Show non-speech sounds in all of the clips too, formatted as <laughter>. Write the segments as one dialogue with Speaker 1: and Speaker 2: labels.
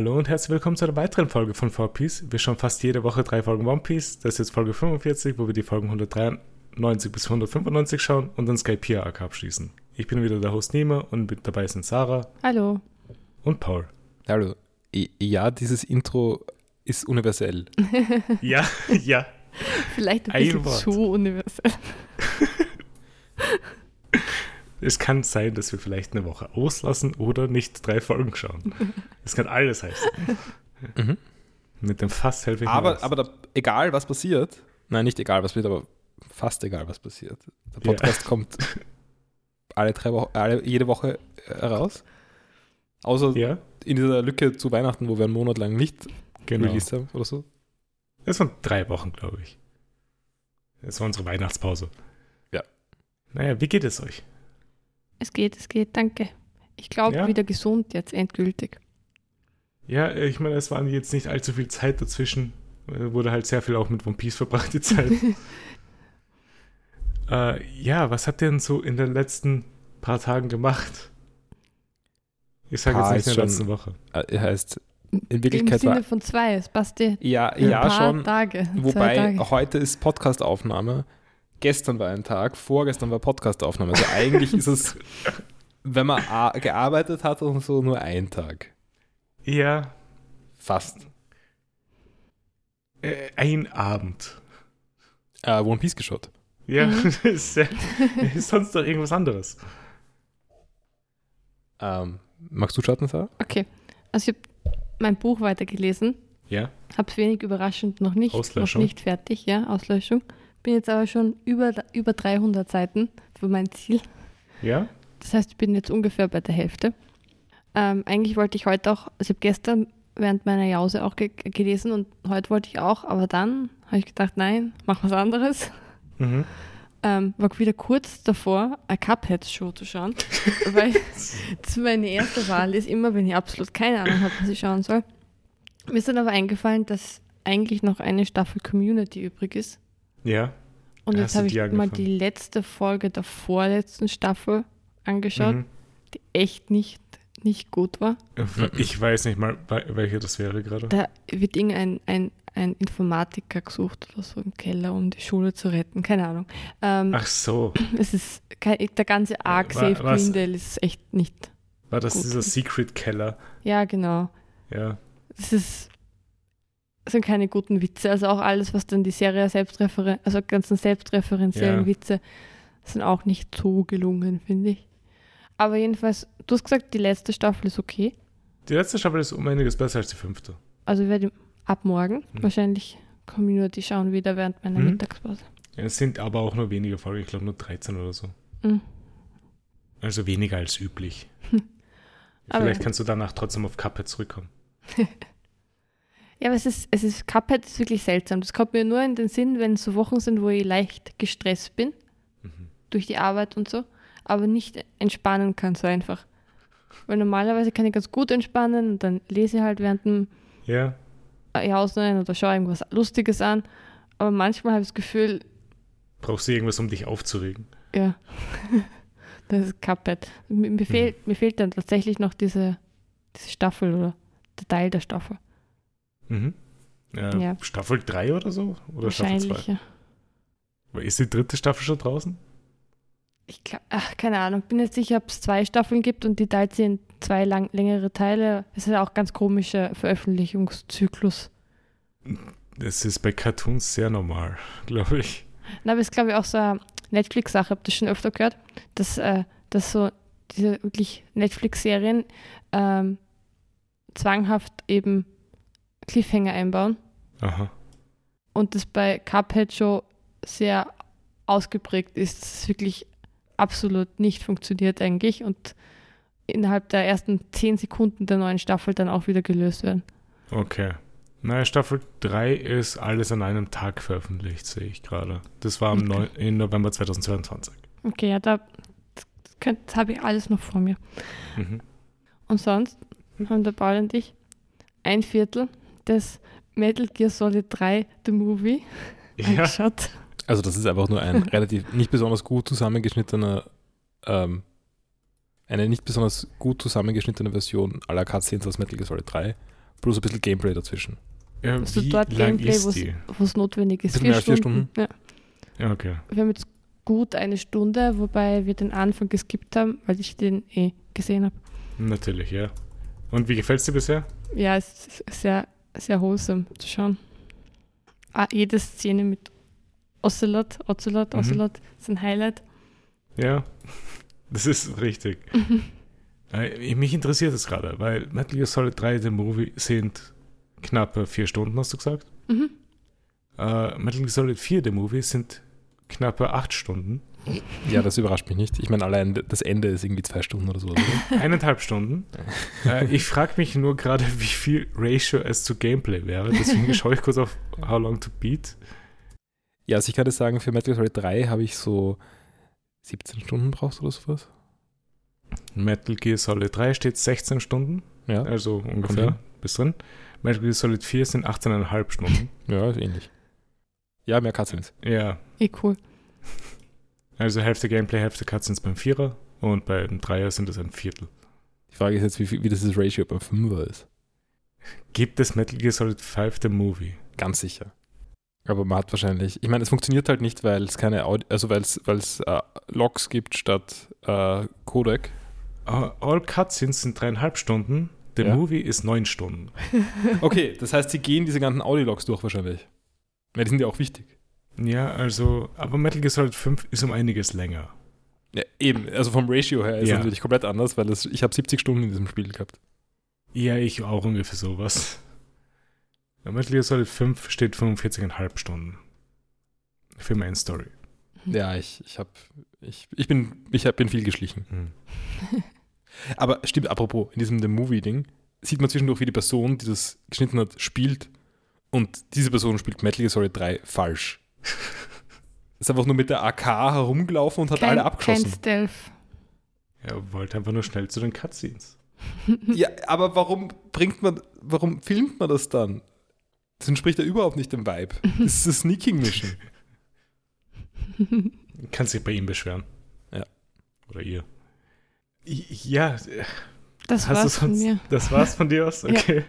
Speaker 1: Hallo und herzlich willkommen zu einer weiteren Folge von 4Piece. Wir schauen fast jede Woche drei Folgen One Piece. Das ist jetzt Folge 45, wo wir die Folgen 193 bis 195 schauen und dann Skypiea Arc abschließen. Ich bin wieder der Host Nima und mit dabei sind Sarah
Speaker 2: Hallo.
Speaker 1: und Paul.
Speaker 3: Hallo. Ja, dieses Intro ist universell. <laughs>
Speaker 1: Ja, ja.
Speaker 2: Vielleicht ein
Speaker 1: Ein
Speaker 2: bisschen
Speaker 1: Wort.
Speaker 2: zu universell.
Speaker 1: Es kann sein, dass wir vielleicht eine Woche auslassen oder nicht drei Folgen schauen. <laughs> Das kann alles heißen.
Speaker 3: Mhm.
Speaker 1: Mit dem Fass helfe ich
Speaker 3: Aber, aber da, egal, was passiert, nein, nicht egal, was passiert, aber fast egal, was passiert. Der
Speaker 1: Ja.
Speaker 3: Podcast kommt <laughs> alle drei Wochen, alle, jede Woche äh, raus. Außer
Speaker 1: Ja,
Speaker 3: in dieser Lücke zu Weihnachten, wo wir einen Monat lang nicht
Speaker 1: genau.
Speaker 3: released haben oder so.
Speaker 1: Das waren drei Wochen, glaube ich. Das war unsere Weihnachtspause.
Speaker 3: Ja.
Speaker 1: Naja, wie geht es euch?
Speaker 2: Es geht, es geht, danke. Ich glaube,
Speaker 1: Ja?
Speaker 2: wieder gesund jetzt, endgültig.
Speaker 1: Ja, ich meine, es waren jetzt nicht allzu viel Zeit dazwischen. Äh, Wurde halt sehr viel auch mit One Piece verbracht, die Zeit. <laughs> äh, ja, was habt ihr denn so in den letzten paar Tagen gemacht? Ich sage jetzt nicht in der letzten Woche.
Speaker 3: Äh, heißt, in
Speaker 2: Im
Speaker 3: Wirklichkeit
Speaker 2: Sinne
Speaker 3: war.
Speaker 2: von zwei, es passt dir.
Speaker 3: Ja,
Speaker 2: Ein
Speaker 3: ja
Speaker 2: paar
Speaker 3: schon.
Speaker 2: Tage. zwei
Speaker 3: Wobei
Speaker 2: Tage.
Speaker 3: heute ist Podcastaufnahme. Gestern war ein Tag, vorgestern war Podcastaufnahme. Also eigentlich ist es, <laughs> wenn man gearbeitet hat und so, nur ein Tag.
Speaker 1: Ja,
Speaker 3: Fast.
Speaker 1: äh, ein Abend.
Speaker 3: Äh, One Piece geschaut.
Speaker 1: Ja,
Speaker 2: Mhm. <laughs>
Speaker 1: ist, sonst doch irgendwas anderes.
Speaker 3: Ähm, magst du starten, Sarah?
Speaker 2: Okay, also ich habe mein Buch weitergelesen.
Speaker 1: Ja,
Speaker 2: Habe es wenig überraschend noch nicht, noch nicht fertig, ja, Auslöschung. Bin jetzt aber schon über, über 300 Seiten für mein Ziel.
Speaker 1: ja,
Speaker 2: Das heißt, ich bin jetzt ungefähr bei der Hälfte. Ähm, eigentlich wollte ich heute auch, also ich habe gestern während meiner Jause auch ge gelesen und heute wollte ich auch, aber dann habe ich gedacht, nein, mach was anderes.
Speaker 1: mhm.
Speaker 2: Ähm, war wieder kurz davor, eine Cuphead-Show zu schauen, <laughs> weil das meine erste Wahl ist, immer wenn ich absolut keine Ahnung habe, was ich schauen soll. Mir ist dann aber eingefallen, dass eigentlich noch eine Staffel Community übrig ist.
Speaker 1: Ja.
Speaker 2: Und
Speaker 1: Hast
Speaker 2: jetzt habe ich
Speaker 1: die
Speaker 2: mal
Speaker 1: angefangen?
Speaker 2: die letzte Folge der vorletzten Staffel angeschaut,
Speaker 1: Mhm.
Speaker 2: die echt nicht, nicht gut war.
Speaker 1: Ich weiß nicht mal, wel- welche das wäre gerade.
Speaker 2: Da wird irgendein ein, ein Informatiker gesucht oder so im Keller, um die Schule zu retten. Keine Ahnung. Ähm,
Speaker 1: Ach so, <clears throat>
Speaker 2: es ist der ganze Arc
Speaker 1: Wa-
Speaker 2: Save
Speaker 1: was?
Speaker 2: Greendale ist echt nicht.
Speaker 1: war das
Speaker 2: Gut.
Speaker 1: dieser Secret Keller?
Speaker 2: Ja, genau.
Speaker 1: Ja.
Speaker 2: Es ist sind keine guten Witze. Also auch alles, was dann die Serie selbstreferen, also ganzen selbstreferenziellen
Speaker 1: Ja.
Speaker 2: Witze sind auch nicht so gelungen, finde ich. Aber jedenfalls, du hast gesagt, die letzte Staffel ist okay.
Speaker 1: Die letzte Staffel ist um einiges besser als die fünfte.
Speaker 2: Also ich werde ab morgen
Speaker 1: Mhm.
Speaker 2: wahrscheinlich Community schauen wieder während meiner
Speaker 1: Mhm.
Speaker 2: Mittagspause.
Speaker 1: Ja, Es sind aber auch nur wenige Folgen, ich glaube nur 13 oder so.
Speaker 2: Mhm.
Speaker 1: Also weniger als üblich. <laughs> Vielleicht kannst du danach trotzdem auf Cuphead zurückkommen. <laughs>
Speaker 2: Ja, aber es ist, es ist, Cuphead ist wirklich seltsam. Das kommt mir nur in den Sinn, wenn es so Wochen sind, wo ich leicht gestresst bin,
Speaker 1: Mhm.
Speaker 2: durch die Arbeit und so, aber nicht entspannen kann so einfach. Weil normalerweise kann ich ganz gut entspannen und dann lese ich halt während dem
Speaker 1: Ja,
Speaker 2: Jausen oder schaue irgendwas Lustiges an. Aber manchmal habe ich das Gefühl,
Speaker 1: brauchst du irgendwas, um dich aufzuregen?
Speaker 2: ja, <laughs> das ist Cuphead. Mir, mir, fehlt, mir fehlt dann tatsächlich noch diese, diese Staffel oder der Teil der Staffel.
Speaker 1: Mhm. Ja,
Speaker 2: Ja.
Speaker 1: Staffel 3 oder so? Oder Staffel
Speaker 2: Wahrscheinlich,
Speaker 1: 2?
Speaker 2: ja.
Speaker 1: Ist die dritte Staffel schon draußen?
Speaker 2: Ich glaube, ach, keine Ahnung, bin jetzt sicher, ob es zwei Staffeln gibt und die teilt sie in zwei lang, längere Teile. Es ist ja auch ganz komischer Veröffentlichungszyklus.
Speaker 1: Das ist bei Cartoons sehr normal, glaube ich.
Speaker 2: Na, aber es ist, glaube ich, auch so eine Netflix-Sache, habt ihr schon öfter gehört, dass, äh, dass so diese wirklich Netflix-Serien ähm, zwanghaft eben Cliffhanger einbauen
Speaker 1: Aha.
Speaker 2: und das bei Cuphead schon sehr ausgeprägt ist, dass es wirklich absolut nicht funktioniert eigentlich und innerhalb der ersten zehn Sekunden der neuen Staffel dann auch wieder gelöst werden.
Speaker 1: Okay. Naja, Staffel 3 ist alles an einem Tag veröffentlicht, sehe ich gerade. Das war am
Speaker 2: Okay.
Speaker 1: neun- in November 2022.
Speaker 2: Okay, ja, da das, das habe ich alles noch vor mir.
Speaker 1: Mhm.
Speaker 2: Und sonst haben der Paul und ich ein Viertel des Metal Gear Solid 3 The Movie
Speaker 1: Ja,
Speaker 2: angeschaut.
Speaker 3: Also das ist einfach nur ein <laughs> relativ nicht besonders gut zusammengeschnittener, ähm, eine nicht besonders gut zusammengeschnittene Version aller Cutscenes aus Metal Gear Solid 3. plus ein bisschen Gameplay dazwischen.
Speaker 1: Ja,
Speaker 2: Also
Speaker 1: wie
Speaker 2: dort
Speaker 1: lang
Speaker 2: Gameplay, es notwendig ist.
Speaker 3: Bisschen mehr als vier
Speaker 2: Ja.
Speaker 1: Ja, okay.
Speaker 2: Wir haben jetzt gut eine Stunde, wobei wir den Anfang geskippt haben, weil ich den eh gesehen habe.
Speaker 1: Natürlich, ja. Und wie gefällt es dir bisher?
Speaker 2: Ja, es ist sehr, sehr wholesome zu schauen. Ah, jede Szene mit Ocelot, Ocelot,
Speaker 1: Mhm.
Speaker 2: Ocelot ist ein Highlight.
Speaker 1: Ja, das ist richtig. <laughs> Äh, mich interessiert es gerade, weil Metal Gear Solid 3, der Movie, sind knappe vier Stunden, hast du gesagt?
Speaker 2: Mhm.
Speaker 1: Äh, Metal Gear Solid 4, der Movie, sind knappe acht Stunden.
Speaker 3: Ja, das überrascht mich nicht. Ich meine, allein das Ende ist irgendwie zwei Stunden oder so. Oder? <laughs>
Speaker 1: Eineinhalb Stunden. äh, ich frage mich nur gerade, wie viel Ratio es zu Gameplay wäre. Deswegen <laughs> schaue ich kurz auf How Long to Beat.
Speaker 3: Ja, also ich kann das sagen, für Metal Gear Solid 3 habe ich so 17 Stunden brauchst oder sowas.
Speaker 1: Metal Gear Solid 3 steht 16 Stunden,
Speaker 3: Ja,
Speaker 1: also ungefähr bis drin. Metal Gear Solid 4 sind 18,5 Stunden. <laughs>
Speaker 3: ja, ist ähnlich. Ja, mehr Cutscenes.
Speaker 1: ja,
Speaker 2: Eh cool.
Speaker 1: Also Hälfte Gameplay, Hälfte Cutscenes beim Vierer und beim Dreier sind es ein Viertel.
Speaker 3: Die Frage ist jetzt, wie, viel- wie das Ratio beim 5er ist.
Speaker 1: Gibt es Metal Gear Solid 5 the Movie?
Speaker 3: Ganz sicher. Aber man hat wahrscheinlich, ich meine, es funktioniert halt nicht, weil es keine Audio, also weil es weil es äh, Logs gibt statt äh, Codec.
Speaker 1: Uh, all Cutscenes sind dreieinhalb Stunden, the
Speaker 3: Ja.
Speaker 1: Movie ist neun Stunden. <laughs>
Speaker 3: Okay, das heißt, sie gehen diese ganzen Audiologs durch wahrscheinlich. Weil die sind ja auch wichtig.
Speaker 1: Ja, also, aber Metal Gear Solid 5 ist um einiges länger.
Speaker 3: Ja, eben, also vom Ratio her ist
Speaker 1: Ja.
Speaker 3: es natürlich komplett anders, weil das, ich habe 70 Stunden in diesem Spiel gehabt.
Speaker 1: Ja, ich auch ungefähr sowas. Ja, Metal Gear Solid 5 steht 45,5 Stunden. Für Main Story.
Speaker 3: Ja, ich, ich habe, ich, ich bin, ich hab, bin viel geschlichen.
Speaker 1: Hm. <laughs>
Speaker 3: Aber stimmt, apropos, in diesem The Movie-Ding sieht man zwischendurch, wie die Person, die das geschnitten hat, spielt. Und diese Person spielt Metal Gear Solid 3 falsch. Ist einfach nur mit der AK herumgelaufen und hat alle
Speaker 2: kein
Speaker 3: abgeschossen.
Speaker 2: Stealth.
Speaker 1: Er wollte einfach nur schnell zu den Cutscenes. <laughs>
Speaker 3: Ja, aber warum bringt man, warum filmt man das dann? Das entspricht ja überhaupt nicht dem Vibe. <laughs> Das ist eine Sneaking-Mission. <laughs>
Speaker 1: Kannst dich bei ihm beschweren.
Speaker 3: Ja.
Speaker 1: Oder ihr. Ja,
Speaker 2: Das
Speaker 1: hast du
Speaker 2: war's von
Speaker 1: sonst.
Speaker 2: mir.
Speaker 1: Das war's von dir aus?
Speaker 2: Ja.
Speaker 1: Okay.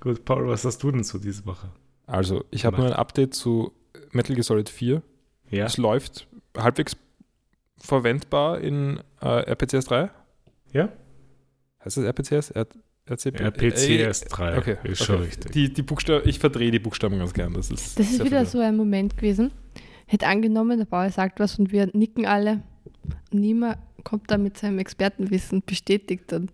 Speaker 1: Gut, Paul, was hast du denn so diese Woche?
Speaker 3: Also, ich habe nur ein Update zu Metal Gear Solid 4.
Speaker 1: Ja.
Speaker 3: Es läuft halbwegs verwendbar in äh, RPCS 3.
Speaker 1: Ja?
Speaker 3: Heißt das RPCS? R RCP?
Speaker 1: RPCS 3
Speaker 3: Äh, okay,
Speaker 1: ist schon
Speaker 3: okay.
Speaker 1: richtig.
Speaker 3: Die, die Buchstaben, ich verdrehe die Buchstaben ganz gern. Das ist,
Speaker 2: Das ist wieder
Speaker 3: verwirrend.
Speaker 2: so ein Moment gewesen. Hätte angenommen, der Bauer sagt was und wir nicken alle. Niemand kommt da mit seinem Expertenwissen bestätigt dann.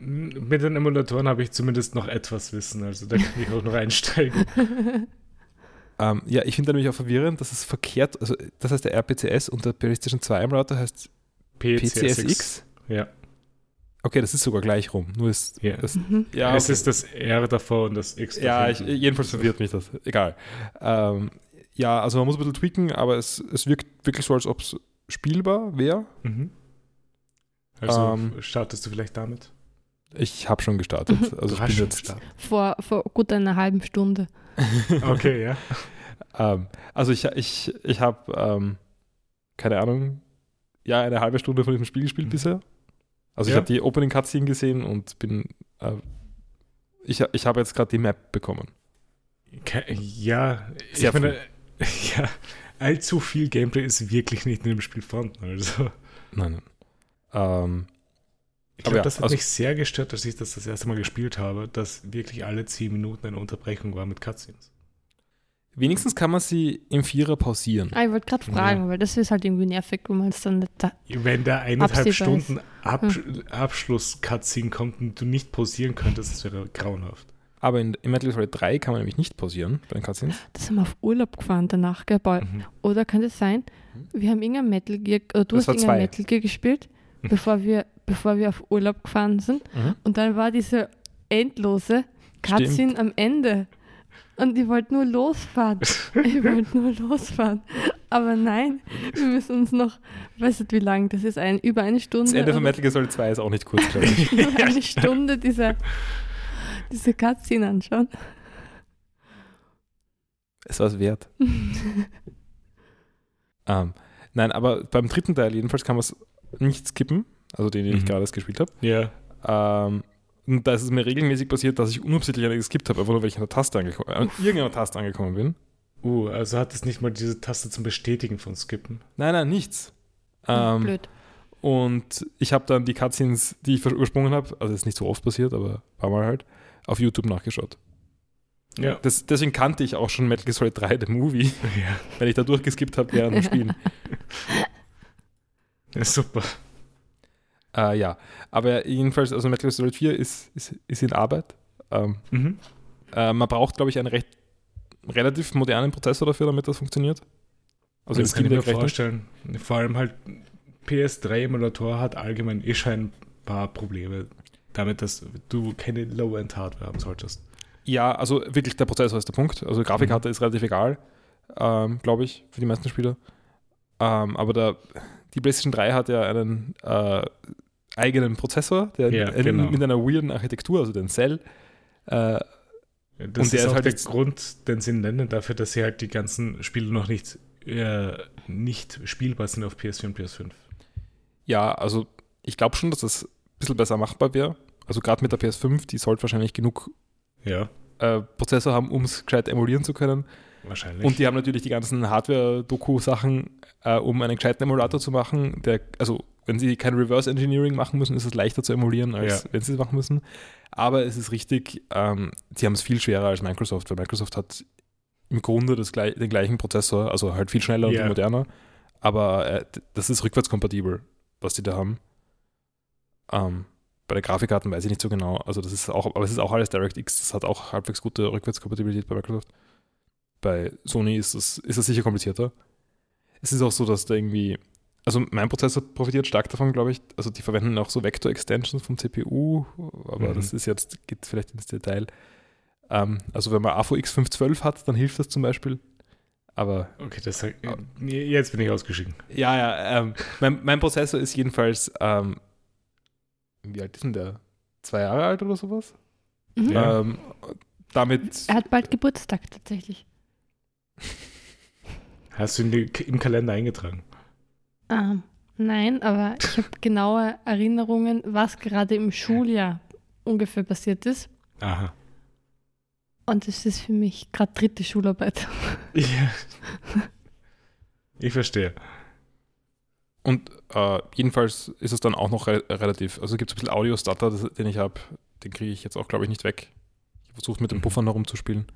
Speaker 1: Mit den Emulatoren habe ich zumindest noch etwas Wissen, also da kann ich auch noch einsteigen. <laughs>
Speaker 3: Ähm, ja, ich finde nämlich auch verwirrend, dass es verkehrt, also das heißt der RPCS und der PlayStation 2 Emulator heißt PCSX.
Speaker 1: Ja.
Speaker 3: Okay, das ist sogar gleich rum. Nur ist
Speaker 1: Ja.
Speaker 3: das,
Speaker 2: Mhm.
Speaker 3: ja,
Speaker 1: Es
Speaker 3: okay.
Speaker 1: ist das R davor und das X
Speaker 3: ja ich,
Speaker 1: davor.
Speaker 3: jedenfalls verwirrt mich das. Egal. Ähm, ja, also man muss ein bisschen tweaken, aber es, es wirkt wirklich so, als ob es spielbar wäre.
Speaker 1: Mhm. Also
Speaker 3: Ähm,
Speaker 1: startest du vielleicht damit?
Speaker 3: Ich habe schon gestartet. Also ich bin
Speaker 1: schon
Speaker 3: jetzt,
Speaker 1: gestartet.
Speaker 2: Vor, vor gut einer halben Stunde. <laughs>
Speaker 1: Okay, ja.
Speaker 3: ähm, also ich, ich, ich habe, ähm, keine Ahnung, ja, eine halbe Stunde von diesem Spiel gespielt
Speaker 1: Mhm.
Speaker 3: bisher. Also ich
Speaker 1: Ja.
Speaker 3: habe die Opening Cutscene gesehen und bin, äh, ich, ich habe jetzt gerade die Map bekommen.
Speaker 1: Ke- Ja,
Speaker 3: Sehr
Speaker 1: ich meine, <laughs> ja, allzu viel Gameplay ist wirklich nicht in dem Spiel vorhanden. Also,
Speaker 3: Nein, nein. Ähm,
Speaker 1: ich
Speaker 3: Aber
Speaker 1: glaube,
Speaker 3: ja,
Speaker 1: das hat
Speaker 3: also-
Speaker 1: mich sehr gestört, als ich das das erste Mal gespielt habe, dass wirklich alle 10 Minuten eine Unterbrechung war mit Cutscenes.
Speaker 3: wenigstens kann man sie im Vierer pausieren.
Speaker 2: Ah, ich wollte gerade fragen, weil das ist halt irgendwie nervig, wenn man es dann nicht da.
Speaker 1: Wenn da eineinhalb. Stunden Absch Abschluss-Cutscene kommt und du nicht pausieren könntest, das wäre grauenhaft.
Speaker 3: Aber in, in Metal Gear Solid 3 kann man nämlich nicht pausieren bei den Cutscenes.
Speaker 2: Das sind wir auf Urlaub gefahren danach, gell?
Speaker 1: Mhm.
Speaker 2: Oder kann das sein, wir haben irgendein Metal Gear, oder du
Speaker 3: Das
Speaker 2: hast irgendein
Speaker 3: zwei.
Speaker 2: Metal Gear gespielt,
Speaker 1: Mhm.
Speaker 2: bevor wir, bevor wir auf Urlaub gefahren sind. Und dann war diese endlose Cutscene am Ende. Und ich wollte nur losfahren. <laughs> ich wollte nur losfahren. Aber nein, wir müssen uns noch, weiß nicht wie lang, das ist ein, über eine Stunde.
Speaker 3: Das Ende von Metal Gear Solid 2 ist auch nicht kurz, glaube ich. <laughs>
Speaker 2: über <laughs> eine Stunde diese, diese Cutscene anschauen.
Speaker 3: es war es wert. Ähm, nein, aber beim dritten Teil jedenfalls kann man es nicht skippen, also den, den ich
Speaker 1: Mhm.
Speaker 3: gerade erst gespielt habe.
Speaker 1: Ja,
Speaker 3: Ähm, Und da ist es mir regelmäßig passiert, dass ich unabsichtlich eine geskippt habe, einfach nur weil ich an der Taste angekommen, an irgendeiner Taste angekommen bin.
Speaker 1: Uh, also hat es nicht mal diese Taste zum Bestätigen von Skippen.
Speaker 3: Nein, nein, nichts.
Speaker 2: Hm,
Speaker 3: Ähm,
Speaker 2: Blöd.
Speaker 3: und ich habe dann die Cutscenes, die ich übersprungen habe, also ist nicht so oft passiert, aber ein paar Mal halt, auf YouTube nachgeschaut.
Speaker 1: Ja.
Speaker 3: Das, deswegen kannte ich auch schon Metal Gear Solid 3, the Movie, <laughs>
Speaker 1: Ja,
Speaker 3: weil ich da durchgeskippt habe während dem Spielen. <laughs>
Speaker 1: ja super.
Speaker 3: Äh, ja, aber jedenfalls, also Metal Gear Solid 4 ist, ist, ist in Arbeit. Ähm,
Speaker 1: Mhm.
Speaker 3: äh, man braucht, glaube ich, einen recht relativ modernen Prozessor dafür, damit das funktioniert. Also
Speaker 1: das kann ich mir vorstellen. Vor allem halt PS3-Emulator hat allgemein eh schon ein paar Probleme damit, dass du keine Low-End-Hardware haben solltest.
Speaker 3: Ja, also wirklich der Prozessor ist der Punkt. Also Grafikkarte ist relativ egal, ähm, glaube ich, für die meisten Spieler. Ähm, aber der, die PlayStation 3 hat ja einen äh, eigenen Prozessor, der
Speaker 1: Ja,
Speaker 3: einen-
Speaker 1: genau.
Speaker 3: mit einer weirden Architektur, also den Cell. Äh,
Speaker 1: Das
Speaker 3: Und
Speaker 1: ist
Speaker 3: der ist
Speaker 1: auch
Speaker 3: halt
Speaker 1: der Grund, den sie nennen dafür, dass sie halt die ganzen Spiele noch nicht, äh, nicht spielbar sind auf PS4 und PS5.
Speaker 3: ja, also ich glaube schon, dass das ein bisschen besser machbar wäre. Also gerade mit der PS5, die sollte wahrscheinlich genug
Speaker 1: Ja,
Speaker 3: äh, Prozessor haben, um es gescheit emulieren zu können.
Speaker 1: Wahrscheinlich.
Speaker 3: Und die haben natürlich die ganzen Hardware-Doku-Sachen, äh, um einen gescheiten Emulator zu machen. Der, also, wenn sie kein Reverse Engineering machen müssen, ist es leichter zu emulieren, als
Speaker 1: Ja.
Speaker 3: wenn sie es machen müssen. Aber es ist richtig, ähm, sie haben es viel schwerer als Microsoft, weil Microsoft hat im Grunde das, den gleichen Prozessor, also halt viel schneller
Speaker 1: Ja.
Speaker 3: und moderner. Aber äh, das ist rückwärtskompatibel, was die da haben. Ähm, bei den Grafikkarten weiß ich nicht so genau. Also das ist auch, aber es ist auch alles DirectX, das hat auch halbwegs gute Rückwärtskompatibilität bei Microsoft. Bei Sony ist es, ist es sicher komplizierter. Es ist auch so, dass da irgendwie, also mein Prozessor profitiert stark davon, glaube ich. Also die verwenden auch so Vector-Extensions vom CPU, aber
Speaker 1: Mhm.
Speaker 3: das ist jetzt, geht vielleicht ins Detail. Ähm, also wenn man AVX 512 hat, dann hilft das zum Beispiel. Aber
Speaker 1: okay, das, äh, jetzt bin ich ausgeschieden.
Speaker 3: ja, ja, ähm, mein, mein Prozessor ist jedenfalls, ähm, wie alt ist denn der? Zwei Jahre alt oder sowas?
Speaker 2: Mhm.
Speaker 1: Ja.
Speaker 3: Ähm, damit,
Speaker 2: Er hat bald Geburtstag tatsächlich.
Speaker 1: Hast du die, im Kalender eingetragen?
Speaker 2: Ähm, nein, aber ich habe genaue Erinnerungen, was gerade im Schuljahr ungefähr passiert ist.
Speaker 1: Aha.
Speaker 2: Und es ist für mich gerade dritte Schularbeit. <laughs>
Speaker 1: Ja. Ich verstehe.
Speaker 3: Und äh, jedenfalls ist es dann auch noch re relativ, also gibt es ein bisschen Audio-Stutter, den ich habe, den kriege ich jetzt auch, glaube ich, nicht weg. Ich versuche mit den
Speaker 1: Mhm.
Speaker 3: Puffern herumzuspielen.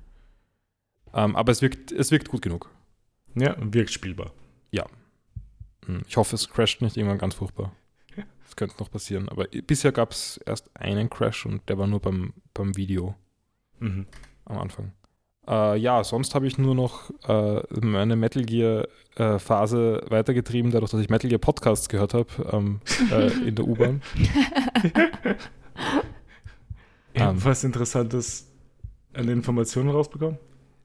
Speaker 3: Ähm, aber es wirkt, es wirkt gut genug.
Speaker 1: Ja, wirkt spielbar.
Speaker 3: Hm, Ich hoffe, es crasht nicht irgendwann ganz furchtbar. Das könnte noch passieren. Aber bisher gab es erst einen Crash und der war nur beim, beim Video
Speaker 1: Mhm.
Speaker 3: am Anfang. Äh, ja, sonst habe ich nur noch äh, meine Metal Gear äh, Phase weitergetrieben, dadurch, dass ich Metal Gear Podcasts gehört habe ähm, äh, in der U-Bahn. <laughs>
Speaker 1: Ja,
Speaker 3: Ähm.
Speaker 1: was Interessantes an Informationen rausbekommen?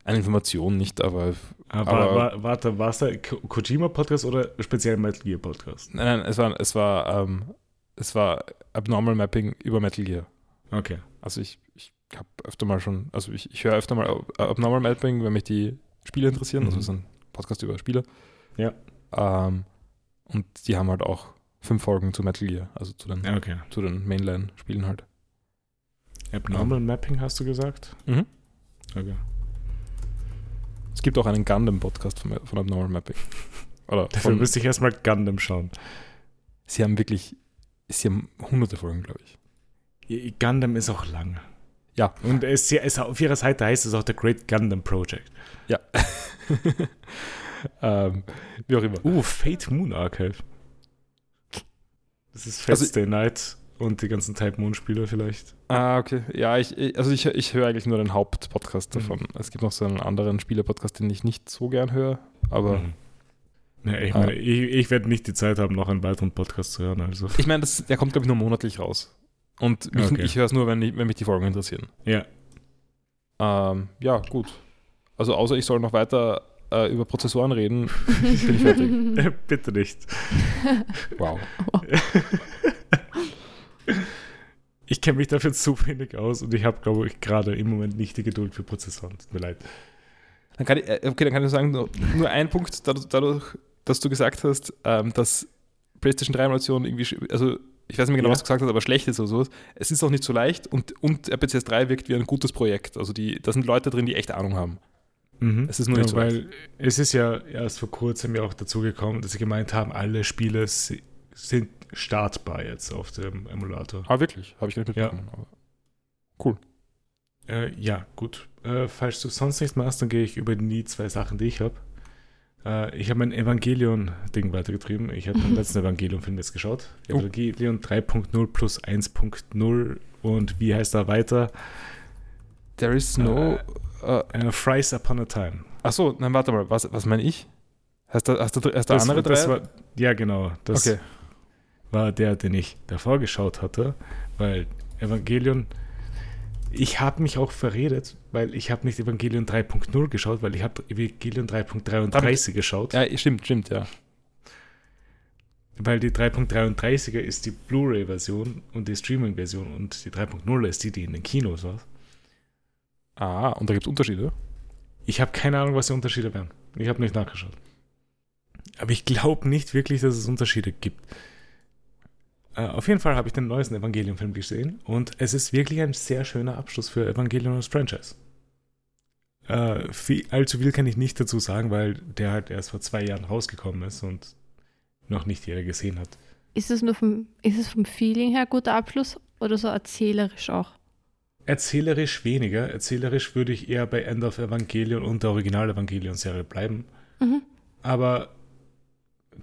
Speaker 3: Eine Information nicht, aber
Speaker 1: Aber,
Speaker 3: Aber-
Speaker 1: war, warte, war es der Ko- Kojima-Podcast oder speziell Metal Gear-Podcast?
Speaker 3: nein, nein, es war, es war, ähm, es war Abnormal Mapping über Metal Gear.
Speaker 1: Okay.
Speaker 3: Also ich, ich habe öfter mal schon, also ich, ich höre öfter mal Ab- Abnormal Mapping, wenn mich die Spiele interessieren. Also
Speaker 1: Mhm.
Speaker 3: es ist ein Podcast über Spiele.
Speaker 1: Ja.
Speaker 3: Ähm, und die haben halt auch fünf Folgen zu Metal Gear, also zu den,
Speaker 1: Ja, Okay.
Speaker 3: zu den Mainline-Spielen halt.
Speaker 1: Abnormal Mapping hast du gesagt?
Speaker 3: Mhm.
Speaker 1: Okay.
Speaker 3: Es gibt auch einen Gundam-Podcast von, von Abnormal Mapping. Oder
Speaker 1: Dafür
Speaker 3: von,
Speaker 1: müsste ich erstmal Gundam schauen.
Speaker 3: sie haben wirklich, sie haben hunderte Folgen, glaube ich.
Speaker 1: Gundam ist auch lang.
Speaker 3: Ja.
Speaker 1: Und es, es, auf ihrer Seite heißt es auch der Great Gundam Project.
Speaker 3: Ja. <laughs> ähm, wie auch immer.
Speaker 1: Uh, Fate Moon Archive. Das ist Fate
Speaker 3: Also-
Speaker 1: Night und die ganzen Type Moon Spiele vielleicht.
Speaker 3: Ah, okay. Ja, ich, also ich, ich höre eigentlich nur den Hauptpodcast
Speaker 1: Mhm.
Speaker 3: davon. Es gibt noch so einen anderen Spieler-Podcast, den ich nicht so gern höre, aber
Speaker 1: Mhm. Ja, ich,
Speaker 3: Ah.
Speaker 1: meine, ich, ich werde nicht die Zeit haben, noch einen weiteren Podcast zu hören. Also.
Speaker 3: ich meine, das- der kommt, glaube ich, nur monatlich raus. Und mich,
Speaker 1: Okay.
Speaker 3: ich höre es nur, wenn, ich, wenn mich die Folgen interessieren.
Speaker 1: Ja.
Speaker 3: Ähm, ja, gut. Also außer ich soll noch weiter äh, über Prozessoren reden, <laughs> bin ich fertig.
Speaker 1: Bitte nicht. <laughs>
Speaker 3: Wow.
Speaker 1: Ich kenne mich dafür zu wenig aus und ich habe, glaube ich, gerade im Moment nicht die Geduld für Prozessoren. Tut mir leid.
Speaker 3: Dann kann ich, äh, okay, dann kann ich sagen, nur, nur ein Punkt, dadurch, dass du gesagt hast, ähm, dass PlayStation 3 Emulation irgendwie, sch- also ich weiß nicht mehr genau,
Speaker 1: Ja.
Speaker 3: was du gesagt hast, aber schlecht ist oder sowas. Es ist auch nicht so leicht und, und RPCS 3 wirkt wie ein gutes Projekt. Also die, da sind Leute drin, die echt Ahnung haben.
Speaker 1: Mhm.
Speaker 3: Es ist nur nicht so
Speaker 1: Weil es ist ja erst vor kurzem ja auch dazu gekommen, dass sie gemeint haben, alle Spiele si- sind startbar jetzt auf dem Emulator.
Speaker 3: Ah, wirklich? Habe ich gar nicht
Speaker 1: Ja.
Speaker 3: mitbekommen. aber Cool.
Speaker 1: Äh, ja, gut. Äh, falls du sonst nichts machst, dann gehe ich über die zwei Sachen, die ich habe. Äh, ich habe mein Evangelion-Ding weitergetrieben. Ich habe den <laughs> letzten Evangelion-Film jetzt geschaut.
Speaker 3: Oh.
Speaker 1: Evangelion 3.0 plus 1.0 und wie heißt er weiter?
Speaker 3: There is no. Äh,
Speaker 1: Äh, Fries Upon a Time.
Speaker 3: achso, nein, warte mal. Was, was meine ich? Hast du, hast du, hast du
Speaker 1: Das,
Speaker 3: andere drei?
Speaker 1: das war, ja, genau. Das
Speaker 3: okay.
Speaker 1: War der, den ich davor geschaut hatte, weil Evangelion, ich habe mich auch verredet, weil ich habe nicht Evangelion 3.0 geschaut, weil ich habe Evangelion 3.33 geschaut,
Speaker 3: Ja, stimmt, stimmt, ja.
Speaker 1: weil die 3.33er ist die Blu-ray-Version und die Streaming-Version und die 3.0 ist die, die in den Kinos war.
Speaker 3: Ah, und da gibt es Unterschiede?
Speaker 1: Ich habe keine Ahnung, was die Unterschiede wären. Ich habe nicht nachgeschaut. Aber ich glaube nicht wirklich, dass es Unterschiede gibt. Äh, auf jeden Fall habe ich den neuesten Evangelion-Film gesehen und es ist wirklich ein sehr schöner Abschluss für Evangelion als Franchise. Äh, viel, allzu viel kann ich nicht dazu sagen, weil der halt erst vor zwei Jahren rausgekommen ist und noch nicht jeder gesehen hat.
Speaker 2: Ist es nur vom, ist es vom Feeling her guter Abschluss oder so erzählerisch auch?
Speaker 1: Erzählerisch weniger. Erzählerisch würde ich eher bei End of Evangelion und der Original-Evangelion-Serie bleiben.
Speaker 2: Mhm.
Speaker 1: Aber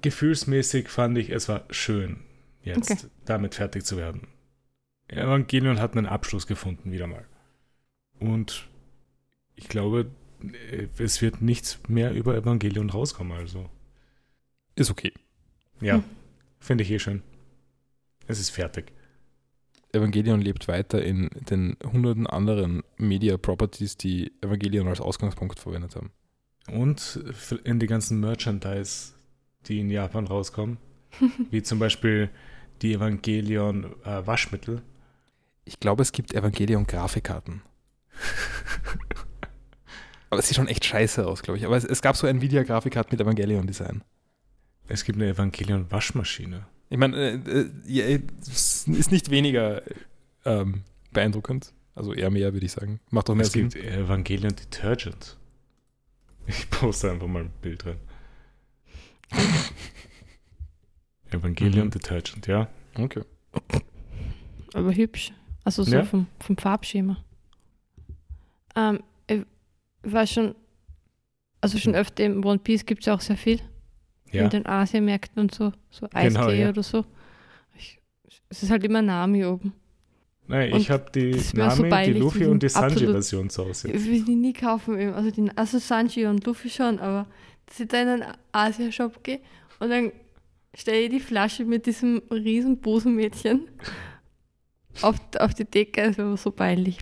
Speaker 1: gefühlsmäßig fand ich, es war schön, jetzt
Speaker 2: Okay.
Speaker 1: damit fertig zu werden. Evangelion hat einen Abschluss gefunden, wieder mal. Und ich glaube, äh, es wird nichts mehr über Evangelion rauskommen, also.
Speaker 3: Ist okay.
Speaker 1: Ja,
Speaker 2: Hm.
Speaker 1: finde ich eh schön. Es ist fertig.
Speaker 3: Evangelion lebt weiter in den hunderten anderen Media Properties, die Evangelion als Ausgangspunkt verwendet haben.
Speaker 1: Und in die ganzen Merchandise, die in Japan rauskommen, <laughs> wie zum Beispiel die Evangelion äh, Waschmittel.
Speaker 3: Ich glaube, es gibt Evangelion Grafikkarten. <laughs> Aber es sieht schon echt scheiße aus, glaube ich. Aber es, es gab so ein Nvidia-Grafikkarte mit Evangelion-Design.
Speaker 1: Es gibt eine Evangelion Waschmaschine.
Speaker 3: Ich meine, äh, äh, es ist nicht weniger ähm, beeindruckend. Also eher mehr, würde ich sagen. Macht doch mehr
Speaker 1: Es
Speaker 3: Sinn.
Speaker 1: gibt Evangelion Detergent. Ich poste einfach mal ein Bild rein. <laughs> Evangelion
Speaker 3: Mhm.
Speaker 1: Detergent, ja.
Speaker 3: Okay.
Speaker 2: Aber hübsch. Also so
Speaker 1: Ja.
Speaker 2: vom, vom Farbschema. Ähm, ich war schon, also schon
Speaker 1: Hm.
Speaker 2: öfter im One Piece gibt es ja auch sehr viel.
Speaker 1: Ja,
Speaker 2: In den Asienmärkten und so. So Eistee
Speaker 1: Genau, ja.
Speaker 2: oder so. Ich, es ist halt immer Nami oben.
Speaker 1: Nein,
Speaker 2: und
Speaker 1: ich habe die
Speaker 2: wär so
Speaker 1: Nami, die Luffy und die Sanji-Version zu Hause.
Speaker 2: Ich will die nie kaufen. eben. Also, die, also Sanji und Luffy schon, aber dass ich da in einen Asia-Shop gehe und dann stelle ich die Flasche mit diesem riesen Busenmädchen auf, auf die Decke. Das wäre so peinlich.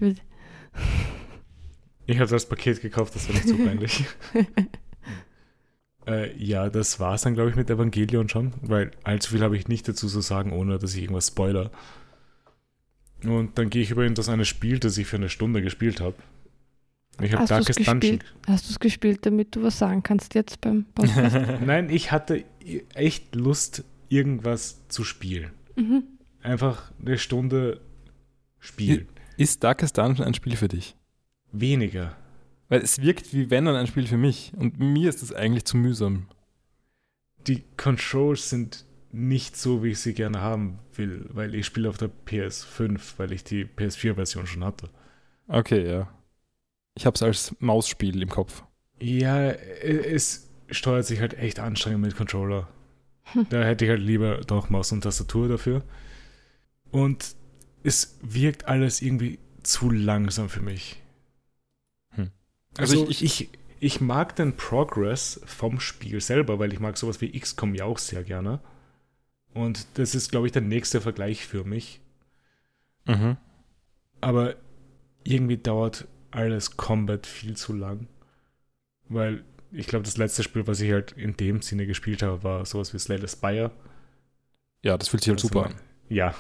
Speaker 1: Ich habe das Paket gekauft, das war nicht so peinlich. <laughs> äh, ja, das war es dann, glaube ich, mit Evangelion schon, weil allzu viel habe ich nicht dazu zu sagen, ohne dass ich irgendwas spoiler. Und dann gehe ich über in das eine Spiel, das ich für eine Stunde gespielt habe. Ich habe Darkest Dungeon.
Speaker 2: gespielt? Hast du es gespielt, damit du was sagen kannst jetzt beim Podcast? <laughs>
Speaker 1: Nein, ich hatte echt Lust, irgendwas zu spielen.
Speaker 2: mhm.
Speaker 1: Einfach eine Stunde spielen.
Speaker 3: Ist Darkest Dungeon ein Spiel für dich?
Speaker 1: Weniger.
Speaker 3: Weil es wirkt wie wenn dann ein Spiel für mich. Und mir ist es eigentlich zu mühsam.
Speaker 1: Die Controls sind nicht so, wie ich sie gerne haben will, weil ich spiele auf der PS5, weil ich die PS4-Version schon hatte.
Speaker 3: Okay, ja. Ich habe es als Mausspiel im Kopf.
Speaker 1: Ja, es steuert sich halt echt anstrengend mit Controller.
Speaker 2: Hm.
Speaker 1: Da hätte ich halt lieber doch Maus und Tastatur dafür. Und es wirkt alles irgendwie zu langsam für mich.
Speaker 3: Hm.
Speaker 1: Also,
Speaker 3: Also
Speaker 1: ich,
Speaker 3: ich-
Speaker 1: ich, ich mag den Progress vom Spiel selber, weil ich mag sowas wie XCOM ja auch sehr gerne. Und das ist, glaube ich, der nächste Vergleich für mich.
Speaker 3: Mhm.
Speaker 1: Aber irgendwie dauert alles Combat viel zu lang. Weil ich glaube, das letzte Spiel, was ich halt in dem Sinne gespielt habe, war sowas wie Slay the Spire.
Speaker 3: Ja, das fühlt sich halt
Speaker 1: Also,
Speaker 3: super an.
Speaker 1: Ja.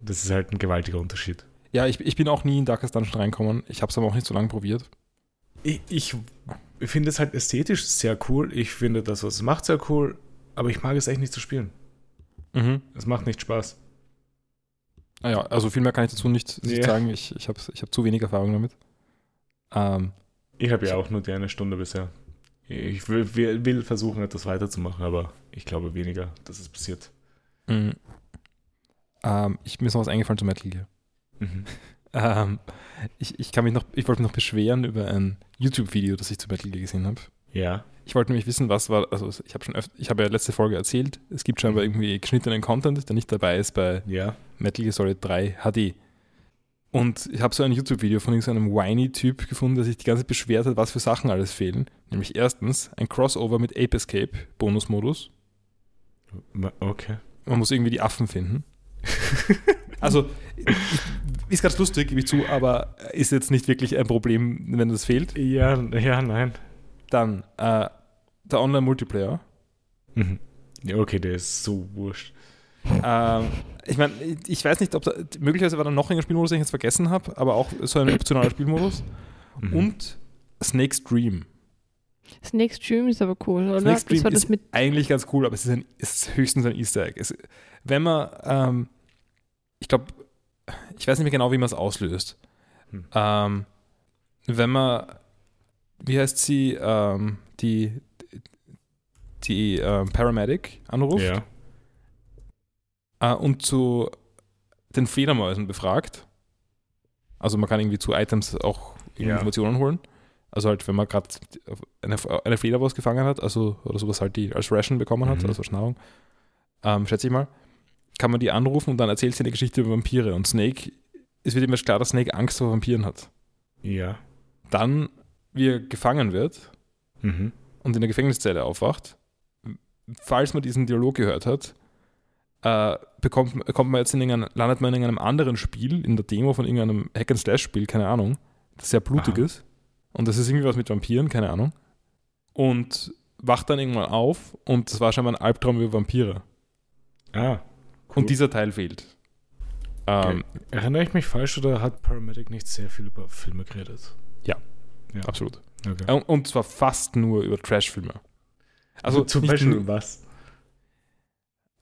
Speaker 1: Das ist halt ein gewaltiger Unterschied.
Speaker 3: Ja, ich, ich bin auch nie in Darkest Dungeon reinkommen. Ich habe es aber auch nicht so lange probiert.
Speaker 1: Ich, ich finde es halt ästhetisch sehr cool. Ich finde das, was es macht, sehr cool. Aber ich mag es echt nicht zu spielen.
Speaker 3: Mhm.
Speaker 1: Es macht nicht Spaß.
Speaker 3: Naja, also viel mehr kann ich dazu nicht,
Speaker 1: Ja.
Speaker 3: sagen. Ich, ich habe ich hab zu wenig Erfahrung damit. Ähm,
Speaker 1: Ich habe ja auch nur die eine Stunde bisher. Ich will, will, versuchen, etwas weiterzumachen, aber ich glaube weniger, dass es passiert.
Speaker 3: mh. ähm, ich, mir ist noch was eingefallen zu Metal Gear.
Speaker 1: Mhm. <laughs>
Speaker 3: Ähm, ich, ich kann mich noch, ich wollte mich noch beschweren über ein YouTube-Video, das ich zu Metal Gear gesehen habe.
Speaker 1: Ja.
Speaker 3: Ich wollte nämlich wissen, was war, also ich habe schon öfter, ich habe ja letzte Folge erzählt, es gibt scheinbar irgendwie geschnittenen Content, der nicht dabei ist bei
Speaker 1: Ja.
Speaker 3: Metal Gear Solid 3 HD. Und ich habe so ein YouTube-Video von so einem whiny-Typ gefunden, der sich die ganze Zeit beschwert hat, was für Sachen alles fehlen. Nämlich erstens ein Crossover mit Ape Escape, Bonusmodus.
Speaker 1: Okay.
Speaker 3: Man muss irgendwie die Affen finden. <laughs> also, ist ganz lustig, gebe ich zu, aber ist jetzt nicht wirklich ein Problem, wenn das fehlt.
Speaker 1: Ja, ja, nein.
Speaker 3: Dann äh, der Online-Multiplayer.
Speaker 1: Mhm. Ja, okay, der ist so wurscht.
Speaker 3: ähm, ich meine, ich weiß nicht, ob da, möglicherweise war da noch ein Spielmodus, den ich jetzt vergessen habe, aber auch so ein optionaler Spielmodus.
Speaker 1: Mhm.
Speaker 3: Und Snake's Dream.
Speaker 2: Snake Stream ist aber cool, oder?
Speaker 3: Snake's Dream
Speaker 2: das war das
Speaker 3: ist
Speaker 2: mit.
Speaker 3: eigentlich ganz cool, aber es ist, ein, es ist höchstens ein Easter Egg. Es, wenn man, ähm, ich glaube, ich weiß nicht mehr genau, wie man es auslöst.
Speaker 1: Hm.
Speaker 3: Ähm, wenn man, wie heißt sie, ähm, die, die ähm, Paramedic anruft
Speaker 1: Ja.
Speaker 3: äh, und zu den Fledermäusen befragt. Also man kann irgendwie zu Items auch
Speaker 1: Ja.
Speaker 3: Informationen holen. Also halt, wenn man gerade eine, eine Fledermaus gefangen hat, also oder sowas halt die als Ration bekommen hat,
Speaker 1: Mhm.
Speaker 3: also als Nahrung, ähm, schätze ich mal, kann man die anrufen und dann erzählt sie eine Geschichte über Vampire. Und Snake, es wird immer klar, dass Snake Angst vor Vampiren hat.
Speaker 1: Ja.
Speaker 3: Dann, wie er gefangen wird
Speaker 1: Mhm.
Speaker 3: und in der Gefängniszelle aufwacht, falls man diesen Dialog gehört hat, äh, bekommt, kommt man jetzt in landet man in irgendeinem anderen Spiel, in der Demo von irgendeinem Hack-and-Slash-Spiel, keine Ahnung, das sehr blutig
Speaker 1: Aha.
Speaker 3: ist. Und das ist irgendwie was mit Vampiren, keine Ahnung. Und wacht dann irgendwann auf und das war scheinbar ein Albtraum über Vampire.
Speaker 1: Ah. Cool.
Speaker 3: Und dieser Teil fehlt. Ähm,
Speaker 1: Erinnere ich mich falsch oder hat Paramedic nicht sehr viel über Filme geredet?
Speaker 3: Absolut.
Speaker 1: Okay.
Speaker 3: Und, und zwar fast nur über Trash-Filme. Also
Speaker 1: zum
Speaker 3: nicht
Speaker 1: Beispiel
Speaker 3: nur-
Speaker 1: was?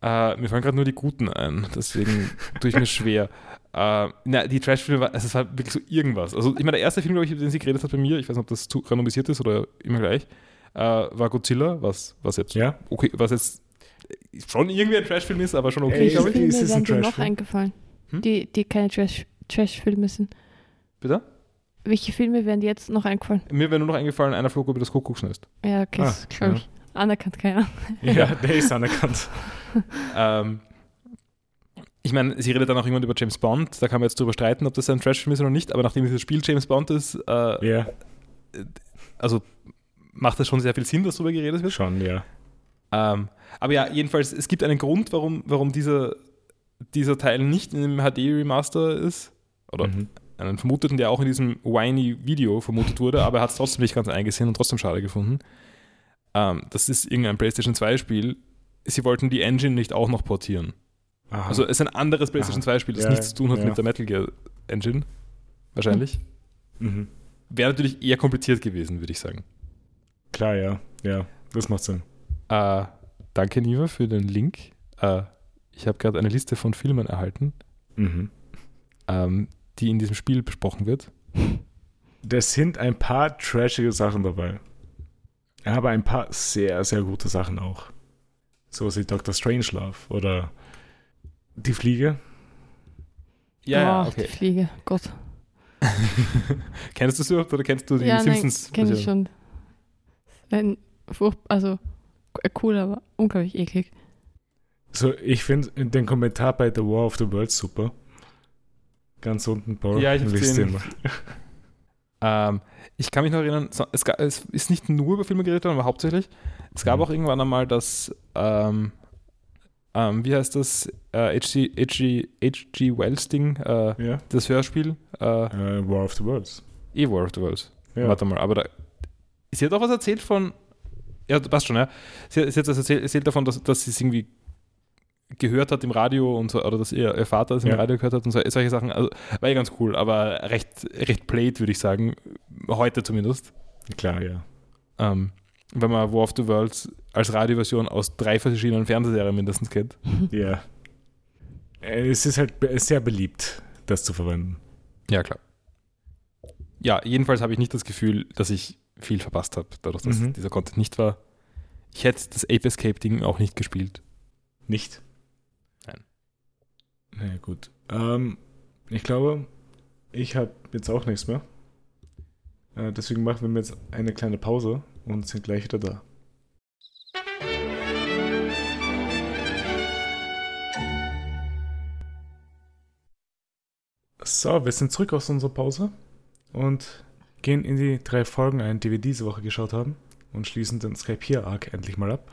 Speaker 3: Äh, mir fallen gerade nur die guten ein, deswegen <laughs> tue ich mir schwer. Äh, na, die Trash-Filme, also es war wirklich so irgendwas. Also, ich meine, der erste Film, glaube ich, über den sie geredet hat bei mir, ich weiß nicht, ob das zu randomisiert ist oder immer gleich, äh, war Godzilla, was, was jetzt,
Speaker 1: Ja?
Speaker 3: okay, was jetzt schon irgendwie ein Trash-Film ist, aber schon okay,
Speaker 1: Ey,
Speaker 2: Welche
Speaker 3: glaube ich.
Speaker 2: Filme
Speaker 1: Ist es ein
Speaker 2: wären dir noch
Speaker 1: Trashfilm?
Speaker 2: eingefallen,
Speaker 3: Hm?
Speaker 2: die, die keine Trash- Trash-Filme sind?
Speaker 3: Bitte?
Speaker 2: Welche Filme wären dir jetzt noch eingefallen?
Speaker 3: Mir wäre nur noch eingefallen, einer flog über das Kuckucksnest.
Speaker 2: Ja, okay,
Speaker 1: Ah,
Speaker 2: das glaube ich. Anerkannt keiner.
Speaker 1: Ja, der ist anerkannt. <laughs>
Speaker 3: Ähm, ich meine, sie redet dann auch irgendwann über James Bond, da kann man jetzt drüber streiten, ob das ein Trash-Film ist oder nicht, aber nachdem dieses Spiel James Bond ist, äh,
Speaker 1: Ja,
Speaker 3: also macht es schon sehr viel Sinn, dass darüber geredet wird.
Speaker 1: schon, ja.
Speaker 3: Ähm, aber ja, jedenfalls, es gibt einen Grund, warum, warum dieser, dieser Teil nicht in dem HD-Remaster ist. Oder
Speaker 1: Mhm.
Speaker 3: Einen vermuteten, der auch in diesem whiny-Video vermutet wurde, aber er hat es trotzdem nicht ganz eingesehen und trotzdem schade gefunden. Ähm, das ist irgendein PlayStation 2-Spiel. Sie wollten die Engine nicht auch noch portieren.
Speaker 1: Aha.
Speaker 3: Also es ist ein anderes PlayStation 2-Spiel, das
Speaker 1: Ja,
Speaker 3: nichts zu tun hat
Speaker 1: ja.
Speaker 3: mit der Metal Gear Engine. Wahrscheinlich.
Speaker 1: mhm.
Speaker 3: Wäre natürlich eher kompliziert gewesen, würde ich sagen.
Speaker 1: Klar, ja. Ja, das macht Sinn.
Speaker 3: Äh, danke, Niva, für den Link. Äh, ich habe gerade eine Liste von Filmen erhalten,
Speaker 1: Mhm.
Speaker 3: ähm, die in diesem Spiel besprochen wird.
Speaker 1: Da sind ein paar trashige Sachen dabei. Aber ein paar sehr, sehr gute Sachen auch. So wie Dr. Strangelove oder Die Fliege.
Speaker 3: Ja,
Speaker 2: oh,
Speaker 3: okay.
Speaker 2: die Fliege, Gott. <laughs>
Speaker 3: kennst du es überhaupt oder kennst du die
Speaker 2: ja,
Speaker 3: Simpsons?
Speaker 2: nein, kenne ich schon. Ein furcht, also äh, cool, aber unglaublich eklig.
Speaker 1: So, ich finde den Kommentar bei The War of the Worlds super. Ganz unten, Paul.
Speaker 3: Ja, ich hab's
Speaker 1: Lies
Speaker 3: gesehen. <laughs> Ähm, ich kann mich noch erinnern, es, ga- es ist nicht nur über Filme geredet worden, aber hauptsächlich. Es gab
Speaker 1: Mhm.
Speaker 3: auch irgendwann einmal das, ähm, ähm, wie heißt das, äh, HG, HG, HG Wells Ding, äh,
Speaker 1: Ja.
Speaker 3: das Hörspiel, äh,
Speaker 1: Äh, War of the Worlds.
Speaker 3: E War of the Worlds.
Speaker 1: Ja.
Speaker 3: Warte mal, aber da, sie hat auch was erzählt von, ja, passt schon, ja. Sie, sie hat das erzählt, erzählt davon, dass, dass sie es irgendwie gehört hat im Radio und so, oder dass ihr, ihr Vater es im
Speaker 1: Ja.
Speaker 3: Radio gehört hat und so, solche Sachen. Also, war ja ganz cool, aber recht, recht played, würde ich sagen. Heute zumindest.
Speaker 1: Klar, ja.
Speaker 3: Ähm, wenn man War of the Worlds als Radioversion aus drei verschiedenen Fernsehserien mindestens kennt. <laughs>
Speaker 1: Ja. Äh, Es ist halt sehr beliebt, das zu verwenden.
Speaker 3: Ja, klar. Ja, jedenfalls habe ich nicht das Gefühl, dass ich viel verpasst habe, dadurch, dass
Speaker 1: Mhm.
Speaker 3: dieser Content nicht war. Ich hätte das Ape Escape-Ding auch nicht gespielt.
Speaker 1: Nicht? Na ja, gut. Ähm, ich glaube, ich habe jetzt auch nichts mehr. Äh, deswegen machen wir jetzt eine kleine Pause und sind gleich wieder da. So, wir sind zurück aus unserer Pause und gehen in die drei Folgen ein, die wir diese Woche geschaut haben und schließen den Skype hier Arc endlich mal ab.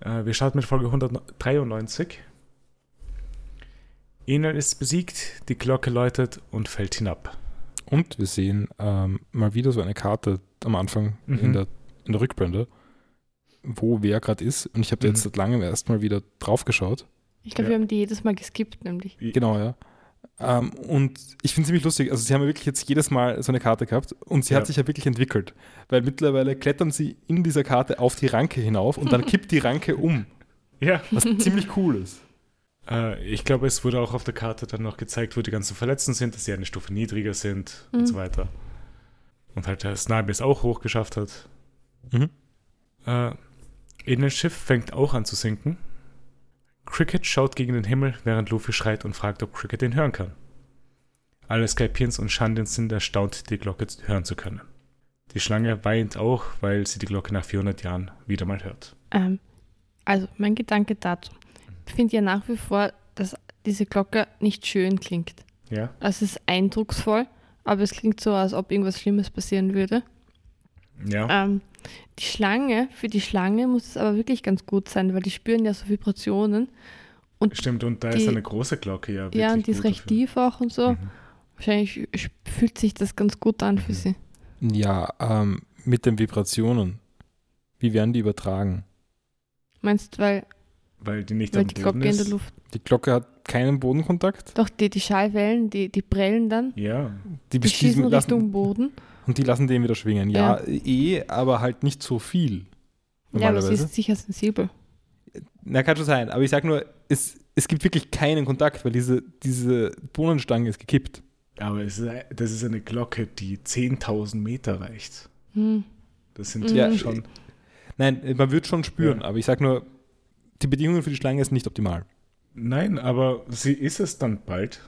Speaker 1: Äh, wir starten mit Folge 193. Enel ist besiegt, die Glocke läutet und fällt hinab.
Speaker 3: Und wir sehen ähm, mal wieder so eine Karte am Anfang
Speaker 1: Mhm.
Speaker 3: in, der, in der Rückblende, wo wer gerade ist. Und ich habe
Speaker 1: Mhm.
Speaker 3: jetzt seit langem erst mal wieder drauf geschaut.
Speaker 2: Ich glaube,
Speaker 1: Ja.
Speaker 2: wir haben die jedes Mal geskippt, nämlich.
Speaker 3: Genau, ja. Ähm, und ich finde es ziemlich lustig. Also, sie haben ja wirklich jetzt jedes Mal so eine Karte gehabt und sie
Speaker 1: Ja.
Speaker 3: hat sich ja wirklich entwickelt. Weil mittlerweile klettern sie in dieser Karte auf die Ranke hinauf und dann <laughs> kippt die Ranke um.
Speaker 1: Ja.
Speaker 3: Was ziemlich cool ist.
Speaker 1: Äh, ich glaube, es wurde auch auf der Karte dann noch gezeigt, wo die ganzen Verletzten sind, dass sie eine Stufe niedriger sind
Speaker 2: Mhm.
Speaker 1: und so weiter. Und halt der Snipe es auch hochgeschafft hat.
Speaker 3: Mhm.
Speaker 1: Äh, Schiff fängt auch an zu sinken. Cricket schaut gegen den Himmel, während Luffy schreit und fragt, ob Cricket ihn hören kann. Alle Skypians und Shandins sind erstaunt, die Glocke hören zu können. Die Schlange weint auch, weil sie die Glocke nach 400 Jahren wieder mal hört.
Speaker 2: Ähm, also, mein Gedanke dazu. Finde ja nach wie vor, dass diese Glocke nicht schön klingt.
Speaker 1: Ja?
Speaker 2: Also, es ist eindrucksvoll, aber es klingt so, als ob irgendwas Schlimmes passieren würde.
Speaker 1: Ja.
Speaker 2: Ähm, die Schlange, für die Schlange muss es aber wirklich ganz gut sein, weil die spüren ja so Vibrationen.
Speaker 1: Stimmt, und da
Speaker 2: die-
Speaker 1: ist eine große Glocke, ja.
Speaker 2: ja, und die ist recht
Speaker 1: dafür.
Speaker 2: tief auch und so.
Speaker 1: Mhm.
Speaker 2: Wahrscheinlich sch- fühlt sich das ganz gut an für
Speaker 1: Mhm.
Speaker 2: sie.
Speaker 3: Ja, ähm, mit den Vibrationen. Wie werden die übertragen?
Speaker 2: Meinst du, weil,
Speaker 1: Weil die nicht
Speaker 2: weil
Speaker 1: am
Speaker 2: die
Speaker 1: Boden
Speaker 2: Glocke in
Speaker 1: ist.
Speaker 2: der Luft.
Speaker 3: Die Glocke hat keinen Bodenkontakt.
Speaker 2: Doch, die, die Schallwellen, die, die prellen dann.
Speaker 1: Ja,
Speaker 3: Die,
Speaker 2: Die schießen
Speaker 3: lassen,
Speaker 2: Richtung Boden.
Speaker 3: Und die lassen den wieder schwingen. Ja, eh, aber halt nicht so viel.
Speaker 2: Ja, aber sie
Speaker 3: Normalerweise.
Speaker 2: ist sicher sensibel.
Speaker 3: Na, kann schon sein. Aber ich sag nur, es, es gibt wirklich keinen Kontakt, weil diese, diese Bohnenstange ist gekippt.
Speaker 1: aber es ist, das ist eine Glocke, die 10.000 Meter reicht.
Speaker 2: Hm.
Speaker 1: Das sind
Speaker 2: Mhm.
Speaker 1: ja
Speaker 3: Ja,
Speaker 1: schon.
Speaker 3: Nein, man wird schon spüren,
Speaker 1: Ja.
Speaker 3: aber ich sag nur, die Bedingungen für die Schlange sind nicht optimal.
Speaker 1: Nein, aber sie ist es dann bald.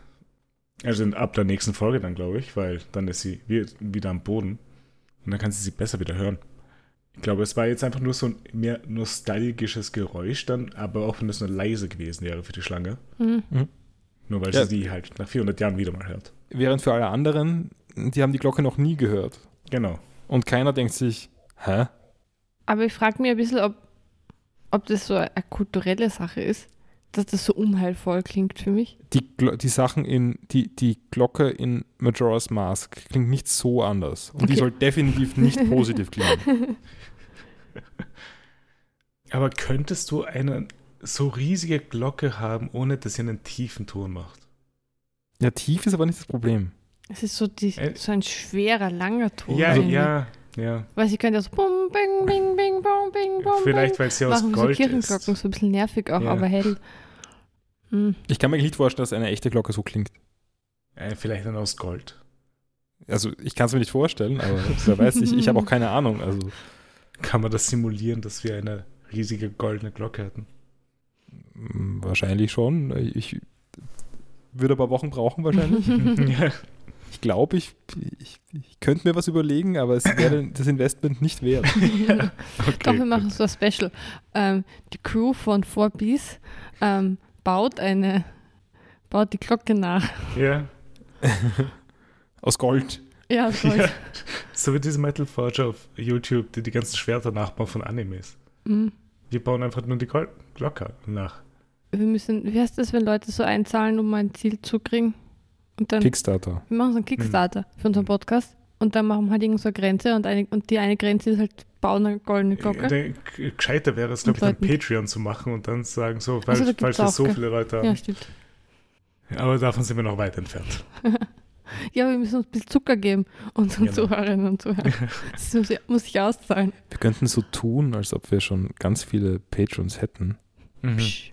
Speaker 1: Also ab der nächsten Folge dann, glaube ich, weil dann ist sie wie- wieder am Boden. Und dann kann sie sie besser wieder hören. Ich glaube, es war jetzt einfach nur so ein mehr nostalgisches Geräusch dann, aber auch wenn es nur leise gewesen wäre für die Schlange.
Speaker 2: Hm.
Speaker 1: Nur weil
Speaker 3: Ja.
Speaker 1: sie die halt nach 400 Jahren wieder mal hört.
Speaker 3: Während für alle anderen, die haben die Glocke noch nie gehört.
Speaker 1: Genau.
Speaker 3: Und keiner denkt sich, hä?
Speaker 2: Aber ich frage mich ein bisschen, ob, ob das so eine kulturelle Sache ist, dass das so unheilvoll klingt für mich.
Speaker 3: Die, Glo die Sachen in, die, die Glocke in Majora's Mask klingt nicht so anders. Und die
Speaker 2: Okay.
Speaker 3: soll definitiv nicht <laughs> positiv klingen.
Speaker 1: Aber könntest du eine so riesige Glocke haben, ohne dass sie einen tiefen Ton macht?
Speaker 3: Ja, tief ist aber nicht das Problem.
Speaker 2: Es ist so, die,
Speaker 1: Äh.
Speaker 2: so ein schwerer, langer Ton.
Speaker 1: Ja,
Speaker 2: irgendwie.
Speaker 1: ja, ja.
Speaker 2: Weil sie können ja so bum, bing, bing, bing, bum, bing, bum,
Speaker 1: Vielleicht, weil sie aus
Speaker 2: machen wie so
Speaker 1: Gold
Speaker 2: Kirchenglocken,
Speaker 1: ist.
Speaker 2: so ein bisschen nervig auch,
Speaker 1: Ja.
Speaker 2: aber hell. Hm.
Speaker 3: Ich kann mir nicht vorstellen, dass eine echte Glocke so klingt.
Speaker 1: Äh, vielleicht dann aus Gold.
Speaker 3: Also ich kann es mir nicht vorstellen, aber wer weiß, ich, ich habe auch <laughs> keine Ahnung. Also
Speaker 1: Kann man das simulieren, dass wir eine riesige goldene Glocke hätten?
Speaker 3: mh, wahrscheinlich schon. Ich würde aber Wochen brauchen wahrscheinlich. <laughs> <laughs>
Speaker 1: ja.
Speaker 3: Ich glaube, ich, ich, ich könnte mir was überlegen, aber es wäre <laughs> das Investment nicht wert.
Speaker 1: Okay,
Speaker 2: Doch, wir machen so ein Special. Ähm, die Crew von 4Bs ähm, baut eine, baut die Glocke nach.
Speaker 1: Ja. <laughs>
Speaker 3: Aus Gold.
Speaker 2: Ja, voll.
Speaker 1: ja. So wie diese Metal Forger auf YouTube, die die ganzen Schwerter nachbauen von Animes.
Speaker 2: Hm.
Speaker 1: Wir bauen einfach nur die Gold Glocke nach.
Speaker 2: Wir müssen, wie heißt das, wenn Leute so einzahlen, um ein Ziel zu kriegen? Und dann,
Speaker 3: Kickstarter.
Speaker 2: wir machen so einen Kickstarter für unseren Podcast und dann machen wir halt irgend so eine Grenze und, eine, und die eine Grenze ist halt, bauen eine goldene Glocke.
Speaker 1: G- Gescheiter wäre es, glaube ich, dann Patreon zu machen und dann sagen, so, falls,
Speaker 2: Also, da
Speaker 1: falls wir so viele Leute haben.
Speaker 2: Ja, stimmt.
Speaker 1: Aber davon sind wir noch weit entfernt. <laughs>
Speaker 2: Ja, wir müssen uns ein bisschen Zucker geben, unseren
Speaker 1: Genau.
Speaker 2: Zuhörerinnen und Zuhörern. <laughs> Das muss, muss ich auszahlen.
Speaker 3: Wir könnten so tun, als ob wir schon ganz viele Patrons hätten.
Speaker 1: Mhm.
Speaker 2: Psch.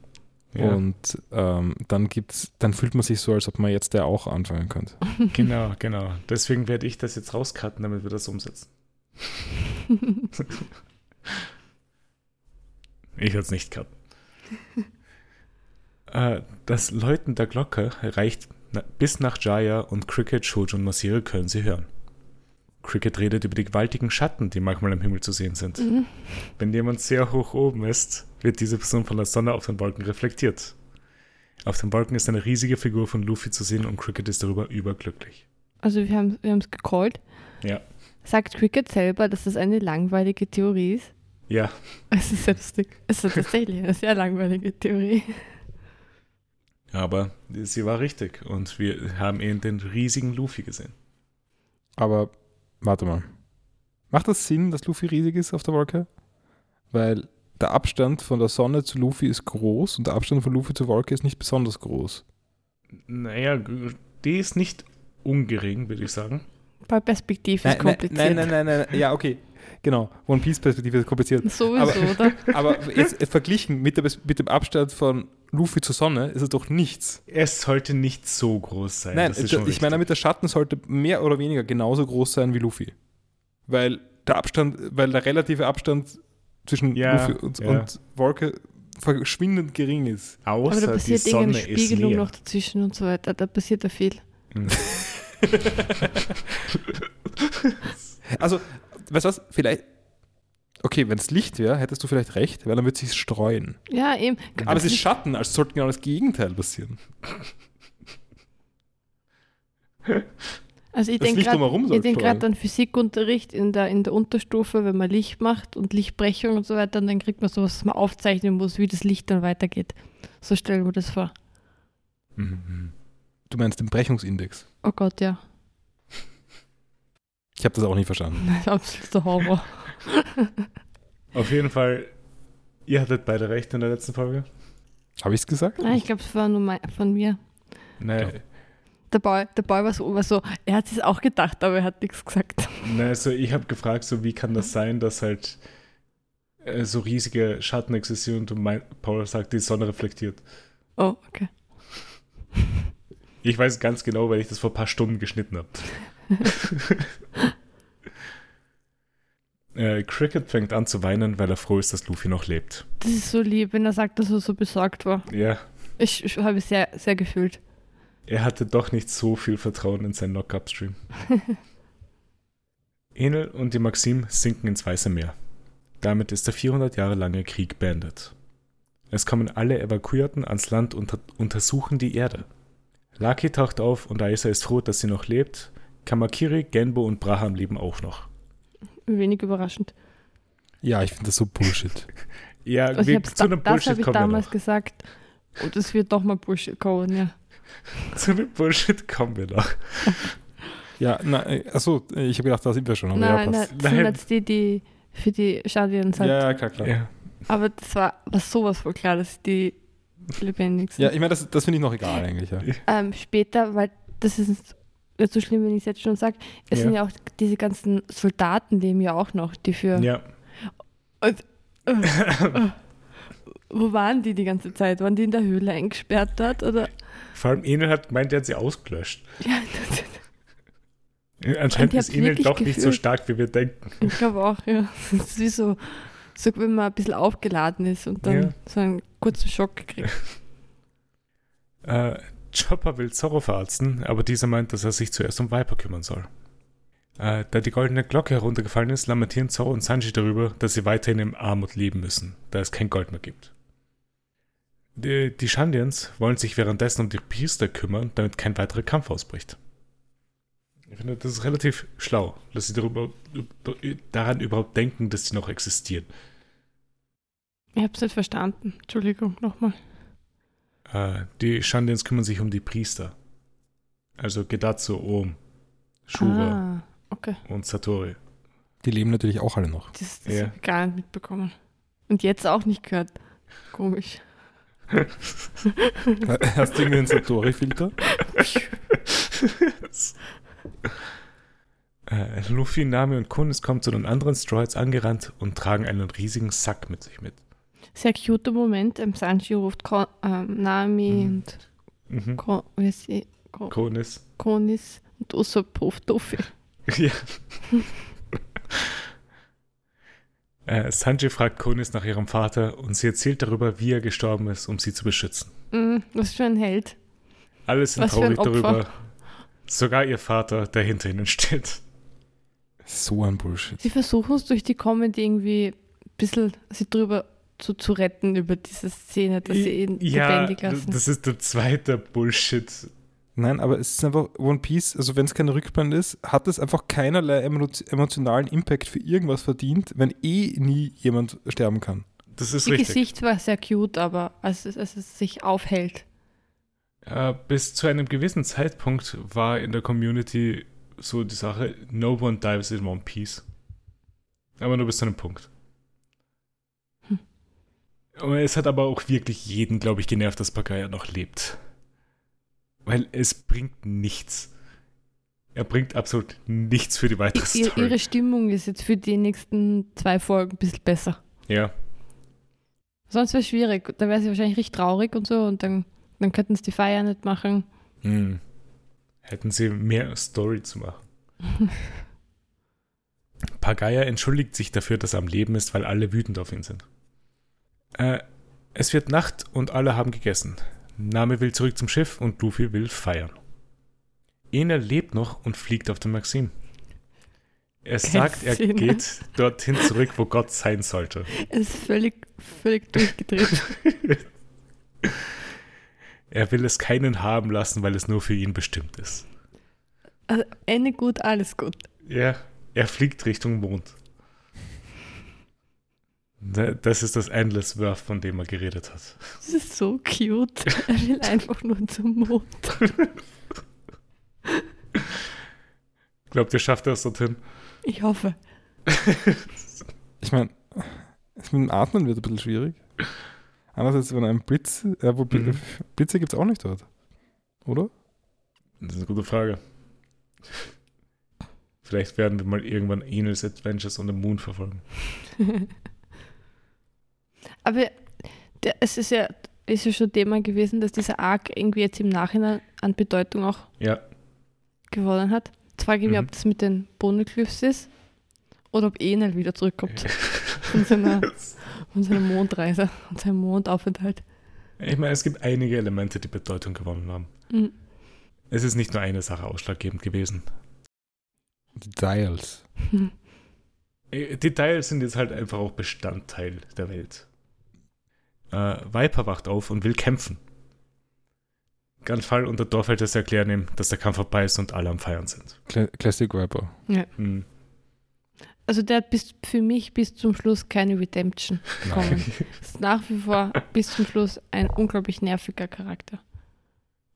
Speaker 1: Ja.
Speaker 3: Und ähm, dann gibt's, dann fühlt man sich so, als ob man jetzt der auch anfangen könnte. <laughs>
Speaker 1: Genau, genau. Deswegen werde ich das jetzt rauscutten, damit wir das umsetzen. <laughs> Ich werde es nicht cutten. äh, das Läuten der Glocke reicht na bis nach Jaya und Cricket, Shoujo und Masire können sie hören. Cricket redet über die gewaltigen Schatten, die manchmal am Himmel zu sehen sind.
Speaker 2: Mhm.
Speaker 1: Wenn jemand sehr hoch oben ist, wird diese Person von der Sonne auf den Wolken reflektiert. Auf den Wolken ist eine riesige Figur von Luffy zu sehen und Cricket ist darüber überglücklich.
Speaker 2: Also wir haben wir es gecallt.
Speaker 1: Ja.
Speaker 2: Sagt Cricket selber, dass das eine langweilige Theorie ist?
Speaker 1: Ja,
Speaker 2: Es ist sehr lustig. Es ist tatsächlich eine sehr langweilige Theorie.
Speaker 1: aber sie war richtig und wir haben eben den riesigen Luffy gesehen.
Speaker 3: Aber warte mal. Macht das Sinn, dass Luffy riesig ist auf der Wolke? Weil der Abstand von der Sonne zu Luffy ist groß und der Abstand von Luffy zur Wolke ist nicht besonders groß.
Speaker 1: Naja, die ist nicht ungering, würde ich sagen.
Speaker 2: Bei Perspektive ist kompliziert.
Speaker 3: Nein, nein, nein, nein, nein. Ja, okay. Genau. One Piece Perspektive ist kompliziert.
Speaker 2: Sowieso, oder? <laughs>
Speaker 3: Aber jetzt verglichen mit, der, mit dem Abstand von Luffy zur Sonne ist es doch nichts.
Speaker 1: Es sollte nicht so groß sein.
Speaker 3: Nein,
Speaker 1: das ist
Speaker 3: ich
Speaker 1: schon
Speaker 3: meine,
Speaker 1: richtig.
Speaker 3: damit der Schatten sollte mehr oder weniger genauso groß sein wie Luffy. Weil der Abstand, weil der relative Abstand zwischen
Speaker 1: Ja,
Speaker 3: Luffy und,
Speaker 1: ja.
Speaker 3: und Wolke verschwindend gering ist.
Speaker 2: Aber
Speaker 1: Außer
Speaker 2: da passiert
Speaker 1: die Sonne
Speaker 2: Spiegelung noch dazwischen und so weiter. Da passiert da viel. <laughs> <laughs>
Speaker 3: Also, weißt du was? Vielleicht. Okay, wenn es Licht wäre, hättest du vielleicht recht, weil dann würde es sich streuen.
Speaker 2: Ja, eben.
Speaker 3: Aber es ist Schatten, also sollte genau das Gegenteil passieren.
Speaker 2: Also ich denke gerade denk an Physikunterricht in der, in der Unterstufe, wenn man Licht macht und Lichtbrechung und so weiter, und dann kriegt man sowas, was man aufzeichnen muss, wie das Licht dann weitergeht. So stellen wir das vor.
Speaker 1: Mhm.
Speaker 3: Du meinst den Brechungsindex.
Speaker 2: Oh Gott, ja.
Speaker 3: Ich habe das auch nicht verstanden. <laughs>
Speaker 2: Das ist absoluter Horror. <laughs>
Speaker 1: Auf jeden Fall, ihr hattet beide recht in der letzten Folge.
Speaker 3: Habe ich es gesagt?
Speaker 2: Nein, ich glaube, es war nur mein, von mir.
Speaker 1: Nein,
Speaker 2: Der Boy, der Boy war so, war so, er hat es auch gedacht, aber er hat nichts gesagt.
Speaker 1: nein also ich habe gefragt, so wie kann das sein, dass halt äh, so riesige Schatten existieren und mein, Paul sagt, die Sonne reflektiert.
Speaker 2: Oh, okay.
Speaker 1: Ich weiß ganz genau, weil ich das vor ein paar Stunden geschnitten habe. <laughs> äh, Cricket fängt an zu weinen, weil er froh ist, dass Luffy noch lebt.
Speaker 2: Das ist so lieb, wenn er sagt, dass er so besorgt war.
Speaker 1: Ja,
Speaker 2: Ich, ich habe es sehr, sehr gefühlt.
Speaker 1: er hatte doch nicht so viel Vertrauen in seinen Knock-Up-Stream. <laughs> Enel und die Maxim sinken ins Weiße Meer. Damit ist der 400 Jahre lange Krieg beendet. Es kommen alle Evakuierten ans Land und unter untersuchen die Erde. Lucky taucht auf und Aisa ist froh, dass sie noch lebt. Kamakiri, Genbo und Braham leben auch noch.
Speaker 2: Wenig überraschend.
Speaker 3: Ja, ich finde das so Bullshit. <laughs>
Speaker 1: Ja,
Speaker 2: Also
Speaker 1: wir, zu
Speaker 2: da,
Speaker 1: einem
Speaker 2: das
Speaker 1: Bullshit
Speaker 2: habe ich
Speaker 1: kommen wir
Speaker 2: damals
Speaker 1: noch.
Speaker 2: gesagt. Und es wird doch mal Bullshit kommen, ja. <laughs>
Speaker 1: Zu einem Bullshit kommen wir noch. <laughs>
Speaker 3: Ja, na, achso, ich habe gedacht, da sind wir schon. Aber
Speaker 2: Nein,
Speaker 3: ja,
Speaker 2: nein,
Speaker 3: passt.
Speaker 2: das sind
Speaker 1: Nein.
Speaker 2: jetzt die, die für die Shadians halt.
Speaker 3: Ja, ja, klar, klar. Ja.
Speaker 2: Aber das war, war sowas voll klar, dass die lebendig sind.
Speaker 3: ich meine, das, das finde ich noch egal eigentlich. Ja.
Speaker 2: Ähm, später, weil das ist nicht so schlimm, wenn ich es jetzt schon sage, es
Speaker 1: Ja.
Speaker 2: sind ja auch diese ganzen Soldaten leben ja auch noch, die für.
Speaker 1: ja.
Speaker 2: Und, äh, äh, wo waren die die ganze Zeit? Waren die in der Höhle eingesperrt dort? Oder?
Speaker 1: Vor allem Enel hat gemeint, er hat sie ausgelöscht.
Speaker 2: Ja, <laughs>
Speaker 1: Anscheinend
Speaker 2: Und ich
Speaker 1: ist Enel doch nicht so
Speaker 2: gefühlt.
Speaker 1: stark, wie wir denken.
Speaker 2: ich glaube auch, ja. Das ist wie so, so, wenn man ein bisschen aufgeladen ist und dann
Speaker 1: Ja.
Speaker 2: so einen kurzen Schock kriegt. <laughs>
Speaker 1: Äh, Chopper will Zorro verarzten, aber dieser meint, dass er sich zuerst um Viper kümmern soll. Äh, da die goldene Glocke heruntergefallen ist, lamentieren Zorro und Sanji darüber, dass sie weiterhin im Armut leben müssen, da es kein Gold mehr gibt. Die, die Shandians wollen sich währenddessen um die Priester kümmern, damit kein weiterer Kampf ausbricht. Ich finde, das ist relativ schlau, dass sie darüber, daran überhaupt denken, dass sie noch existieren.
Speaker 2: Ich habe es nicht verstanden. Entschuldigung, nochmal.
Speaker 1: Äh, die Shandians kümmern sich um die Priester. Also Gedatsu, Ohm, Shura
Speaker 2: Ah, okay.
Speaker 1: und Satori.
Speaker 3: Die leben natürlich auch alle noch.
Speaker 2: Das, das
Speaker 1: Ja.
Speaker 2: habe ich gar nicht mitbekommen. Und jetzt auch nicht gehört. Komisch. <laughs>
Speaker 3: Hast du irgendwie einen Satori-Filter? <laughs>
Speaker 1: äh, Luffy, Nami und Kunis kommen zu den anderen Stroids angerannt und tragen einen riesigen Sack mit sich mit.
Speaker 2: sehr cuter Moment. Ähm, Sanji ruft Ko ähm, Nami
Speaker 1: Mhm.
Speaker 2: und
Speaker 1: Mhm.
Speaker 2: Ko sie? Ko
Speaker 1: Konis.
Speaker 2: Konis und Usopp ruft Luffy. <laughs>
Speaker 1: Ja. <laughs> äh, Sanji fragt Konis nach ihrem Vater und sie erzählt darüber, wie er gestorben ist, um sie zu beschützen.
Speaker 2: Mhm, was für ein Held.
Speaker 1: Alle sind traurig darüber. Sogar ihr Vater, der hinter ihnen steht.
Speaker 3: So ein Bullshit.
Speaker 2: Sie versuchen es durch die Comedy irgendwie ein bisschen sie drüber zu, zu retten über diese Szene, dass sie ihn
Speaker 1: ja,
Speaker 2: lebendig lassen.
Speaker 1: das ist der zweite Bullshit.
Speaker 3: Nein, aber es ist einfach One Piece, also wenn es keine Rückblende ist, hat es einfach keinerlei emo emotionalen Impact für irgendwas verdient, wenn eh nie jemand sterben kann.
Speaker 1: Das ist
Speaker 2: Ihr
Speaker 1: richtig.
Speaker 2: Gesicht war sehr cute, aber als es, als es sich aufhält.
Speaker 1: Äh, bis zu einem gewissen Zeitpunkt war in der Community so die Sache, no one dives in One Piece. Aber nur bis zu einem Punkt.
Speaker 2: Hm.
Speaker 1: Und es hat aber auch wirklich jeden, glaube ich, genervt, dass Pagaya noch lebt. Weil es bringt nichts. Er bringt absolut nichts für die weitere
Speaker 2: Ihr,
Speaker 1: Story.
Speaker 2: ihre Stimmung ist jetzt für die nächsten zwei Folgen ein bisschen besser.
Speaker 1: ja,
Speaker 2: Sonst wäre es schwierig. Da wäre sie wahrscheinlich richtig traurig und so und dann, dann könnten sie die Feier nicht machen.
Speaker 1: Hm. Hätten sie mehr Story zu machen. <laughs> Pagaya entschuldigt sich dafür, dass er am Leben ist, weil alle wütend auf ihn sind. Äh, es wird Nacht und alle haben gegessen. Name will zurück zum Schiff und Luffy will feiern. Enel lebt noch und fliegt auf den Maxim. Er sagt, er
Speaker 2: Szene.
Speaker 1: geht dorthin zurück, wo Gott sein sollte.
Speaker 2: Er ist völlig, völlig durchgedreht. <laughs>
Speaker 1: Er will es keinen haben lassen, weil es nur für ihn bestimmt ist.
Speaker 2: Also, Ende gut, alles gut.
Speaker 1: Ja, er fliegt Richtung Mond. Da- Das ist das Endless Worth, von dem er geredet hat.
Speaker 2: Das ist so cute. Er will <laughs> einfach nur zum Mond.
Speaker 1: Glaubt ihr, schafft er es dorthin?
Speaker 2: Ich hoffe. <laughs>
Speaker 3: Ich meine, mit dem Atmen wird ein bisschen schwierig. Andererseits, wenn ein Blitz, äh, wo Bl-
Speaker 1: Mhm.
Speaker 3: Blitze gibt es auch nicht dort. Oder?
Speaker 1: Das ist eine gute Frage. Vielleicht werden wir mal irgendwann Enels Adventures on the Moon verfolgen. <laughs>
Speaker 2: Aber der, es ist ja, ist ja schon Thema gewesen, dass dieser Arc irgendwie jetzt im Nachhinein an Bedeutung auch
Speaker 1: Ja,
Speaker 2: gewonnen hat. Jetzt frage ich mich,
Speaker 1: Mhm.
Speaker 2: ob das mit den Boneglyphs ist oder ob Enel wieder zurückkommt <laughs> von seiner, von seiner Mondreise <laughs> und seinem Mondaufenthalt.
Speaker 1: ich meine, es gibt einige Elemente, die Bedeutung gewonnen haben.
Speaker 2: Mhm.
Speaker 1: Es ist nicht nur eine Sache ausschlaggebend gewesen.
Speaker 3: Die Dials.
Speaker 1: Äh, Die Teile sind jetzt halt einfach auch Bestandteil der Welt. Äh, Viper wacht auf und will kämpfen. Ganz Fall und der Dorfheld das erklären ihm, dass der Kampf vorbei ist und alle am Feiern sind.
Speaker 3: Cla Classic Viper.
Speaker 1: Hm.
Speaker 2: Also der hat bis, für mich bis zum Schluss keine Redemption bekommen. ist nach wie vor bis zum Schluss ein unglaublich nerviger Charakter.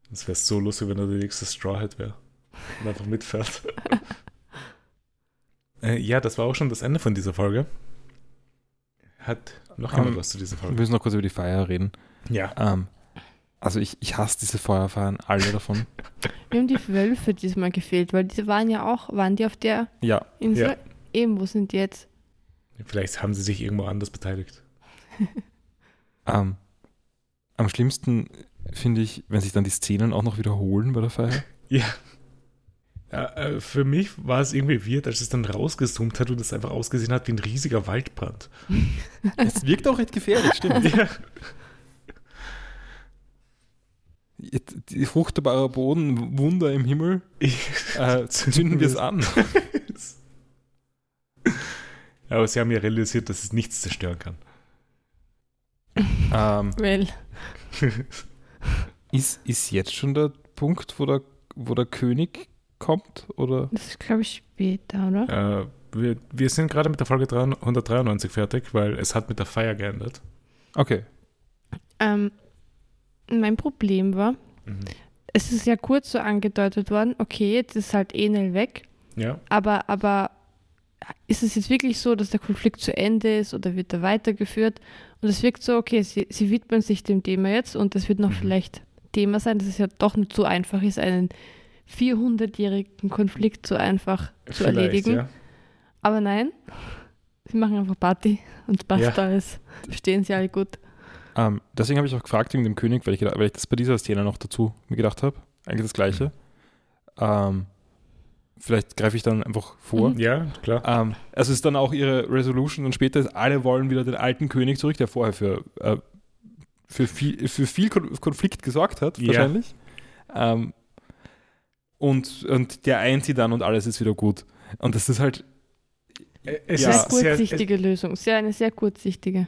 Speaker 1: Das wäre so lustig, wenn er der nächste Strawhead wäre und einfach mitfährt. <laughs> äh, ja, das war auch schon das Ende von dieser Folge. Hat noch jemand
Speaker 3: Ähm,
Speaker 1: was zu dieser
Speaker 3: Wir
Speaker 1: Folge?
Speaker 3: müssen noch kurz über die Feier reden.
Speaker 1: Ja.
Speaker 3: Ähm, also ich, ich hasse diese Feuerfeiern, alle davon. <laughs>
Speaker 2: Mir haben die Wölfe diesmal gefehlt, weil diese waren ja auch, waren die auf der
Speaker 3: Ja,
Speaker 2: Insel?
Speaker 1: Ja.
Speaker 2: Eben, wo sind die jetzt?
Speaker 1: Vielleicht haben sie sich irgendwo anders beteiligt. <laughs>
Speaker 3: ähm, am schlimmsten finde ich, wenn sich dann die Szenen auch noch wiederholen bei der Feier. <laughs>
Speaker 1: Ja. ja äh, für mich war es irgendwie weird, als es dann rausgezoomt hat und es einfach ausgesehen hat wie ein riesiger Waldbrand. <laughs>
Speaker 3: Es wirkt auch recht gefährlich, stimmt.
Speaker 1: Ja.
Speaker 3: Die fruchtbare Boden, Wunder im Himmel, äh, zünden wir es an.
Speaker 1: Aber sie haben ja realisiert, dass es nichts zerstören kann.
Speaker 3: Ähm, <laughs>
Speaker 2: Well, <laughs>
Speaker 3: ist, ist jetzt schon der Punkt, wo der, wo der König kommt? Oder?
Speaker 2: das ist, glaube ich, später, oder?
Speaker 1: Äh, wir, wir sind gerade mit der Folge 193 fertig, weil es hat mit der Feier geändert.
Speaker 3: Okay.
Speaker 2: Ähm, mein Problem war,
Speaker 1: Mhm.
Speaker 2: es ist ja kurz so angedeutet worden, okay, jetzt ist halt Enel weg,
Speaker 1: Ja.
Speaker 2: aber, aber ist es jetzt wirklich so, dass der Konflikt zu Ende ist oder wird er weitergeführt? Und es wirkt so, okay, sie, sie widmen sich dem Thema jetzt und es wird noch
Speaker 1: Mhm.
Speaker 2: vielleicht Thema sein, dass es ja doch nicht so einfach ist, einen 400-jährigen Konflikt so einfach zu
Speaker 1: Vielleicht,
Speaker 2: erledigen.
Speaker 1: Ja.
Speaker 2: Aber nein, <laughs> Die machen einfach Party und passt
Speaker 1: Ja.
Speaker 2: alles. Verstehen sie alle gut.
Speaker 3: Ähm, deswegen habe ich auch gefragt wegen dem König, weil ich, weil ich das bei dieser Szene noch dazu mir gedacht habe. Eigentlich das Gleiche. Ähm, vielleicht greife ich dann einfach vor.
Speaker 2: Mhm.
Speaker 1: Ja, klar.
Speaker 3: Ähm, also es ist dann auch ihre Resolution und später ist, alle wollen wieder den alten König zurück, der vorher für, äh, für, viel, für viel Kon- Konflikt gesorgt hat,
Speaker 1: Ja.
Speaker 3: wahrscheinlich. Ähm, und, und der eint sie dann und alles ist wieder gut. Und das ist halt,
Speaker 1: Äh, Es
Speaker 3: Ja.
Speaker 2: Sehr
Speaker 1: ist sehr,
Speaker 2: kurzsichtige Lösung. Sehr, eine sehr kurzsichtige.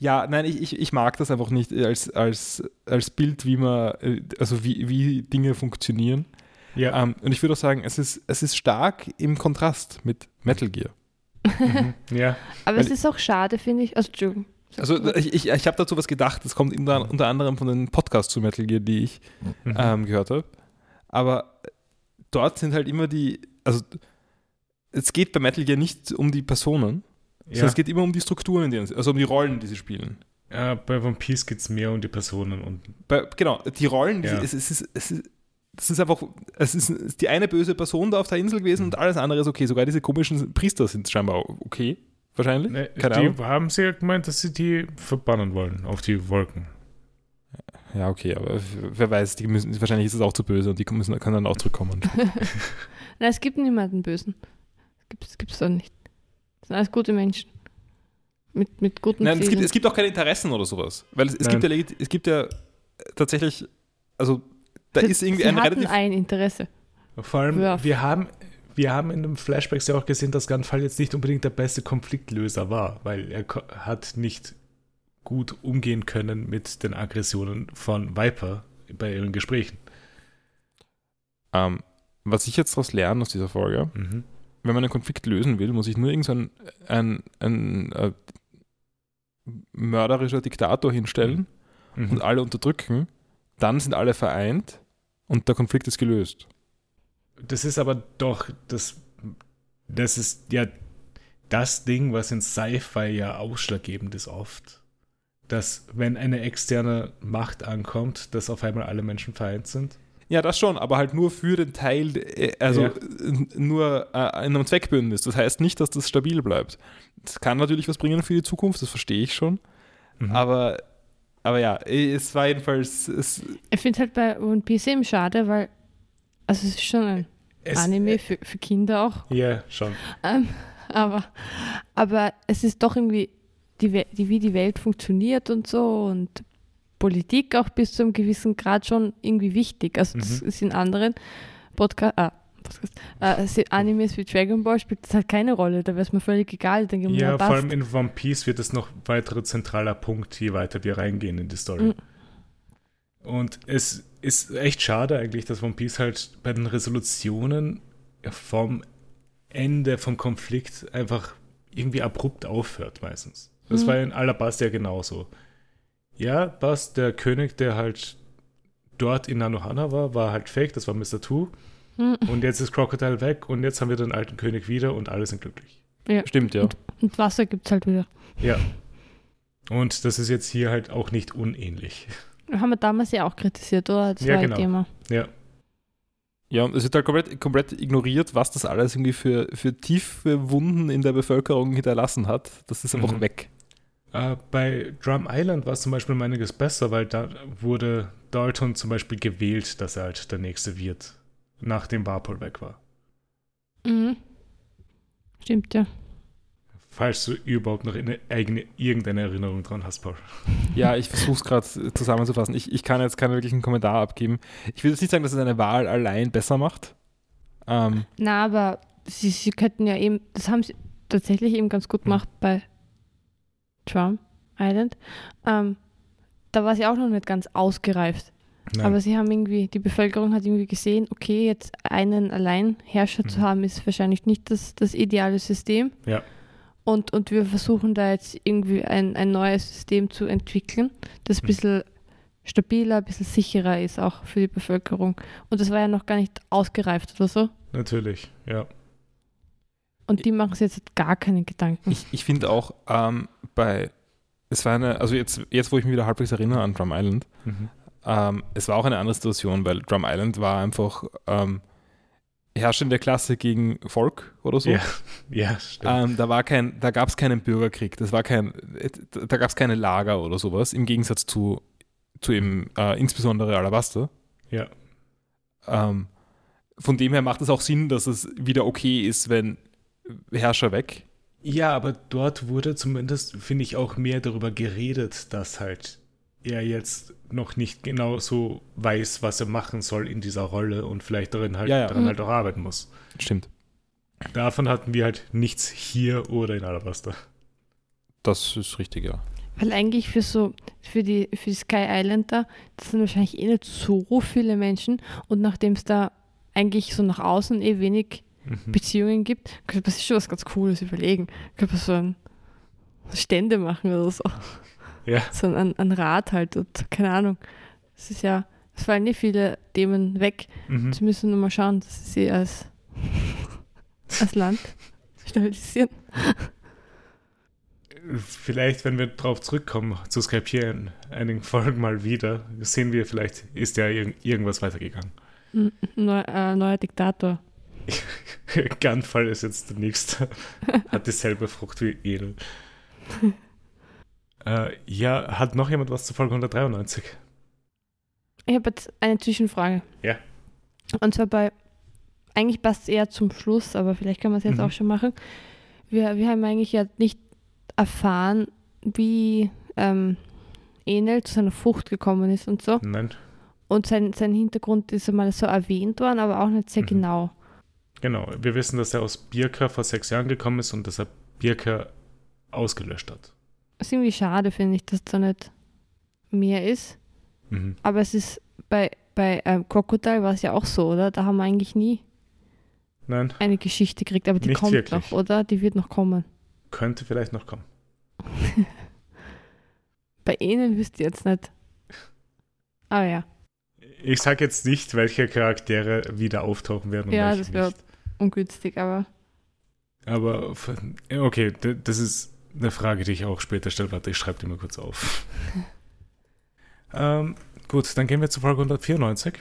Speaker 3: ja, nein, ich, ich, ich mag das einfach nicht als, als, als Bild, wie man, äh, also wie, wie Dinge funktionieren.
Speaker 1: Ja,
Speaker 3: Ähm, und ich würde auch sagen, es ist, es ist stark im Kontrast mit Metal Gear.
Speaker 1: mhm, ja.
Speaker 2: Aber
Speaker 3: Weil-
Speaker 2: es ist auch schade, finde ich. Also, Entschuldigung.
Speaker 3: Also ich, ich, ich habe dazu was gedacht, das kommt unter, unter anderem von den Podcasts zu Metal Gear, die ich
Speaker 1: Mhm.
Speaker 3: ähm, gehört habe. Aber dort sind halt immer die, also es geht bei Metal Gear nicht um die Personen, sondern
Speaker 1: ja.
Speaker 3: es geht immer um die Strukturen, in denen sie, also um die Rollen, die sie spielen.
Speaker 1: ja, bei One Piece geht es mehr um die Personen und
Speaker 3: Bei, genau, die Rollen, die,
Speaker 1: Ja.
Speaker 3: es, es, ist, es, ist, das ist einfach, es ist die eine böse Person da auf der Insel gewesen und alles andere ist okay. Sogar diese komischen Priester sind scheinbar okay, wahrscheinlich.
Speaker 1: ne,
Speaker 3: Keine
Speaker 1: die
Speaker 3: Ahnung.
Speaker 1: haben sie ja gemeint, dass sie die verbannen wollen auf die Wolken.
Speaker 3: Ja, okay, aber wer weiß, die müssen, wahrscheinlich ist es auch zu böse und die müssen, können dann auch zurückkommen. <laughs>
Speaker 2: Nein, es gibt niemanden Bösen. Das gibt es doch nicht. Das sind alles gute Menschen. Mit, mit guten
Speaker 3: Nein, es gibt,
Speaker 2: Zielen.
Speaker 3: es gibt auch keine Interessen oder sowas. Weil es, es, gibt, ja, es gibt ja tatsächlich, also da
Speaker 2: Sie-
Speaker 3: ist irgendwie
Speaker 2: sie
Speaker 3: ein
Speaker 2: hatten
Speaker 3: relativ.
Speaker 2: ein Interesse.
Speaker 1: Vor allem,
Speaker 2: Ja.
Speaker 1: wir haben, wir haben in den Flashbacks ja auch gesehen, dass Gunfall jetzt nicht unbedingt der beste Konfliktlöser war, weil er hat nicht gut umgehen können mit den Aggressionen von Viper bei ihren Gesprächen.
Speaker 3: Ähm, was ich jetzt daraus lerne aus dieser Folge,
Speaker 1: Mhm.
Speaker 3: wenn man einen Konflikt lösen will, muss ich nur irgend so ein, ein, ein, äh, mörderischer Diktator hinstellen
Speaker 1: Mhm.
Speaker 3: und alle unterdrücken, dann sind alle vereint und der Konflikt ist gelöst.
Speaker 1: Das ist aber doch das, das ist ja das Ding, was in Sci-Fi ja ausschlaggebend ist oft. Dass, wenn eine externe Macht ankommt, dass auf einmal alle Menschen vereint sind.
Speaker 3: Ja, das schon, aber halt nur für den Teil, äh, also
Speaker 1: Ja.
Speaker 3: nur äh, in einem Zweckbündnis. Das heißt nicht, dass das stabil bleibt. Das kann natürlich was bringen für die Zukunft, das verstehe ich schon.
Speaker 1: Mhm.
Speaker 3: Aber, aber ja, es war jedenfalls, es,
Speaker 2: Ich finde es halt bei One Piece eben schade, weil also es ist schon ein
Speaker 1: Es-
Speaker 2: Anime für, für Kinder auch.
Speaker 1: Ja, schon.
Speaker 2: Ähm, aber, aber es ist doch irgendwie, die, die, wie die Welt funktioniert und so und Politik auch bis zu einem gewissen Grad schon irgendwie wichtig. Also das
Speaker 1: Mhm.
Speaker 2: ist in anderen Podcast, ah, äh, Animes wie Dragon Ball spielt das halt keine Rolle. Da wäre es mir völlig egal. Dann
Speaker 1: Ja, vor allem in One Piece wird es noch weiterer zentraler Punkt, je weiter wir reingehen in die Story.
Speaker 2: Mhm.
Speaker 1: Und es ist echt schade eigentlich, dass One Piece halt bei den Resolutionen vom Ende vom Konflikt einfach irgendwie abrupt aufhört meistens. Das
Speaker 2: Mhm.
Speaker 1: war in Alabasta ja genauso. Ja, Bast, der König, der halt dort in Nanohana war, war halt fake, das war Mr. Two.
Speaker 2: Mhm.
Speaker 1: Und jetzt ist Crocodile weg und jetzt haben wir den alten König wieder und alle sind glücklich.
Speaker 3: stimmt, ja.
Speaker 2: Und Wasser gibt es halt wieder.
Speaker 1: Ja. Und das ist jetzt hier halt auch nicht unähnlich.
Speaker 2: Haben wir damals ja auch kritisiert, oder? Das
Speaker 1: Ja,
Speaker 2: war
Speaker 1: genau.
Speaker 2: ein Thema.
Speaker 1: Ja.
Speaker 3: Ja, und es wird halt komplett, komplett ignoriert, was das alles irgendwie für, für tiefe Wunden in der Bevölkerung hinterlassen hat. Das ist einfach
Speaker 1: Mhm.
Speaker 3: weg.
Speaker 1: Äh, bei Drum Island war es zum Beispiel um einiges besser, weil da wurde Dalton zum Beispiel gewählt, dass er halt der Nächste wird, nachdem Warpol weg war.
Speaker 2: Mhm. Stimmt, ja.
Speaker 1: Falls du überhaupt noch eine eigene, irgendeine Erinnerung dran hast, Paul.
Speaker 3: Ja, ich versuche es gerade zusammenzufassen. Ich, ich kann jetzt keinen wirklichen Kommentar abgeben. Ich will jetzt nicht sagen, dass es eine Wahl allein besser macht. Ähm,
Speaker 2: Na, aber sie, sie könnten ja eben, das haben sie tatsächlich eben ganz gut gemacht bei Trump Island. Ähm, da war sie auch noch nicht ganz ausgereift.
Speaker 1: Nein.
Speaker 2: Aber sie haben irgendwie, die Bevölkerung hat irgendwie gesehen, okay, jetzt einen Alleinherrscher zu
Speaker 1: Mhm.
Speaker 2: haben, ist wahrscheinlich nicht das, das ideale System.
Speaker 1: Ja.
Speaker 2: Und, und wir versuchen da jetzt irgendwie ein, ein neues System zu entwickeln, das ein
Speaker 1: Mhm.
Speaker 2: bisschen stabiler, ein bisschen sicherer ist, auch für die Bevölkerung. Und das war ja noch gar nicht ausgereift oder so.
Speaker 1: Natürlich, ja.
Speaker 2: Und die machen sich jetzt gar keine Gedanken.
Speaker 3: ich ich finde auch ähm, bei, es war eine, also jetzt, jetzt, wo ich mich wieder halbwegs erinnere an Drum Island,
Speaker 1: Mhm.
Speaker 3: Ähm, es war auch eine andere Situation, weil Drum Island war einfach, ähm, herrschende Klasse gegen Volk oder so.
Speaker 1: Ja, <laughs> ja stimmt.
Speaker 3: Ähm, da war kein, da gab es keinen Bürgerkrieg, das war kein, da gab es keine Lager oder sowas, im Gegensatz zu, zu eben äh, insbesondere Alabaster.
Speaker 1: ja.
Speaker 3: Ähm, von dem her macht es auch Sinn, dass es wieder okay ist, wenn Herrscher weg.
Speaker 1: Ja, aber dort wurde zumindest, finde ich, auch mehr darüber geredet, dass halt er jetzt noch nicht genau so weiß, was er machen soll in dieser Rolle und vielleicht darin halt,
Speaker 3: Ja, ja.
Speaker 1: daran
Speaker 2: Mhm.
Speaker 1: halt auch arbeiten muss.
Speaker 3: Stimmt.
Speaker 1: Davon hatten wir halt nichts hier oder in Alabaster.
Speaker 3: Das ist richtig, ja.
Speaker 2: Weil eigentlich für so, für die, für die Sky Island da, das sind wahrscheinlich eh nicht so viele Menschen und nachdem es da eigentlich so nach außen eh wenig
Speaker 1: Mhm.
Speaker 2: Beziehungen gibt, könnte man sich schon was ganz Cooles überlegen. Könnte man so ein Stände machen oder so.
Speaker 1: Ja.
Speaker 2: So ein, ein Rad halt und keine Ahnung. Es ist ja, es fallen nicht viele Themen weg.
Speaker 1: Mhm.
Speaker 2: Sie müssen nur mal schauen, dass sie als, <laughs> als Land stabilisieren.
Speaker 1: Vielleicht, wenn wir drauf zurückkommen, zu Skype in einigen Folgen mal wieder, sehen wir, vielleicht ist ja irg irgendwas weitergegangen.
Speaker 2: Neu, äh, neuer Diktator. <laughs>
Speaker 1: Gunfall ist jetzt der nächste. Hat dieselbe Frucht wie Edel. <laughs> äh, ja, hat noch jemand was zu Folge 193?
Speaker 2: Ich habe jetzt eine Zwischenfrage.
Speaker 1: Ja.
Speaker 2: Und zwar bei, eigentlich passt es eher zum Schluss, aber vielleicht kann man es jetzt
Speaker 1: Mhm.
Speaker 2: auch schon machen. Wir, wir haben eigentlich ja nicht erfahren, wie ähm, Enel zu seiner Frucht gekommen ist und so.
Speaker 1: Nein.
Speaker 2: Und sein, sein Hintergrund ist einmal so erwähnt worden, aber auch nicht sehr
Speaker 1: Mhm.
Speaker 2: genau.
Speaker 1: Genau, wir wissen, dass er aus Birka vor sechs Jahren gekommen ist und dass er Birka ausgelöscht hat.
Speaker 2: Ist irgendwie schade, finde ich, dass da nicht mehr ist.
Speaker 1: Mhm.
Speaker 2: Aber es ist bei, bei ähm, Crocodile war es ja auch so, oder? Da haben wir eigentlich nie
Speaker 1: Nein,
Speaker 2: eine Geschichte gekriegt, aber die
Speaker 1: Nicht
Speaker 2: kommt
Speaker 1: wirklich.
Speaker 2: noch, oder? Die wird noch kommen.
Speaker 1: könnte vielleicht noch kommen. <laughs>
Speaker 2: Bei ihnen wisst ihr jetzt nicht. Aber ja,
Speaker 1: Ich sage jetzt nicht, welche Charaktere wieder auftauchen werden und
Speaker 2: Ja, das wär-
Speaker 1: nicht.
Speaker 2: ungünstig, aber
Speaker 1: Aber okay, das ist eine Frage, die ich auch später stelle. Warte, ich schreibe die mal kurz auf. <laughs> ähm, gut, dann gehen wir zu Folge 194.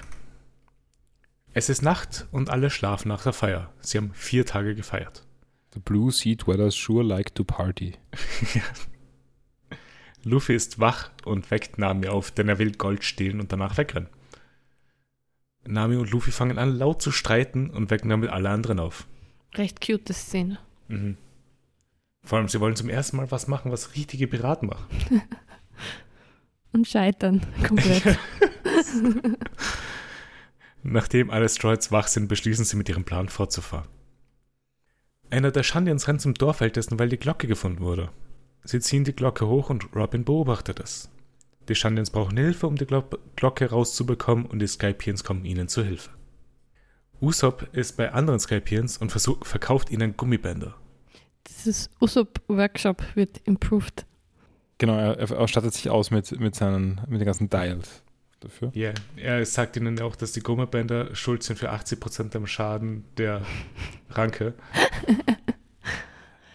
Speaker 1: Es ist Nacht und alle schlafen nach der Feier. Sie haben vier Tage gefeiert.
Speaker 3: The blue sea dwellers sure like to party. <laughs>
Speaker 1: Luffy ist wach und weckt Nami auf, denn er will Gold stehlen und danach wegrennen. Nami und Luffy fangen an laut zu streiten und wecken damit alle anderen auf.
Speaker 2: recht cute Szene.
Speaker 1: Mhm. Vor allem, sie wollen zum ersten Mal was machen, was richtige Piraten machen. <laughs>
Speaker 2: Und scheitern komplett. <laughs>
Speaker 1: Nachdem alle Stroids wach sind, beschließen sie mit ihrem Plan fortzufahren. Einer der Shandians rennt zum Dorfältesten, weil die Glocke gefunden wurde. Sie ziehen die Glocke hoch und Robin beobachtet es. Die Shandians brauchen Hilfe, um die Glo Glocke rauszubekommen und die Skypians kommen ihnen zu Hilfe. Usopp ist bei anderen Skypians und verkauft ihnen Gummibänder.
Speaker 2: Dieses Usopp-Workshop wird improved.
Speaker 3: Genau, er, er stattet sich aus mit, mit, seinen, mit den ganzen Dials dafür.
Speaker 1: Ja, er sagt ihnen auch, dass die Gummibänder schuld sind für 80% am Schaden der Ranke. <laughs>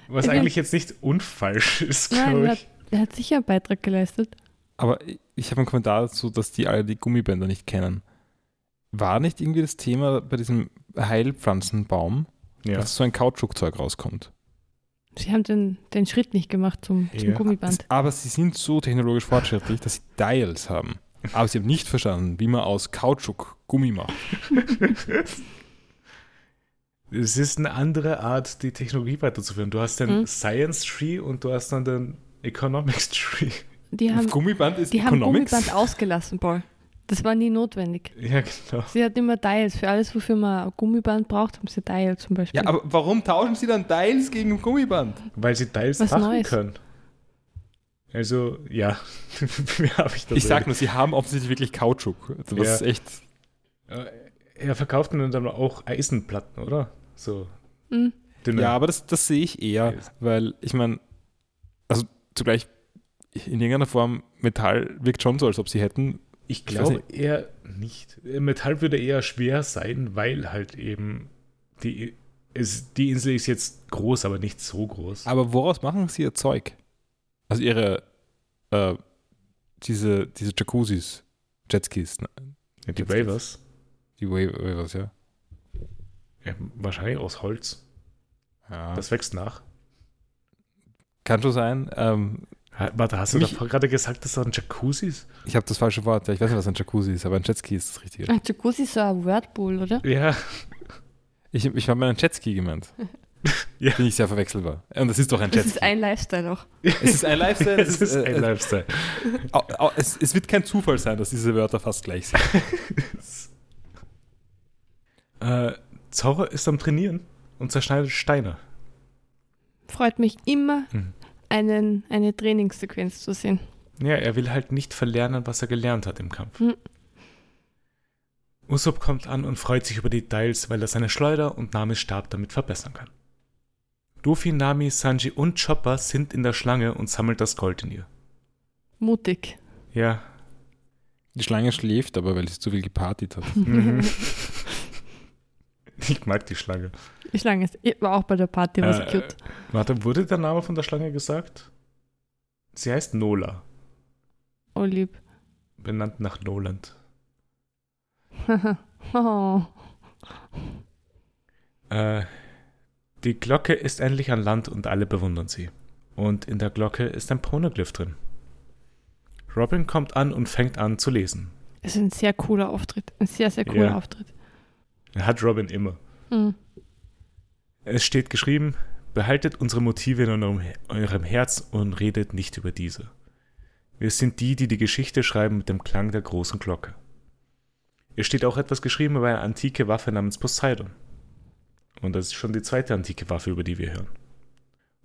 Speaker 1: Was eigentlich jetzt nicht unfalsch ist,
Speaker 2: Nein,
Speaker 1: glaube
Speaker 2: er
Speaker 1: ich.
Speaker 2: hat, er hat sicher einen Beitrag geleistet.
Speaker 3: Aber ich habe einen Kommentar dazu, dass die alle die Gummibänder nicht kennen. War nicht irgendwie das Thema bei diesem Heilpflanzenbaum,
Speaker 1: Ja.
Speaker 3: dass so ein Kautschukzeug rauskommt?
Speaker 2: Sie haben den, den Schritt nicht gemacht zum, zum
Speaker 1: Ja.
Speaker 2: Gummiband.
Speaker 3: Aber sie sind so technologisch fortschrittlich, dass sie Dials haben. Aber sie haben nicht verstanden, wie man aus Kautschuk Gummi macht. <laughs>
Speaker 1: Es ist eine andere Art, die Technologie weiterzuführen. Du hast den
Speaker 2: Mhm.
Speaker 1: Science Tree und du hast dann den Economics Tree.
Speaker 2: Die haben,
Speaker 3: Gummiband ist
Speaker 2: die haben
Speaker 3: Economics.
Speaker 2: Gummiband ausgelassen, Paul. Das war nie notwendig.
Speaker 1: Ja, genau.
Speaker 2: Sie hat immer Dials. Für alles, wofür man ein Gummiband braucht, haben sie Dial zum Beispiel.
Speaker 3: Ja, aber warum tauschen sie dann Dials gegen Gummiband?
Speaker 1: Weil sie Teils
Speaker 2: Was
Speaker 1: machen
Speaker 2: Neues.
Speaker 1: können. Also, ja. <laughs> Wie habe ich das?
Speaker 3: Ich sag nur, sie haben offensichtlich wirklich Kautschuk. Also das
Speaker 1: Ja.
Speaker 3: ist echt.
Speaker 1: Er verkauft ihnen dann auch Eisenplatten, oder? So.
Speaker 2: Hm.
Speaker 1: Dünne.
Speaker 3: Ja, aber das, das sehe ich eher,
Speaker 1: Yes.
Speaker 3: weil ich meine, also zugleich in irgendeiner Form Metall wirkt schon so, als ob sie hätten.
Speaker 1: Ich glaube eher nicht. Metall würde eher schwer sein, weil halt eben die, es, die Insel ist jetzt groß, aber nicht so groß.
Speaker 3: Aber woraus machen sie ihr Zeug? Also ihre, äh, diese, diese Jacuzzis, Jetskis, ne?
Speaker 1: Ja, die Wavers.
Speaker 3: die Wa- Wavers, ja.
Speaker 1: Ja, wahrscheinlich aus Holz.
Speaker 3: Ja,
Speaker 1: Das wächst nach.
Speaker 3: kann schon sein. Ähm,
Speaker 1: Warte, hast du
Speaker 3: Mich-
Speaker 1: davor gerade gesagt, dass da ein Jacuzzi ist?
Speaker 3: ich habe das falsche Wort. Ja, ich weiß nicht, was ein Jacuzzi ist, aber ein Jetski ist das Richtige.
Speaker 2: Ein Jacuzzi ist so ein Wordpool, oder?
Speaker 1: Ja.
Speaker 3: Ich, ich habe meinen Jetski gemeint. <laughs>
Speaker 1: Ja.
Speaker 3: Bin ich sehr verwechselbar. Und das ist doch ein
Speaker 2: Das
Speaker 3: Jetski.
Speaker 2: ist ein Lifestyle auch.
Speaker 3: es ist ein Lifestyle. <laughs>
Speaker 1: Es ist ein
Speaker 3: äh,
Speaker 1: Lifestyle.
Speaker 3: au- es, es wird kein Zufall sein, dass diese Wörter fast gleich sind. <laughs>
Speaker 1: Äh, Zauber ist am Trainieren und zerschneidet Steine.
Speaker 2: Freut mich immer,
Speaker 1: Mhm.
Speaker 2: Einen, eine Trainingssequenz zu sehen.
Speaker 1: Ja, er will halt nicht verlernen, was er gelernt hat im Kampf.
Speaker 2: Hm.
Speaker 1: Usopp kommt an und freut sich über die Details, weil er seine Schleuder und Namis Stab damit verbessern kann. Luffy, Nami, Sanji und Chopper sind in der Schlange und sammelt das Gold in ihr.
Speaker 2: Mutig.
Speaker 1: Ja.
Speaker 3: Die Schlange schläft aber, weil sie zu viel gepartyt hat. <laughs> <laughs> <laughs>
Speaker 1: Ich mag die Schlange.
Speaker 2: Die Schlange ist, war auch bei der Party, war
Speaker 1: Äh,
Speaker 2: cute.
Speaker 1: Warte, wurde der Name von der Schlange gesagt? Sie heißt Nola,
Speaker 2: Oh, lieb.
Speaker 1: benannt nach Noland. <laughs>
Speaker 2: oh.
Speaker 1: Äh, die Glocke ist endlich an Land und alle bewundern sie. Und in der Glocke ist ein Poneglyph drin. Robin kommt an und fängt an zu lesen.
Speaker 2: Es ist ein sehr cooler Auftritt. Ein sehr, sehr cooler
Speaker 1: Ja.
Speaker 2: Auftritt.
Speaker 1: Hat Robin immer.
Speaker 2: Mhm.
Speaker 1: Es steht geschrieben, behaltet unsere Motive in eurem, Herz und redet nicht über diese. Wir sind die, die die Geschichte schreiben mit dem Klang der großen Glocke. Es steht auch etwas geschrieben über eine antike Waffe namens Poseidon. Und das ist schon die zweite antike Waffe, über die wir hören.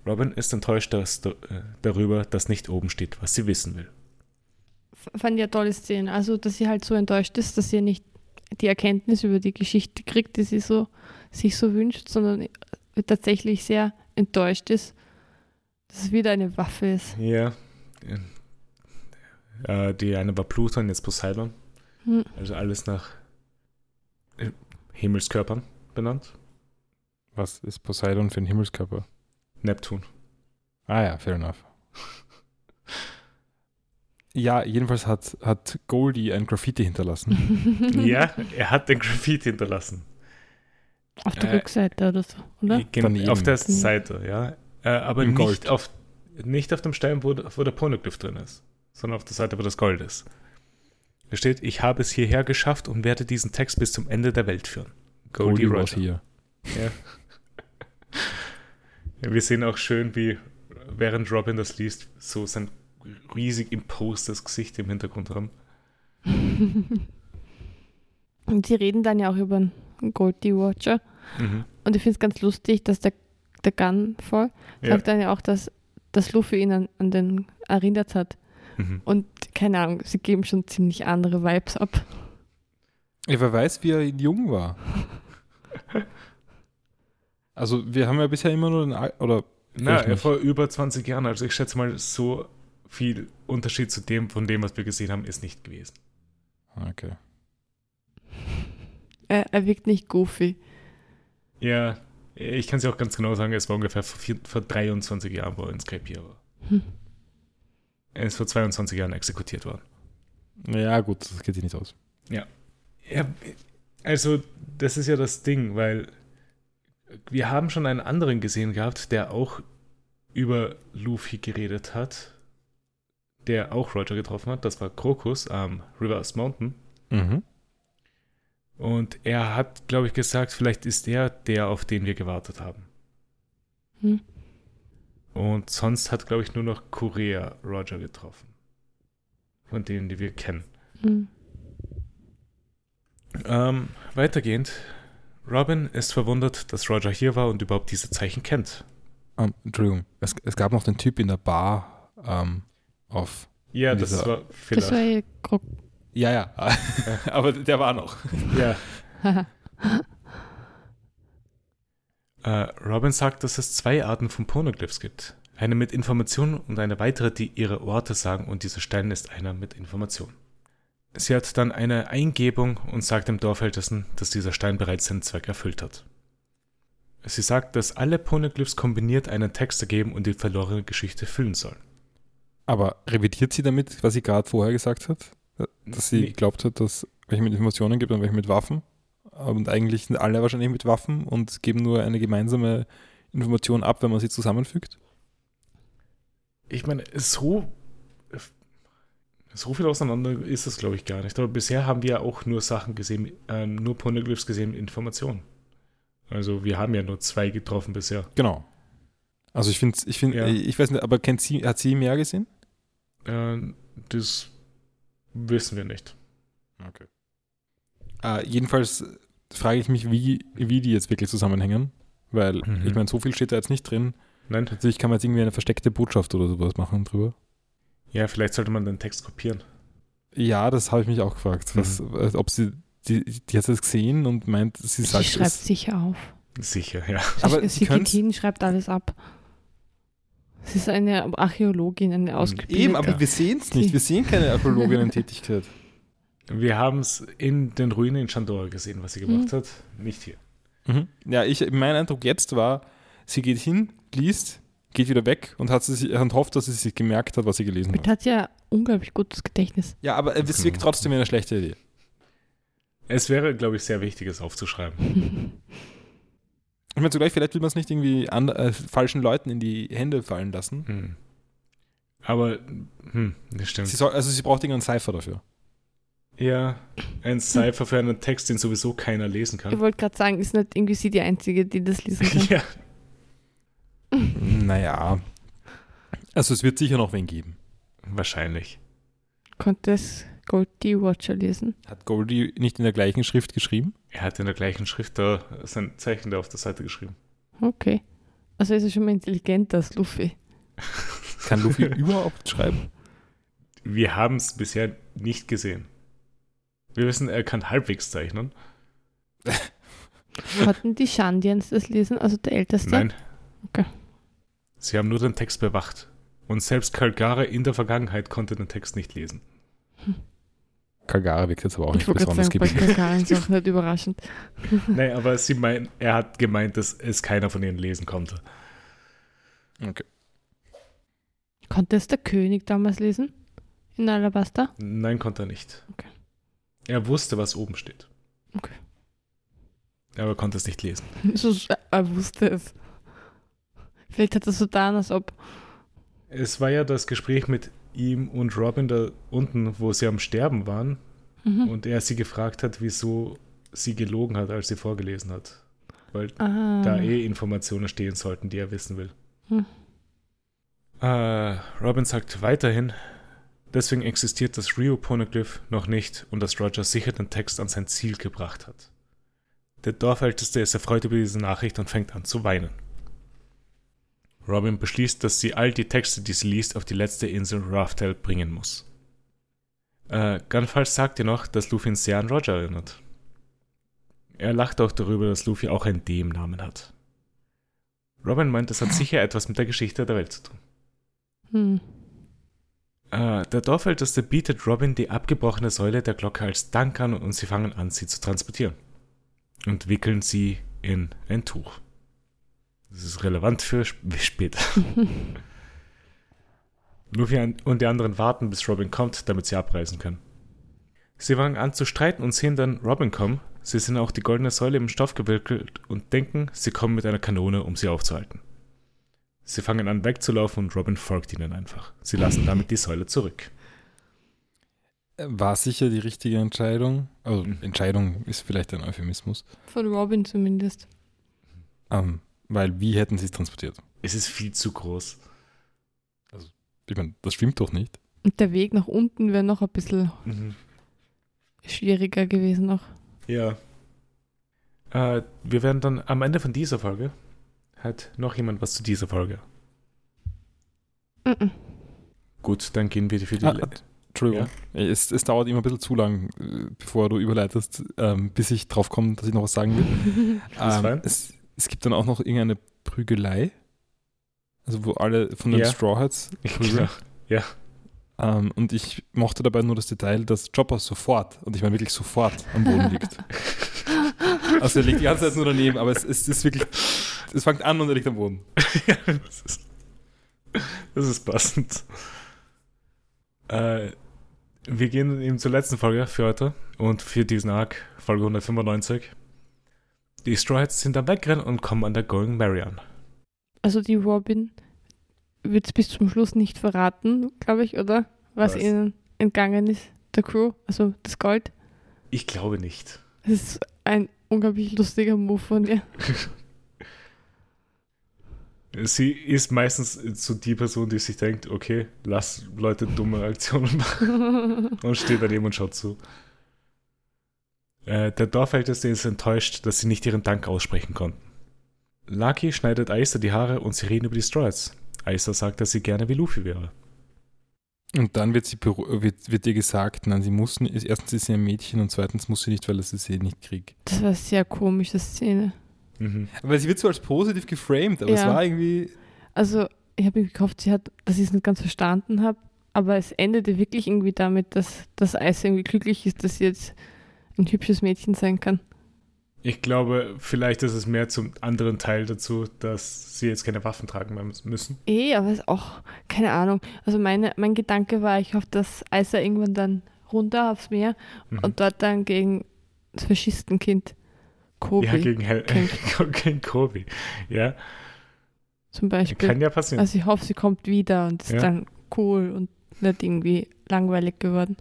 Speaker 1: Robin ist enttäuscht dass, äh, darüber, dass nicht oben steht, was sie wissen will.
Speaker 2: Fand ich eine tolle Szene. Also, dass sie halt so enttäuscht ist, dass sie nicht die Erkenntnis über die Geschichte kriegt, die sie so, sich so wünscht, sondern tatsächlich sehr enttäuscht ist, dass es wieder eine Waffe ist.
Speaker 1: Ja. Äh, die eine war Pluton, jetzt Poseidon.
Speaker 2: Hm.
Speaker 1: Also alles nach äh, Himmelskörpern benannt.
Speaker 3: Was ist Poseidon für ein Himmelskörper?
Speaker 1: Neptun.
Speaker 3: Ah ja, fair enough. <laughs> Ja, jedenfalls hat, hat Goldie ein Graffiti hinterlassen. <laughs>
Speaker 1: ja, er hat den Graffiti hinterlassen.
Speaker 2: Auf der
Speaker 1: Äh,
Speaker 2: Rückseite oder so, oder?
Speaker 1: Genau,
Speaker 3: Daneben.
Speaker 1: auf der. Seite, ja. Äh, aber
Speaker 3: Im
Speaker 1: nicht
Speaker 3: Gold.
Speaker 1: auf, nicht auf dem Stein, wo, wo der Poneglyph drin ist, sondern auf der Seite, wo das Gold ist. Da steht, ich habe es hierher geschafft und werde diesen Text bis zum Ende der Welt führen. Goldie,
Speaker 3: Goldie
Speaker 1: Roger.
Speaker 3: hier.
Speaker 1: Ja. <laughs> ja, wir sehen auch schön, wie während Robin das liest, so sein riesig impostes Gesicht im Hintergrund haben. <laughs>
Speaker 2: Und sie reden dann ja auch über einen Goldie Watcher.
Speaker 1: Mhm.
Speaker 2: Und ich finde es ganz lustig, dass der, der Gunfall
Speaker 1: Ja.
Speaker 2: sagt dann ja auch, dass, dass Luffy ihn an, an den erinnert hat.
Speaker 1: Mhm.
Speaker 2: Und keine Ahnung, sie geben schon ziemlich andere Vibes ab.
Speaker 3: Ja, wer weiß, wie er jung war. <laughs> Also, wir haben ja bisher immer nur den. Al oder.
Speaker 1: Na,
Speaker 3: Ich nicht.
Speaker 1: vor über 20 Jahren, also ich schätze mal, so viel Unterschied zu dem, von dem, was wir gesehen haben, ist nicht gewesen.
Speaker 3: Okay. <laughs>
Speaker 2: Er, er wirkt nicht goofy.
Speaker 1: Ja, ich kann es ja auch ganz genau sagen, es war ungefähr vor, vier, vor 23 Jahren, wo er in Skype war.
Speaker 2: Hm.
Speaker 1: Er ist vor 22 Jahren exekutiert worden.
Speaker 3: Ja, gut, das geht sich nicht aus.
Speaker 1: Ja, also das ist ja das Ding, weil wir haben schon einen anderen gesehen gehabt, der auch über Luffy geredet hat, der auch Roger getroffen hat. Das war Krokus am Rivers Mountain.
Speaker 3: Mhm.
Speaker 1: Und er hat, glaube ich, gesagt, vielleicht ist er der, auf den wir gewartet haben.
Speaker 2: Hm.
Speaker 1: Und sonst hat, glaube ich, nur noch Korea Roger getroffen. Von denen, die wir kennen.
Speaker 2: Hm.
Speaker 1: Ähm, weitergehend. Robin ist verwundert, dass Roger hier war und überhaupt diese Zeichen kennt.
Speaker 3: Ähm, Entschuldigung, es, es gab noch den Typ in der Bar ähm, auf.
Speaker 1: Ja, das
Speaker 3: dieser-
Speaker 1: war
Speaker 2: Das war
Speaker 1: Filler.
Speaker 2: eh Krok
Speaker 3: Ja, ja, <laughs> aber der war noch.
Speaker 1: Ja. <laughs> Äh, Robin sagt, dass es zwei Arten von Poneglyphs gibt. Eine mit Information und eine weitere, die ihre Orte sagen und dieser Stein ist einer mit Information. Sie hat dann eine Eingebung und sagt dem Dorfältesten, dass dieser Stein bereits seinen Zweck erfüllt hat. Sie sagt, dass alle Poneglyphs kombiniert einen Text ergeben und die verlorene Geschichte füllen sollen.
Speaker 3: Aber revidiert sie damit, was sie gerade vorher gesagt hat? Dass sie
Speaker 1: Nee.
Speaker 3: glaubt hat, dass welche mit Informationen gibt und welche mit Waffen? und eigentlich sind alle wahrscheinlich mit Waffen und geben nur eine gemeinsame Information ab, wenn man sie zusammenfügt.
Speaker 1: Ich meine, so, so viel auseinander ist es, glaube ich, gar nicht. Aber bisher haben wir auch nur Sachen gesehen, äh, nur Poneglyphs gesehen mit Informationen. Also wir haben ja nur zwei getroffen bisher.
Speaker 3: Genau. Also ich finde, ich finde,
Speaker 1: Ja.
Speaker 3: ich weiß nicht, aber kennt sie, hat sie mehr gesehen?
Speaker 1: Äh, das wissen wir nicht.
Speaker 3: Okay. Äh, jedenfalls frage ich mich, wie, wie die jetzt wirklich zusammenhängen. Weil,
Speaker 1: Mhm.
Speaker 3: ich meine, so viel steht da jetzt nicht drin.
Speaker 1: Nein?
Speaker 3: Natürlich kann man jetzt irgendwie eine versteckte Botschaft oder sowas machen drüber.
Speaker 1: Ja, vielleicht sollte man den Text kopieren.
Speaker 3: Ja, das habe ich mich auch gefragt. Was, äh, ob sie, die, die hat es gesehen und meint, sie
Speaker 2: Sie
Speaker 3: sagt
Speaker 2: schreibt
Speaker 3: es.
Speaker 2: sicher auf.
Speaker 1: Sicher, ja.
Speaker 3: Aber
Speaker 2: sie,
Speaker 3: sie
Speaker 2: sie hin, schreibt alles ab. Sie ist eine Archäologin, eine ausgebildete.
Speaker 3: Eben, aber wir sehen es nicht. Wir sehen keine Archäologinnen-Tätigkeit.
Speaker 1: Wir haben es in den Ruinen in Chandora gesehen, was sie gemacht
Speaker 2: Mhm.
Speaker 1: hat. Nicht hier.
Speaker 3: Mhm. Ja, ich, mein Eindruck jetzt war, sie geht hin, liest, geht wieder weg und, hat sie, sich- und hofft, dass sie sich gemerkt hat, was sie gelesen hat.
Speaker 2: hat ja unglaublich gutes Gedächtnis.
Speaker 3: Ja, aber es
Speaker 1: Genau.
Speaker 3: wirkt trotzdem wie eine schlechte Idee.
Speaker 1: Es wäre, glaube ich, sehr wichtig, es aufzuschreiben. <laughs>
Speaker 3: Ich meine, zugleich, vielleicht will man es nicht irgendwie an, äh, falschen Leuten in die Hände fallen lassen.
Speaker 1: Hm. Aber, hm, das stimmt.
Speaker 3: Sie soll, also sie braucht irgendeinen Cypher dafür.
Speaker 1: ja, ein Cypher für einen Text, den sowieso keiner lesen
Speaker 2: Ich
Speaker 1: kann.
Speaker 2: wollte gerade sagen, ist nicht irgendwie sie die Einzige, die das lesen kann. <laughs>
Speaker 1: ja,
Speaker 3: Naja. Also es wird sicher noch wen geben.
Speaker 1: wahrscheinlich.
Speaker 2: Konnte es Gold D Watcher lesen?
Speaker 3: Hat Goldie nicht in der gleichen Schrift geschrieben?
Speaker 1: Er hat in der gleichen Schrift da sein Zeichen da auf der Seite geschrieben.
Speaker 2: Okay. Also ist er schon mal intelligenter als Luffy. <laughs>
Speaker 3: Kann Luffy überhaupt schreiben?
Speaker 1: Wir haben es bisher nicht gesehen. Wir wissen, er kann halbwegs zeichnen. <laughs>
Speaker 2: Hatten die Shandians das lesen, also der Älteste?
Speaker 1: Nein.
Speaker 2: Okay.
Speaker 1: Sie haben nur den Text bewacht. Und selbst Kalgara in der Vergangenheit konnte den Text nicht lesen.
Speaker 3: Kagara wirkt jetzt aber auch
Speaker 2: Ich
Speaker 3: nicht
Speaker 2: gerade
Speaker 3: besonders
Speaker 2: sagen, bei
Speaker 3: gebildet.
Speaker 2: Kagaren ist auch nicht überraschend. <laughs>
Speaker 1: Nein, aber sie meinen, er hat gemeint, dass es keiner von ihnen lesen konnte.
Speaker 3: Okay.
Speaker 2: Konnte es der König damals lesen? In Alabasta?
Speaker 1: Nein, konnte er nicht.
Speaker 2: Okay.
Speaker 1: Er wusste, was oben steht.
Speaker 2: Okay.
Speaker 1: Aber konnte es nicht lesen. <laughs>
Speaker 2: Er wusste es. Vielleicht hat er so getan, als ob.
Speaker 1: Es war ja das Gespräch mit ihm und Robin da unten, wo sie am Sterben waren
Speaker 2: Mhm.
Speaker 1: und er sie gefragt hat, wieso sie gelogen hat, als sie vorgelesen hat. Weil
Speaker 2: ah.
Speaker 1: da eh Informationen stehen sollten, die er wissen will.
Speaker 2: Hm.
Speaker 1: Äh, Robin sagt weiterhin, deswegen existiert das Rio Poneglyph noch nicht und dass Roger sicher den Text an sein Ziel gebracht hat. Der Dorfälteste ist erfreut über diese Nachricht und fängt an zu weinen. Robin beschließt, dass sie all die Texte, die sie liest, auf die letzte Insel Raftel bringen muss. Äh, Gunfalls sagt ihr noch, dass Luffy ihn sehr an Roger erinnert. Er lacht auch darüber, dass Luffy auch ein D im Namen hat. Robin meint, das hat sicher etwas mit der Geschichte der Welt zu tun.
Speaker 2: Hm.
Speaker 1: Äh, der Dorfälteste bietet Robin die abgebrochene Säule der Glocke als Dank an und sie fangen an, sie zu transportieren. Und wickeln sie in ein Tuch. Das ist relevant für sp später. <laughs> Luffy und die anderen warten, bis Robin kommt, damit sie abreisen können. Sie fangen an zu streiten und sehen dann Robin kommen. Sie sehen auch die goldene Säule im Stoff gewickelt und denken, sie kommen mit einer Kanone, um sie aufzuhalten. Sie fangen an wegzulaufen und Robin folgt ihnen einfach. Sie lassen damit die Säule zurück.
Speaker 3: War sicher die richtige Entscheidung. Also
Speaker 1: Mhm.
Speaker 3: Entscheidung ist vielleicht ein Euphemismus.
Speaker 2: Von Robin zumindest.
Speaker 3: Ähm, weil wie hätten sie es transportiert?
Speaker 1: Es ist viel zu groß.
Speaker 3: Ich meine, das stimmt doch nicht.
Speaker 2: Und der Weg nach unten wäre noch ein bisschen
Speaker 1: Mhm.
Speaker 2: schwieriger gewesen noch.
Speaker 1: Ja. Äh, wir werden dann am Ende von dieser Folge. Hat noch jemand was zu dieser Folge?
Speaker 2: Mhm.
Speaker 1: Gut, dann gehen wir für die.
Speaker 3: Ah, Entschuldigung. Es, es dauert immer ein bisschen zu lang, äh, bevor du überleitest, ähm, bis ich drauf komme, dass ich noch was sagen will. <laughs> Ähm,
Speaker 1: fein.
Speaker 3: es, es gibt dann auch noch irgendeine Prügelei. Also wo alle von den
Speaker 1: Ja.
Speaker 3: Straw Hats prügeln.
Speaker 1: ja.
Speaker 3: Ähm, und ich mochte dabei nur das Detail, dass Chopper sofort, und ich meine wirklich sofort, am Boden liegt. <laughs> Also er liegt die ganze Zeit nur daneben, aber es, es ist wirklich, es fängt an und er liegt am Boden. <laughs>
Speaker 1: ja, das ist, das ist passend. Äh, wir gehen eben zur letzten Folge für heute und für diesen Arc, Folge 195. Die Straw Hats sind dann wegrennen und kommen an der Going Mary an.
Speaker 2: Also die Robin wird es bis zum Schluss nicht verraten, glaube ich, oder? Was,
Speaker 1: Was?
Speaker 2: ihnen entgangen ist, der Crew, also das Gold.
Speaker 1: Ich glaube nicht.
Speaker 2: Das ist ein unglaublich lustiger Move von ihr. <laughs>
Speaker 1: Sie ist meistens so die Person, die sich denkt, okay, lass Leute dumme Aktionen <laughs> machen <laughs> und steht daneben und schaut zu. Äh, der Dorfälteste ist enttäuscht, dass sie nicht ihren Dank aussprechen konnten. Lucky schneidet Aisa die Haare und sie reden über die Straws. Aisa sagt, dass sie gerne wie Luffy wäre.
Speaker 3: Und dann wird, sie, wird, wird ihr gesagt, nein, sie muss nicht, erstens ist sie ein Mädchen und zweitens muss sie nicht, weil es sie nicht kriegt.
Speaker 2: Das war eine sehr komische Szene.
Speaker 1: Mhm.
Speaker 3: Aber sie wird so als positiv geframed, aber es
Speaker 2: Ja.
Speaker 3: war irgendwie.
Speaker 2: Also, ich habe gehofft, sie hat, dass ich es nicht ganz verstanden habe, aber es endete wirklich irgendwie damit, dass das Eis irgendwie glücklich ist, dass sie jetzt ein hübsches Mädchen sein kann.
Speaker 1: Ich glaube, vielleicht ist es mehr zum anderen Teil dazu, dass sie jetzt keine Waffen tragen müssen.
Speaker 2: Eh, aber ist auch, keine Ahnung. Also meine, mein Gedanke war, ich hoffe, dass Eisa irgendwann dann runter aufs Meer
Speaker 1: Mhm.
Speaker 2: und dort dann gegen das Faschistenkind Kobi
Speaker 1: ja, gegen, Hel <laughs> gegen Kobe. Ja,
Speaker 2: zum Beispiel.
Speaker 1: kann ja passieren.
Speaker 2: Also ich hoffe, sie kommt wieder und ist
Speaker 1: Ja.
Speaker 2: dann cool und nicht irgendwie langweilig geworden.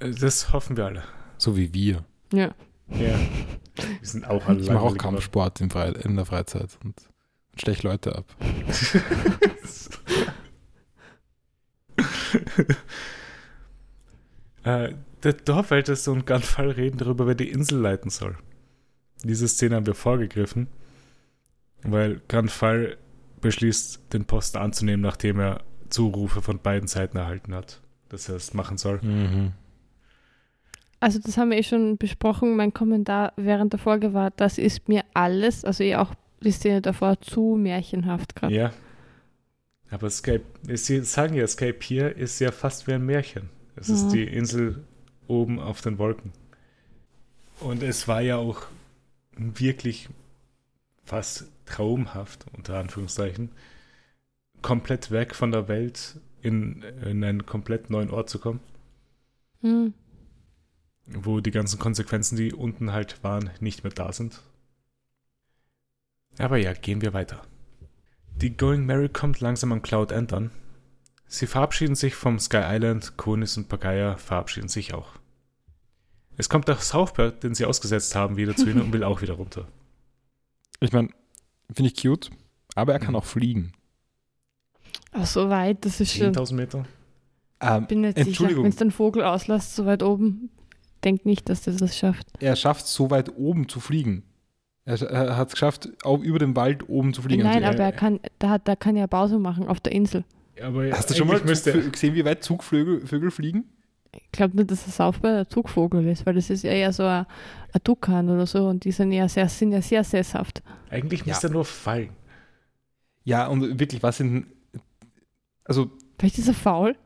Speaker 1: das hoffen wir alle.
Speaker 3: So wie wir.
Speaker 2: Ja.
Speaker 1: Ja. <laughs> Wir sind auch alle
Speaker 3: Ich mache auch Kampfsport in, Frei in der Freizeit und stech Leute ab. <laughs>
Speaker 1: äh, der Dorfälteste und Gunfall reden darüber, wer die Insel leiten soll. Diese Szene haben wir vorgegriffen, weil Gunfall beschließt, den Posten anzunehmen, nachdem er Zurufe von beiden Seiten erhalten hat, dass er es machen soll.
Speaker 3: Mhm.
Speaker 2: Also das haben wir eh schon besprochen. Mein Kommentar während der Folge war, das ist mir alles, also eh auch die Szene davor, zu märchenhaft gerade.
Speaker 1: Ja. Aber Skype, sie sagen ja, Skype hier ist ja fast wie ein Märchen. Es ist
Speaker 2: Mhm.
Speaker 1: die Insel oben auf den Wolken. Und es war ja auch wirklich fast traumhaft, unter Anführungszeichen, komplett weg von der Welt in, in einen komplett neuen Ort zu kommen,
Speaker 2: Hm.
Speaker 1: Wo die ganzen Konsequenzen, die unten halt waren, nicht mehr da sind. Aber ja, gehen wir weiter. Die Going Mary kommt langsam an Cloud End an. Sie verabschieden sich vom Sky Island, Konis und Pagaya verabschieden sich auch. Es kommt der Southbird, den sie ausgesetzt haben, wieder zu ihnen und will auch wieder runter. <laughs>
Speaker 3: Ich meine, finde ich cute, aber er kann
Speaker 1: Mhm.
Speaker 3: auch fliegen.
Speaker 2: Ach, so weit, das ist schon.
Speaker 1: 10.000 Meter?
Speaker 3: Ähm,
Speaker 2: bin nicht sicher,
Speaker 3: Entschuldigung.
Speaker 2: wenn es den Vogel auslässt, so weit oben, denk nicht, dass der das schafft.
Speaker 3: er schafft so weit oben zu fliegen. Er, er hat es geschafft, auch über den Wald oben zu fliegen.
Speaker 2: Nein,
Speaker 3: Also,
Speaker 2: aber er kann, da, hat- da kann ja Pause machen auf der Insel.
Speaker 1: Aber
Speaker 3: Hast du schon mal gesehen, wie weit Zugvögel Vögel fliegen?
Speaker 2: Ich glaube nicht, dass das Southbird ein Zugvogel ist, weil das ist ja eher so ein, ein Tukan oder so und die sind ja sehr, sind ja sehr sesshaft.
Speaker 1: eigentlich
Speaker 3: Ja.
Speaker 1: müsste er nur fallen.
Speaker 3: Ja, und wirklich, was sind. Also,
Speaker 2: Vielleicht ist er faul.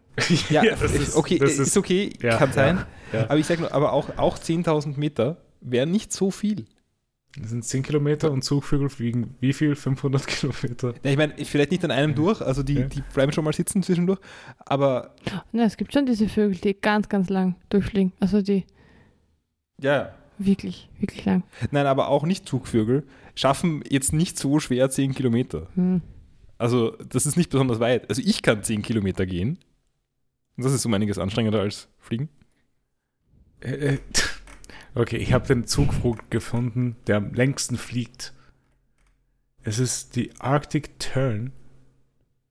Speaker 3: Ja,
Speaker 1: das ist-
Speaker 3: okay,
Speaker 1: das
Speaker 3: ist, okay,
Speaker 1: ja,
Speaker 3: kann
Speaker 1: ja,
Speaker 3: sein.
Speaker 1: ja.
Speaker 3: Aber ich sage nur, aber auch, auch 10.000 Meter wären nicht so viel.
Speaker 1: Das sind 10 Kilometer und Zugvögel fliegen wie viel? 500 Kilometer?
Speaker 3: Ja, ich meine, vielleicht nicht an einem durch, also die,
Speaker 1: Ja.
Speaker 3: die bleiben schon mal sitzen zwischendurch, aber
Speaker 2: Na, es gibt schon diese Vögel, die ganz, ganz lang durchfliegen. Also die
Speaker 3: ja,
Speaker 2: wirklich, wirklich lang.
Speaker 3: nein, aber auch nicht Zugvögel schaffen jetzt nicht so schwer 10 Kilometer.
Speaker 2: Hm.
Speaker 3: Also, das ist nicht besonders weit. Also, ich kann 10 Kilometer gehen. Und das ist um einiges anstrengender als Fliegen.
Speaker 1: Äh, äh, Okay, ich habe den Zugvogel gefunden, der am längsten fliegt. Es ist die Arctic Tern.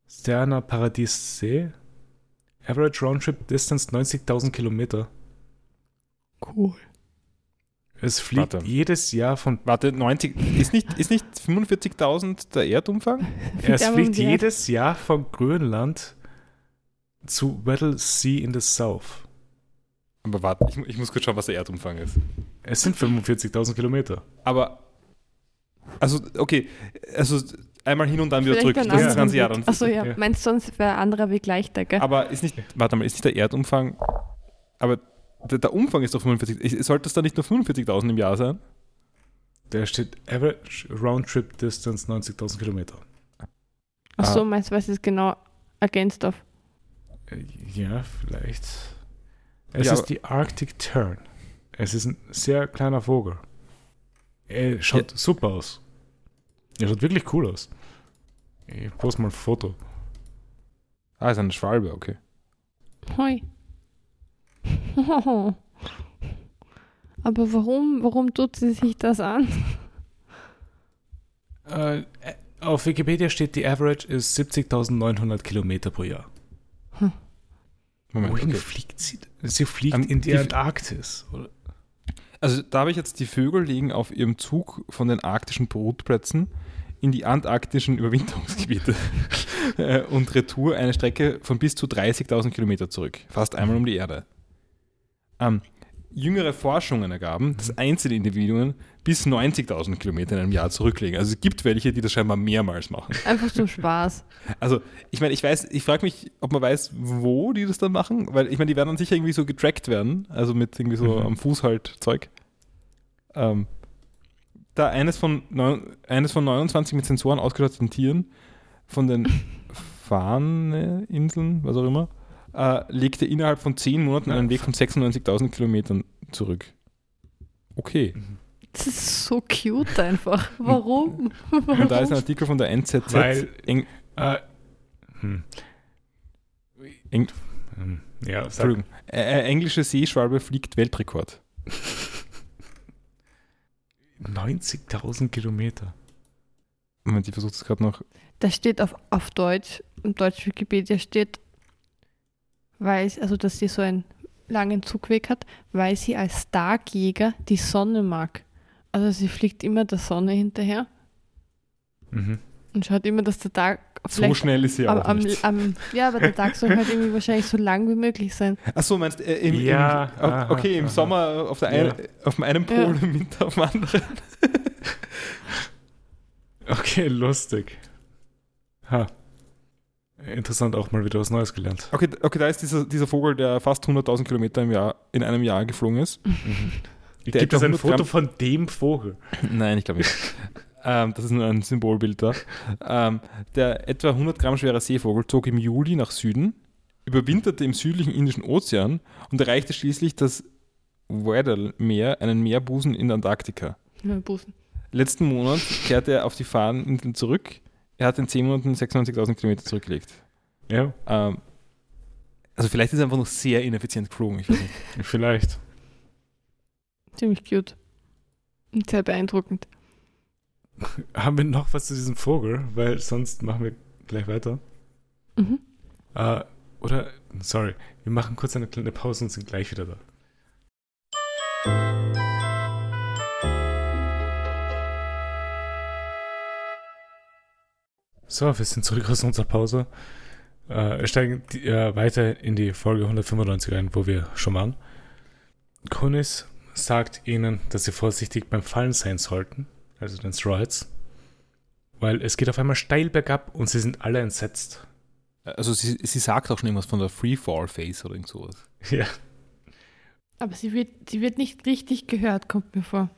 Speaker 1: Sterna Paradis Average Roundtrip Distance 90.000 Kilometer.
Speaker 2: Cool.
Speaker 1: Es fliegt
Speaker 3: Warte.
Speaker 1: jedes Jahr von.
Speaker 3: Warte, 90, ist nicht, ist nicht 45.000 der Erdumfang?
Speaker 1: Es <laughs> fliegt jedes Jahr von Grönland zu Weddell Sea in the South.
Speaker 3: Aber warte, ich, ich muss kurz schauen, was der Erdumfang ist.
Speaker 1: Es sind 45.000 Kilometer.
Speaker 3: Aber, also, okay, also einmal hin und dann wieder
Speaker 2: Vielleicht
Speaker 3: zurück. Das ist das ganze Jahr.
Speaker 2: Achso, ja.
Speaker 1: Ja.
Speaker 2: Meinst du, sonst wäre ein anderer Weg leichter, gell?
Speaker 3: Aber ist nicht, warte mal, ist nicht der Erdumfang, aber der, der Umfang ist doch 45, ich- sollte es dann nicht nur 45.000 im Jahr sein?
Speaker 1: Der steht Average Roundtrip Distance 90.000 Kilometer.
Speaker 2: Achso,
Speaker 3: Ah.
Speaker 2: meinst du, was ist genau ergänzt auf?
Speaker 1: Äh, Ja, vielleicht. Es
Speaker 3: Ja,
Speaker 1: ist die Arctic Tern. Es ist ein sehr kleiner Vogel. Er schaut super aus. Er schaut wirklich cool aus. Ich poste mal ein Foto.
Speaker 3: Ah, ist eine Schwalbe, okay.
Speaker 2: Hoi. <laughs> Aber warum, warum tut sie sich das an?
Speaker 1: Äh, auf Wikipedia steht, die Average ist 70.900 Kilometer pro Jahr.
Speaker 3: Moment,
Speaker 1: Wohin
Speaker 3: okay.
Speaker 1: fliegt sie? Sie fliegt
Speaker 3: Ähm,
Speaker 1: in die
Speaker 3: die-
Speaker 1: Antarktis. Oder?
Speaker 3: Also da habe ich jetzt die Vögel liegen auf ihrem Zug von den arktischen Brutplätzen in die antarktischen Überwinterungsgebiete <laughs> Äh, und Retour eine Strecke von bis zu 30.000 Kilometer zurück, fast einmal um die Erde. Ähm, jüngere Forschungen ergaben, dass einzelne Individuen bis 90.000 Kilometer in einem Jahr zurücklegen. Also es gibt welche, die das scheinbar mehrmals machen.
Speaker 2: Einfach zum Spaß. <laughs>
Speaker 3: Also, ich meine, ich weiß, ich frage mich, ob man weiß, wo die das dann machen, weil ich meine, die werden dann sicher irgendwie so getrackt werden, also mit irgendwie so
Speaker 1: Mhm.
Speaker 3: am Fuß halt Zeug. Ähm, da eines von, neun, eines von 29 mit Sensoren ausgestatteten Tieren von den <laughs> Farne-Inseln, was auch immer, äh, legte innerhalb von 10 Monaten einen Weg von 96.000 Kilometern zurück. Okay.
Speaker 2: Das ist so cute einfach. Warum? <laughs> Warum?
Speaker 3: Und da ist ein Artikel von der NZZ.
Speaker 1: Weil-
Speaker 3: Eng,
Speaker 1: Äh, hm.
Speaker 3: Eng,
Speaker 1: Hm, Ja,
Speaker 3: Entschuldigung. Äh, äh, englische Seeschwalbe fliegt Weltrekord.
Speaker 1: 90.000 Kilometer.
Speaker 3: Moment, ich versuche es gerade noch.
Speaker 2: Da steht auf, auf Deutsch, im Deutsch Wikipedia steht, weil, also dass sie so einen langen Zugweg hat, weil sie als Starkjäger die Sonne mag. Also sie fliegt immer der Sonne hinterher
Speaker 1: Mhm.
Speaker 2: und schaut immer, dass der Tag
Speaker 3: So schnell ist sie auch
Speaker 2: am,
Speaker 3: nicht.
Speaker 2: am, ja, aber der Tag soll halt irgendwie wahrscheinlich so lang wie möglich sein.
Speaker 3: Achso, meinst du, äh, im,
Speaker 1: Ja,
Speaker 3: im,
Speaker 1: aha,
Speaker 3: okay, im
Speaker 1: aha.
Speaker 3: Sommer auf, der
Speaker 1: Ja.
Speaker 3: einen, auf dem einen Pol,
Speaker 2: Ja.
Speaker 3: im Winter auf dem anderen. <laughs>
Speaker 1: Okay, lustig. Ha. Interessant, auch mal wieder was Neues gelernt.
Speaker 3: Okay, okay da ist dieser, dieser Vogel, der fast 100.000 Kilometer im Jahr, in einem Jahr geflogen ist.
Speaker 1: Mhm.
Speaker 3: Der
Speaker 1: Gibt es ein
Speaker 3: 100
Speaker 1: Foto
Speaker 3: Gramm-
Speaker 1: von dem Vogel? <laughs>
Speaker 3: Nein, ich glaube nicht. <laughs> ähm, das ist nur ein Symbolbild da. Ähm, der etwa 100 Gramm schwere Seevogel zog im Juli nach Süden, überwinterte im südlichen Indischen Ozean und erreichte schließlich das Weddell-Meer, einen Meerbusen in der Antarktika.
Speaker 2: Ja, Busen.
Speaker 3: Letzten Monat kehrte er auf die Fahreninseln zurück. Er hat in 10 Monaten 96.000 Kilometer zurückgelegt.
Speaker 1: Ja,
Speaker 3: Ähm, also vielleicht ist er einfach noch sehr ineffizient geflogen. Ich weiß nicht. <laughs>
Speaker 1: vielleicht.
Speaker 2: Ziemlich cute. Und sehr beeindruckend. <laughs>
Speaker 1: Haben wir noch was zu diesem Vogel? Weil sonst machen wir gleich weiter.
Speaker 2: Mhm.
Speaker 1: Äh, oder, sorry, wir machen kurz eine kleine Pause und sind gleich wieder da. So, wir sind zurück aus unserer Pause. Äh, wir steigen die, äh, weiter in die Folge 195 ein, wo wir schon waren. Kunis sagt ihnen, dass sie vorsichtig beim Fallen sein sollten, also den Stroids, weil es geht auf einmal steil bergab und sie sind alle entsetzt.
Speaker 3: Also sie, sie sagt auch schon irgendwas von der Freefall-Phase oder irgend sowas. <laughs>
Speaker 1: Ja.
Speaker 2: Aber sie wird, sie wird nicht richtig gehört, kommt mir vor.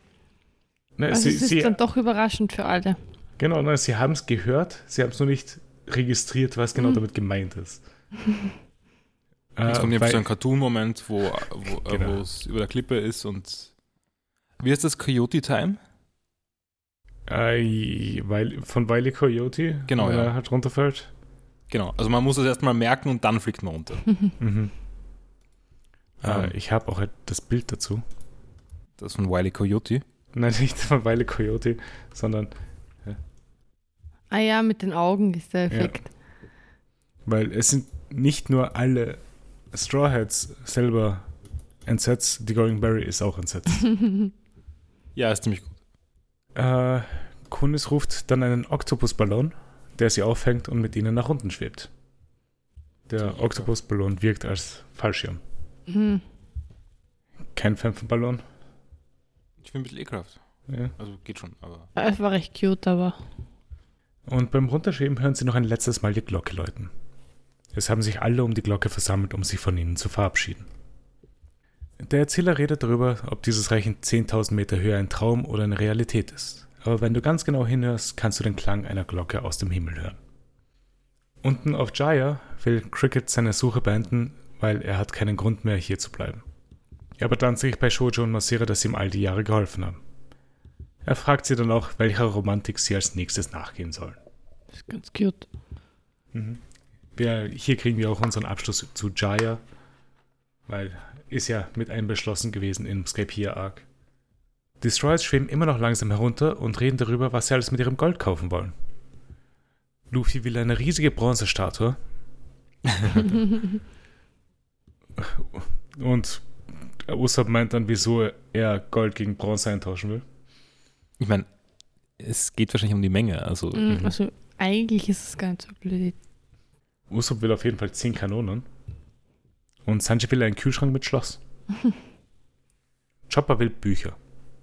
Speaker 1: Ne,
Speaker 2: Also
Speaker 1: sie,
Speaker 2: es ist
Speaker 1: sie,
Speaker 2: dann doch überraschend für alle.
Speaker 1: genau, ne, sie haben es gehört, sie haben es nur nicht registriert, was genau
Speaker 2: Mhm.
Speaker 1: damit gemeint ist. <laughs> Äh,
Speaker 3: Jetzt kommt
Speaker 1: weil-
Speaker 3: nämlich so ein Cartoon-Moment, wo, wo, äh,
Speaker 1: Genau.
Speaker 3: wo es über der Klippe ist und wie heißt das? Coyote Time?
Speaker 1: Äh, weil, von Wiley Coyote,
Speaker 3: Genau,
Speaker 1: wenn
Speaker 3: ja.
Speaker 1: er halt runterfällt.
Speaker 3: Genau. Also man muss es erstmal merken und dann fliegt man runter. <laughs>
Speaker 1: Mhm. Äh,
Speaker 3: Ähm.
Speaker 1: ich habe auch halt das Bild dazu.
Speaker 3: Das von Wiley Coyote.
Speaker 1: Nein, <laughs> nicht von Wiley Coyote, sondern
Speaker 2: Ah ja, mit den Augen ist der Effekt.
Speaker 1: weil es sind nicht nur alle Straw Hats selber entsetzt, die Going Berry ist auch entsetzt. <laughs>
Speaker 3: Ja, ist ziemlich gut.
Speaker 1: Äh, Kunis ruft dann einen Oktopusballon, der sie auffängt und mit ihnen nach unten schwebt. Der Oktopusballon wirkt als Fallschirm.
Speaker 2: Hm.
Speaker 1: Kein Fan von Ballon.
Speaker 3: Ich bin ein bisschen ekelhaft.
Speaker 1: Ja.
Speaker 3: Also geht schon, aber.
Speaker 2: Es war recht cute, aber
Speaker 1: Und beim Runterschweben hören sie noch ein letztes Mal die Glocke läuten. Es haben sich alle um die Glocke versammelt, um sich von ihnen zu verabschieden. Der Erzähler redet darüber, ob dieses Reich in 10.000 Meter Höhe ein Traum oder eine Realität ist. Aber wenn du ganz genau hinhörst, kannst du den Klang einer Glocke aus dem Himmel hören. Unten auf Jaya will Cricket seine Suche beenden, weil er hat keinen Grund mehr, hier zu bleiben. Er bedankt sich bei Shoujo und Masira, dass sie ihm all die Jahre geholfen haben. Er fragt sie dann auch, welcher Romantik sie als nächstes nachgehen sollen.
Speaker 2: Das ist ganz cute.
Speaker 1: Mhm. Wir, hier kriegen wir auch unseren Abschluss zu Jaya, weil ist ja mit einbeschlossen gewesen im Skypiea Arc. Destroyers schweben immer noch langsam herunter und reden darüber, was sie alles mit ihrem Gold kaufen wollen. Luffy will eine riesige Bronzestatue. <laughs> und Usopp meint dann, wieso er Gold gegen Bronze eintauschen will.
Speaker 3: Ich meine, es geht wahrscheinlich um die Menge. Also,
Speaker 2: Mhm, Also eigentlich ist es gar nicht so blöd.
Speaker 1: Usopp will auf jeden Fall 10 Kanonen. Und Sanji will einen Kühlschrank mit Schloss. <laughs> Chopper will Bücher.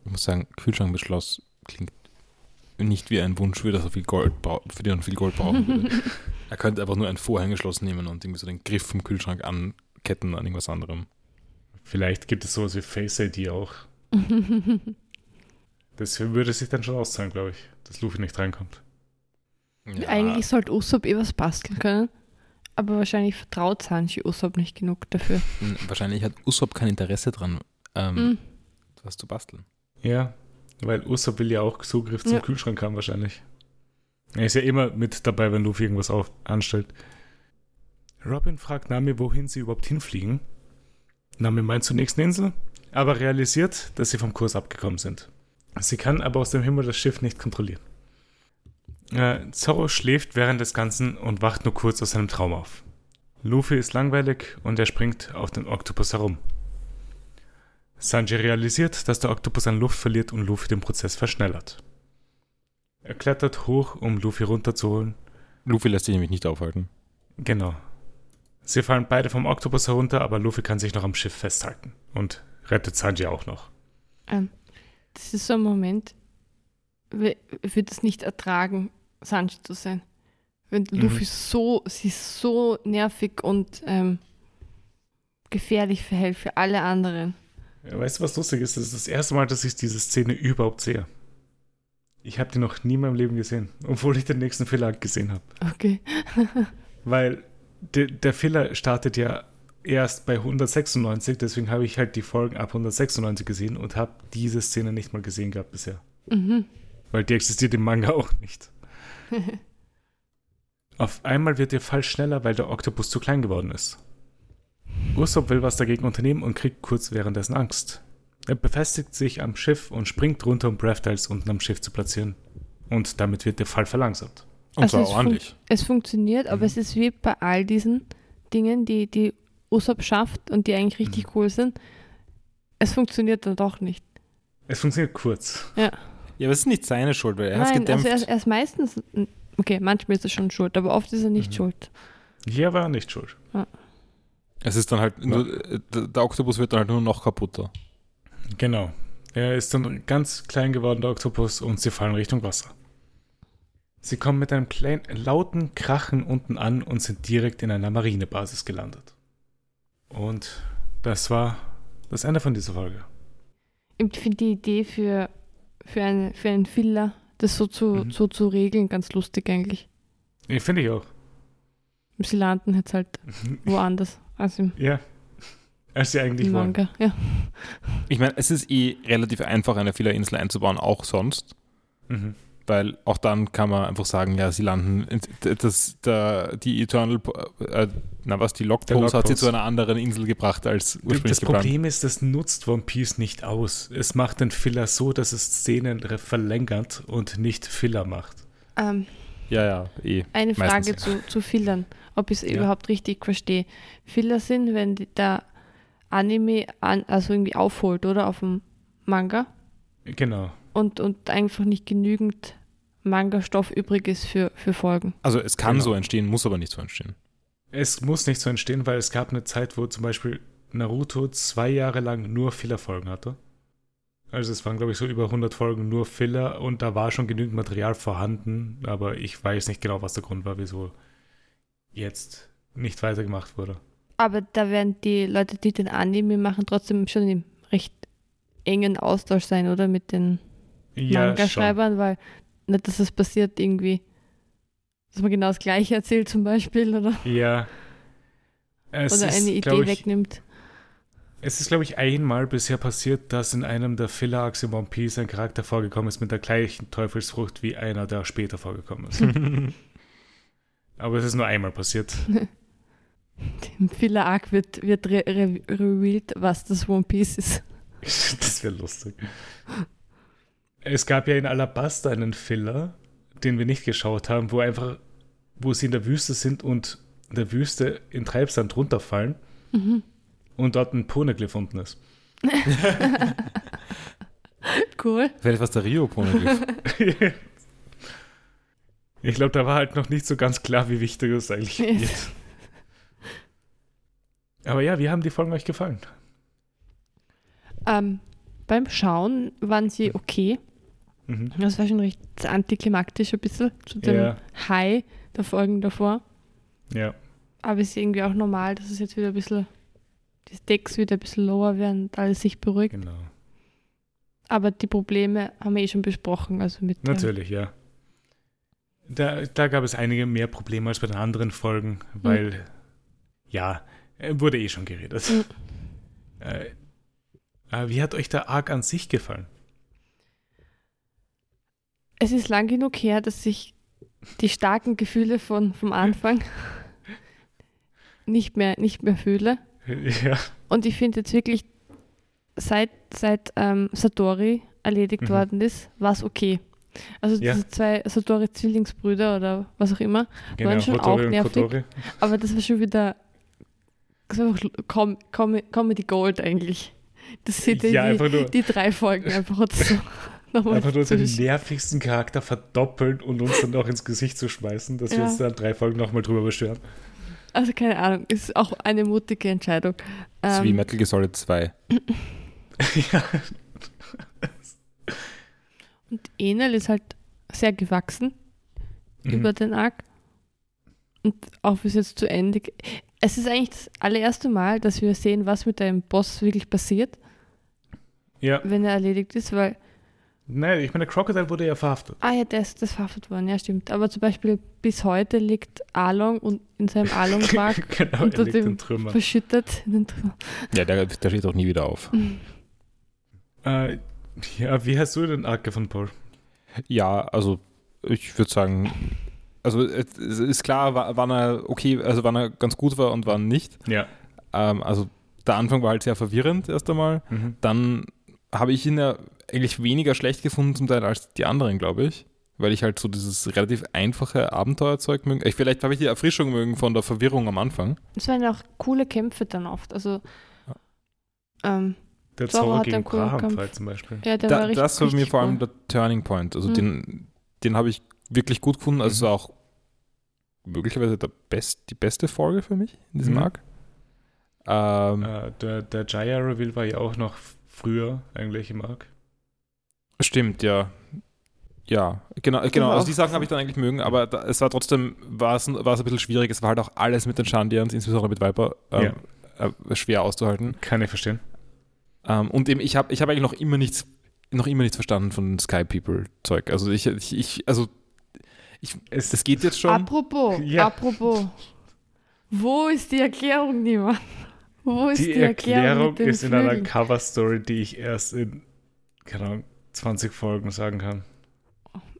Speaker 3: ich muss sagen, Kühlschrank mit Schloss klingt nicht wie ein Wunsch, für, das er viel Gold für den er viel Gold brauchen würde. <laughs> er könnte einfach nur ein Vorhängeschloss nehmen und irgendwie so den Griff vom Kühlschrank anketten an irgendwas anderem.
Speaker 1: Vielleicht gibt es sowas wie Face ID auch. <laughs> Das würde sich dann schon auszahlen, glaube ich, dass Luffy nicht reinkommt.
Speaker 3: Ja,
Speaker 2: Eigentlich sollte Usopp eh was basteln können. Aber wahrscheinlich vertraut Sanji Usopp nicht genug dafür.
Speaker 3: m, wahrscheinlich hat Usopp kein Interesse dran, ähm,
Speaker 2: Mhm.
Speaker 3: was zu basteln.
Speaker 1: Ja, weil Usopp will ja auch Zugriff zum
Speaker 2: Ja.
Speaker 1: Kühlschrank haben wahrscheinlich. Er ist ja immer mit dabei, wenn Luffy irgendwas auf, anstellt. Robin fragt Nami, wohin sie überhaupt hinfliegen. Nami meint zur nächsten Insel, aber realisiert, dass sie vom Kurs abgekommen sind. Sie kann aber aus dem Himmel das Schiff nicht kontrollieren. Äh, Zorro schläft während des Ganzen und wacht nur kurz aus seinem Traum auf. Luffy ist langweilig und er springt auf den Oktopus herum. Sanji realisiert, dass der Oktopus an Luft verliert und Luffy den Prozess verschnellert. Er klettert hoch, um Luffy runterzuholen.
Speaker 3: Luffy lässt sich nämlich nicht aufhalten.
Speaker 1: Genau. Sie fallen beide vom Oktopus herunter, aber Luffy kann sich noch am Schiff festhalten und rettet Sanji auch noch.
Speaker 2: Ähm, das ist so ein Moment, ich würde es nicht ertragen, Sanji zu sein. Wenn
Speaker 1: Mhm.
Speaker 2: Luffy so, sie so nervig und ähm, gefährlich verhält für alle anderen.
Speaker 1: Ja, Weißt du, was lustig ist? Das ist das erste Mal, dass ich diese Szene überhaupt sehe. Ich habe die noch nie in meinem Leben gesehen, obwohl ich den nächsten Filler gesehen habe.
Speaker 2: Okay. <laughs>
Speaker 1: Weil de, der Filler startet ja erst bei 196, deswegen habe ich halt die Folgen ab 196 gesehen und habe diese Szene nicht mal gesehen gehabt bisher.
Speaker 2: Mhm.
Speaker 1: Weil die existiert im Manga auch nicht. <laughs> Auf einmal wird der Fall schneller, weil der Oktopus zu klein geworden ist. Usopp will was dagegen unternehmen und kriegt kurz währenddessen Angst. Er befestigt sich am Schiff und springt runter, um Breath-Tiles unten am Schiff zu platzieren. Und damit wird der Fall verlangsamt.
Speaker 3: Und
Speaker 2: Also
Speaker 3: zwar
Speaker 2: es fun-
Speaker 3: ordentlich.
Speaker 2: Es funktioniert, aber
Speaker 1: Mhm.
Speaker 2: es ist wie bei all diesen Dingen, die, die Usopp schafft und die eigentlich richtig
Speaker 1: Mhm.
Speaker 2: cool sind. Es funktioniert dann doch nicht.
Speaker 1: Es funktioniert kurz.
Speaker 3: Ja, aber es ist nicht seine Schuld, weil er hat gedämpft.
Speaker 2: also er ist, er ist meistens, okay, manchmal ist er schon schuld, aber oft ist er nicht
Speaker 1: Mhm.
Speaker 2: schuld.
Speaker 1: Hier war er nicht schuld.
Speaker 3: es ist dann halt, nur, äh, der, der Oktopus wird dann halt nur noch kaputter.
Speaker 1: Genau. Er ist dann ganz klein geworden, der Oktopus, und sie fallen Richtung Wasser. Sie kommen mit einem kleinen, lauten Krachen unten an und sind direkt in einer Marinebasis gelandet. Und das war das Ende von dieser Folge.
Speaker 2: Ich finde die Idee für, für, eine, für einen Filler, das so zu,
Speaker 1: Mhm.
Speaker 2: so zu regeln, ganz lustig eigentlich.
Speaker 1: Nee, Finde ich auch.
Speaker 2: Sie landen jetzt halt <laughs> woanders als im
Speaker 1: Ja. Als sie eigentlich.
Speaker 2: Manga. Ja.
Speaker 3: Ich meine, es ist eh relativ einfach, eine Fillerinsel einzubauen, auch sonst.
Speaker 1: Mhm.
Speaker 3: Weil auch dann kann man einfach sagen, ja, sie landen, in- das, der, die Eternal, äh, na was, die Logpose hat sie zu einer anderen Insel gebracht als ursprünglich
Speaker 1: Das
Speaker 3: geplant.
Speaker 1: Problem ist, das nutzt One Piece nicht aus. Es macht den Filler so, dass es Szenen verlängert und nicht Filler macht.
Speaker 2: Ähm,
Speaker 3: Ja, ja, eh.
Speaker 2: eine Frage
Speaker 3: Meistens,
Speaker 2: zu, zu Fillern, ob ich es
Speaker 1: Ja.
Speaker 2: überhaupt richtig verstehe. Filler sind, wenn der Anime an, also irgendwie aufholt, oder? Auf dem Manga
Speaker 1: Genau.
Speaker 2: und, und einfach nicht genügend Manga-Stoff übrig ist für, für Folgen.
Speaker 3: Also es kann
Speaker 1: Genau.
Speaker 3: so entstehen, muss aber nicht so entstehen.
Speaker 1: Es muss nicht so entstehen, weil es gab eine Zeit, wo zum Beispiel Naruto zwei Jahre lang nur Filler-Folgen hatte. Also es waren, glaube ich, so über 100 Folgen nur Filler und da war schon genügend Material vorhanden, aber ich weiß nicht genau, was der Grund war, wieso jetzt nicht weitergemacht wurde.
Speaker 2: Aber da werden die Leute, die den Anime machen, trotzdem schon im recht engen Austausch sein, oder? Mit den
Speaker 1: Ja.
Speaker 2: Manga-Schreibern, weil nicht, dass es passiert irgendwie, dass man genau das Gleiche erzählt zum Beispiel, oder?
Speaker 1: Ja. Es
Speaker 2: Oder
Speaker 1: ist,
Speaker 2: eine Idee
Speaker 1: ich,
Speaker 2: wegnimmt.
Speaker 1: Es ist, glaube ich, einmal bisher passiert, dass in einem der Filler-Arcs in One Piece ein Charakter vorgekommen ist mit der gleichen Teufelsfrucht wie einer, der später vorgekommen ist. <laughs> Aber es ist nur einmal passiert. <laughs>
Speaker 2: Im Filler Arc wird, wird re re revealed, was das One Piece ist. <laughs>
Speaker 1: das wäre lustig. Es gab ja in Alabasta einen Filler, den wir nicht geschaut haben, wo einfach, wo sie in der Wüste sind und in der Wüste in Treibsand runterfallen
Speaker 2: Mhm.
Speaker 1: und dort ein Poneglyph unten ist. <laughs>
Speaker 2: Cool.
Speaker 3: Vielleicht was der Rio-Poneglyph. <laughs>
Speaker 1: ich glaube, da war halt noch nicht so ganz klar, wie wichtig das eigentlich
Speaker 2: Yes.
Speaker 1: wird. Aber ja, wie haben die Folgen euch gefallen?
Speaker 2: Ähm, beim Schauen waren sie okay.
Speaker 1: Mhm.
Speaker 2: Das war schon recht antiklimaktisch ein bisschen zu dem
Speaker 1: Ja.
Speaker 2: High der Folgen davor.
Speaker 1: Ja.
Speaker 2: Aber es ist irgendwie auch normal, dass es jetzt wieder ein bisschen, die Stakes wieder ein bisschen lower werden und alles sich beruhigt.
Speaker 1: Genau.
Speaker 2: Aber die Probleme haben wir eh schon besprochen. Also mit
Speaker 1: Natürlich, ja. Da, da gab es einige mehr Probleme als bei den anderen Folgen, weil, ja, äh, wurde eh schon geredet.
Speaker 2: Mhm.
Speaker 1: Äh, wie hat euch der Arc an sich gefallen?
Speaker 2: Es ist lang genug her, dass ich die starken Gefühle von, vom Anfang <laughs> nicht mehr, nicht mehr fühle.
Speaker 1: ja.
Speaker 2: Und ich finde jetzt wirklich, seit, seit ähm, Satori erledigt
Speaker 1: Mhm.
Speaker 2: worden ist, war es okay. Also
Speaker 1: Ja.
Speaker 2: diese zwei Satori-Zwillingsbrüder oder was auch immer,
Speaker 1: Genau,
Speaker 2: schon
Speaker 1: Hotori
Speaker 2: auch nervig.
Speaker 1: Kotori.
Speaker 2: aber das war schon wieder das war einfach Com Com Comedy Gold eigentlich. Das sind
Speaker 1: Ja,
Speaker 2: die, die drei Folgen einfach so <laughs> <laughs> nochmal
Speaker 1: einfach nur den nervigsten Charakter verdoppeln und uns dann auch ins Gesicht zu schmeißen, dass wir
Speaker 2: Ja.
Speaker 1: uns dann drei Folgen nochmal drüber beschweren.
Speaker 2: Also keine Ahnung, ist auch eine mutige Entscheidung.
Speaker 3: Das ist wie
Speaker 2: Ähm,
Speaker 3: Metal Gear Solid 2.
Speaker 1: ja. <laughs>
Speaker 2: und Enel ist halt sehr gewachsen
Speaker 1: Mhm.
Speaker 2: über den Arc. Und auch bis jetzt zu Ende. Es ist eigentlich das allererste Mal, dass wir sehen, was mit einem Boss wirklich passiert,
Speaker 1: ja.
Speaker 2: wenn er erledigt ist, weil,
Speaker 1: Nein, ich meine, Crocodile wurde ja verhaftet.
Speaker 2: ah ja, der ist, das ist verhaftet worden, ja stimmt. Aber zum Beispiel bis heute liegt Along und in seinem Along-Park <laughs>
Speaker 1: genau,
Speaker 2: unter
Speaker 1: er
Speaker 2: dem verschüttet. in den Trümmern.
Speaker 3: Ja, der, der steht auch nie wieder auf.
Speaker 1: Äh, ja, wie hast du den Arc gefunden, Paul?
Speaker 3: Ja, also ich würde sagen, also es ist klar, wa- wann er okay, also wann er ganz gut war und wann nicht.
Speaker 1: Ja.
Speaker 3: Ähm, also der Anfang war halt sehr verwirrend erst einmal.
Speaker 1: Mhm.
Speaker 3: Dann habe ich ihn ja eigentlich weniger schlecht gefunden zum Teil als die anderen, glaube ich. Weil ich halt so dieses relativ einfache Abenteuerzeug mögen. Ich, vielleicht habe ich die Erfrischung mögen von der Verwirrung am Anfang.
Speaker 2: Es waren ja auch coole Kämpfe dann oft. Also, ähm,
Speaker 1: Der
Speaker 2: Zorro
Speaker 1: Zorro
Speaker 2: hat
Speaker 1: gegen
Speaker 2: einen coolen
Speaker 1: Braham zum Beispiel.
Speaker 2: ja, der
Speaker 3: Da,
Speaker 2: war richtig,
Speaker 3: das war mir vor allem
Speaker 2: cool.
Speaker 3: der Turning Point. Also
Speaker 2: Mhm.
Speaker 3: den, den habe ich wirklich gut gefunden. Also
Speaker 1: Mhm.
Speaker 3: es war auch möglicherweise der best, die beste Folge für mich in diesem
Speaker 1: Mhm.
Speaker 3: Arc. Ähm,
Speaker 1: Äh, der der Jaya Reveal war ja auch noch früher eigentlich im Arc.
Speaker 3: Stimmt, ja. Ja, genau, genau. Also die Sachen habe ich dann eigentlich mögen, aber da, es war trotzdem, war es, war es ein bisschen schwierig. Es war halt auch alles mit den Shandians, insbesondere mit Viper, ähm, äh, schwer auszuhalten.
Speaker 1: Kann ich verstehen.
Speaker 3: Ähm, und eben, ich habe ich hab eigentlich noch immer nichts, noch immer nichts verstanden von Sky People Zeug. Also ich, ich, ich also
Speaker 1: Es,
Speaker 3: das geht jetzt schon.
Speaker 2: Apropos,
Speaker 1: Ja.
Speaker 2: apropos. Wo ist die Erklärung, niemand? Wo ist
Speaker 1: die,
Speaker 2: die, Erklärung,
Speaker 1: Erklärung
Speaker 2: mit den
Speaker 1: ist in einer
Speaker 2: Flügeln?
Speaker 1: Cover-Story, die ich erst in, keine Ahnung, 20 Folgen sagen kann.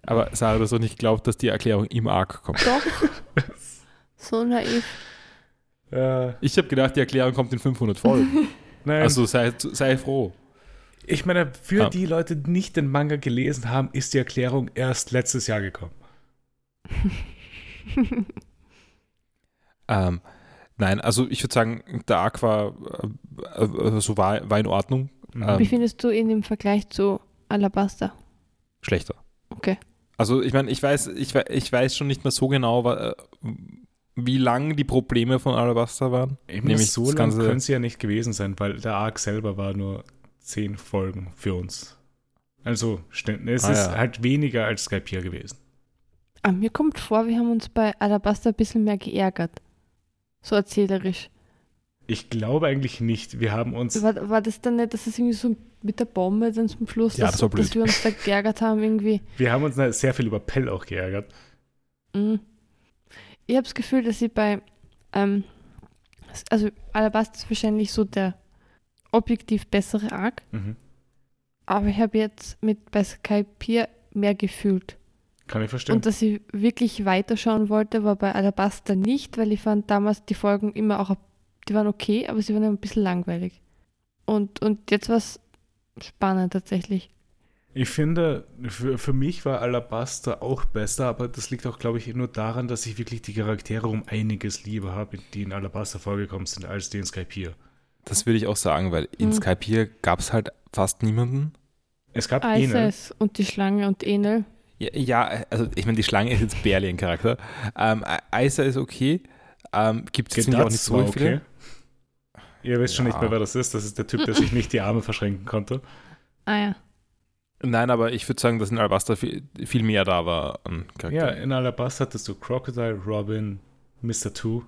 Speaker 3: Aber Sarah, du hast doch nicht glaubt, dass die Erklärung im Arc kommt.
Speaker 2: Doch. <laughs> so naiv.
Speaker 1: Äh,
Speaker 3: Ich habe gedacht, die Erklärung kommt in 500 Folgen. <laughs>
Speaker 1: nein,
Speaker 3: Also sei, sei froh.
Speaker 1: ich meine, für
Speaker 3: Ah.
Speaker 1: die Leute, die nicht den Manga gelesen haben, ist die Erklärung erst letztes Jahr gekommen.
Speaker 3: Ähm, nein, also ich würde sagen, der Arc war, äh, äh, so war, war in Ordnung.
Speaker 1: Mhm.
Speaker 3: Ähm,
Speaker 2: Wie findest du ihn im Vergleich zu Alabaster?
Speaker 3: Schlechter.
Speaker 2: Okay.
Speaker 3: Also ich meine, ich weiß, ich, ich weiß schon nicht mehr so genau, äh, wie lang die Probleme von Alabaster waren.
Speaker 1: Ich meine,
Speaker 3: nämlich
Speaker 1: so lang
Speaker 3: Ganze-
Speaker 1: können sie ja nicht gewesen sein, weil der Arc selber war nur 10 Folgen für uns. Also, stimmt, es
Speaker 3: Ah,
Speaker 1: ist
Speaker 3: ja.
Speaker 1: halt weniger als Skypiea gewesen.
Speaker 2: Ah, mir kommt vor, wir haben uns bei Alabaster ein bisschen mehr geärgert. So erzählerisch.
Speaker 1: Ich glaube eigentlich nicht. Wir haben uns.
Speaker 2: War, war das dann nicht, dass es irgendwie so mit der Bombe dann zum Schluss,
Speaker 3: Ja,
Speaker 2: dass,
Speaker 3: das war blöd.
Speaker 2: dass wir uns da geärgert haben irgendwie?
Speaker 1: Wir haben uns sehr viel über Pell auch geärgert.
Speaker 2: Mhm. Ich habe das Gefühl, dass sie bei, ähm, also Alabaster ist wahrscheinlich so der objektiv bessere Arc.
Speaker 1: Mhm.
Speaker 2: Aber ich habe jetzt mit bei Skypiea mehr gefühlt.
Speaker 1: Kann ich verstehen.
Speaker 2: Und dass ich wirklich weiterschauen wollte, war bei Alabaster nicht, weil ich fand damals die Folgen immer auch, die waren okay, aber sie waren ein bisschen langweilig. Und, und jetzt war es spannend tatsächlich.
Speaker 1: Ich finde, für, für mich war Alabaster auch besser, aber das liegt auch, glaube ich, nur daran, dass ich wirklich die Charaktere um einiges lieber habe, die in Alabaster vorgekommen sind, als die in Skypiea.
Speaker 3: Das würde ich auch sagen, weil in
Speaker 2: Mhm.
Speaker 3: Skype hier gab es halt fast niemanden.
Speaker 1: Es gab Enel.
Speaker 2: Und die Schlange und Enel.
Speaker 3: Ja, ja also ich meine, die Schlange ist jetzt ein Charakter. Ähm, Isa ist okay. Ähm, Gibt es jetzt nicht auch nicht so viele.
Speaker 1: okay. Ihr wisst schon
Speaker 3: Ja.
Speaker 1: nicht mehr, wer das ist. Das ist der Typ, der sich nicht die Arme verschränken konnte.
Speaker 2: Ah ja.
Speaker 3: Nein, aber ich würde sagen, dass in Alabaster viel, viel mehr da war an
Speaker 1: Ja,
Speaker 3: Charakteren.
Speaker 1: in Alabaster hattest du Crocodile, Robin, Mr. Two.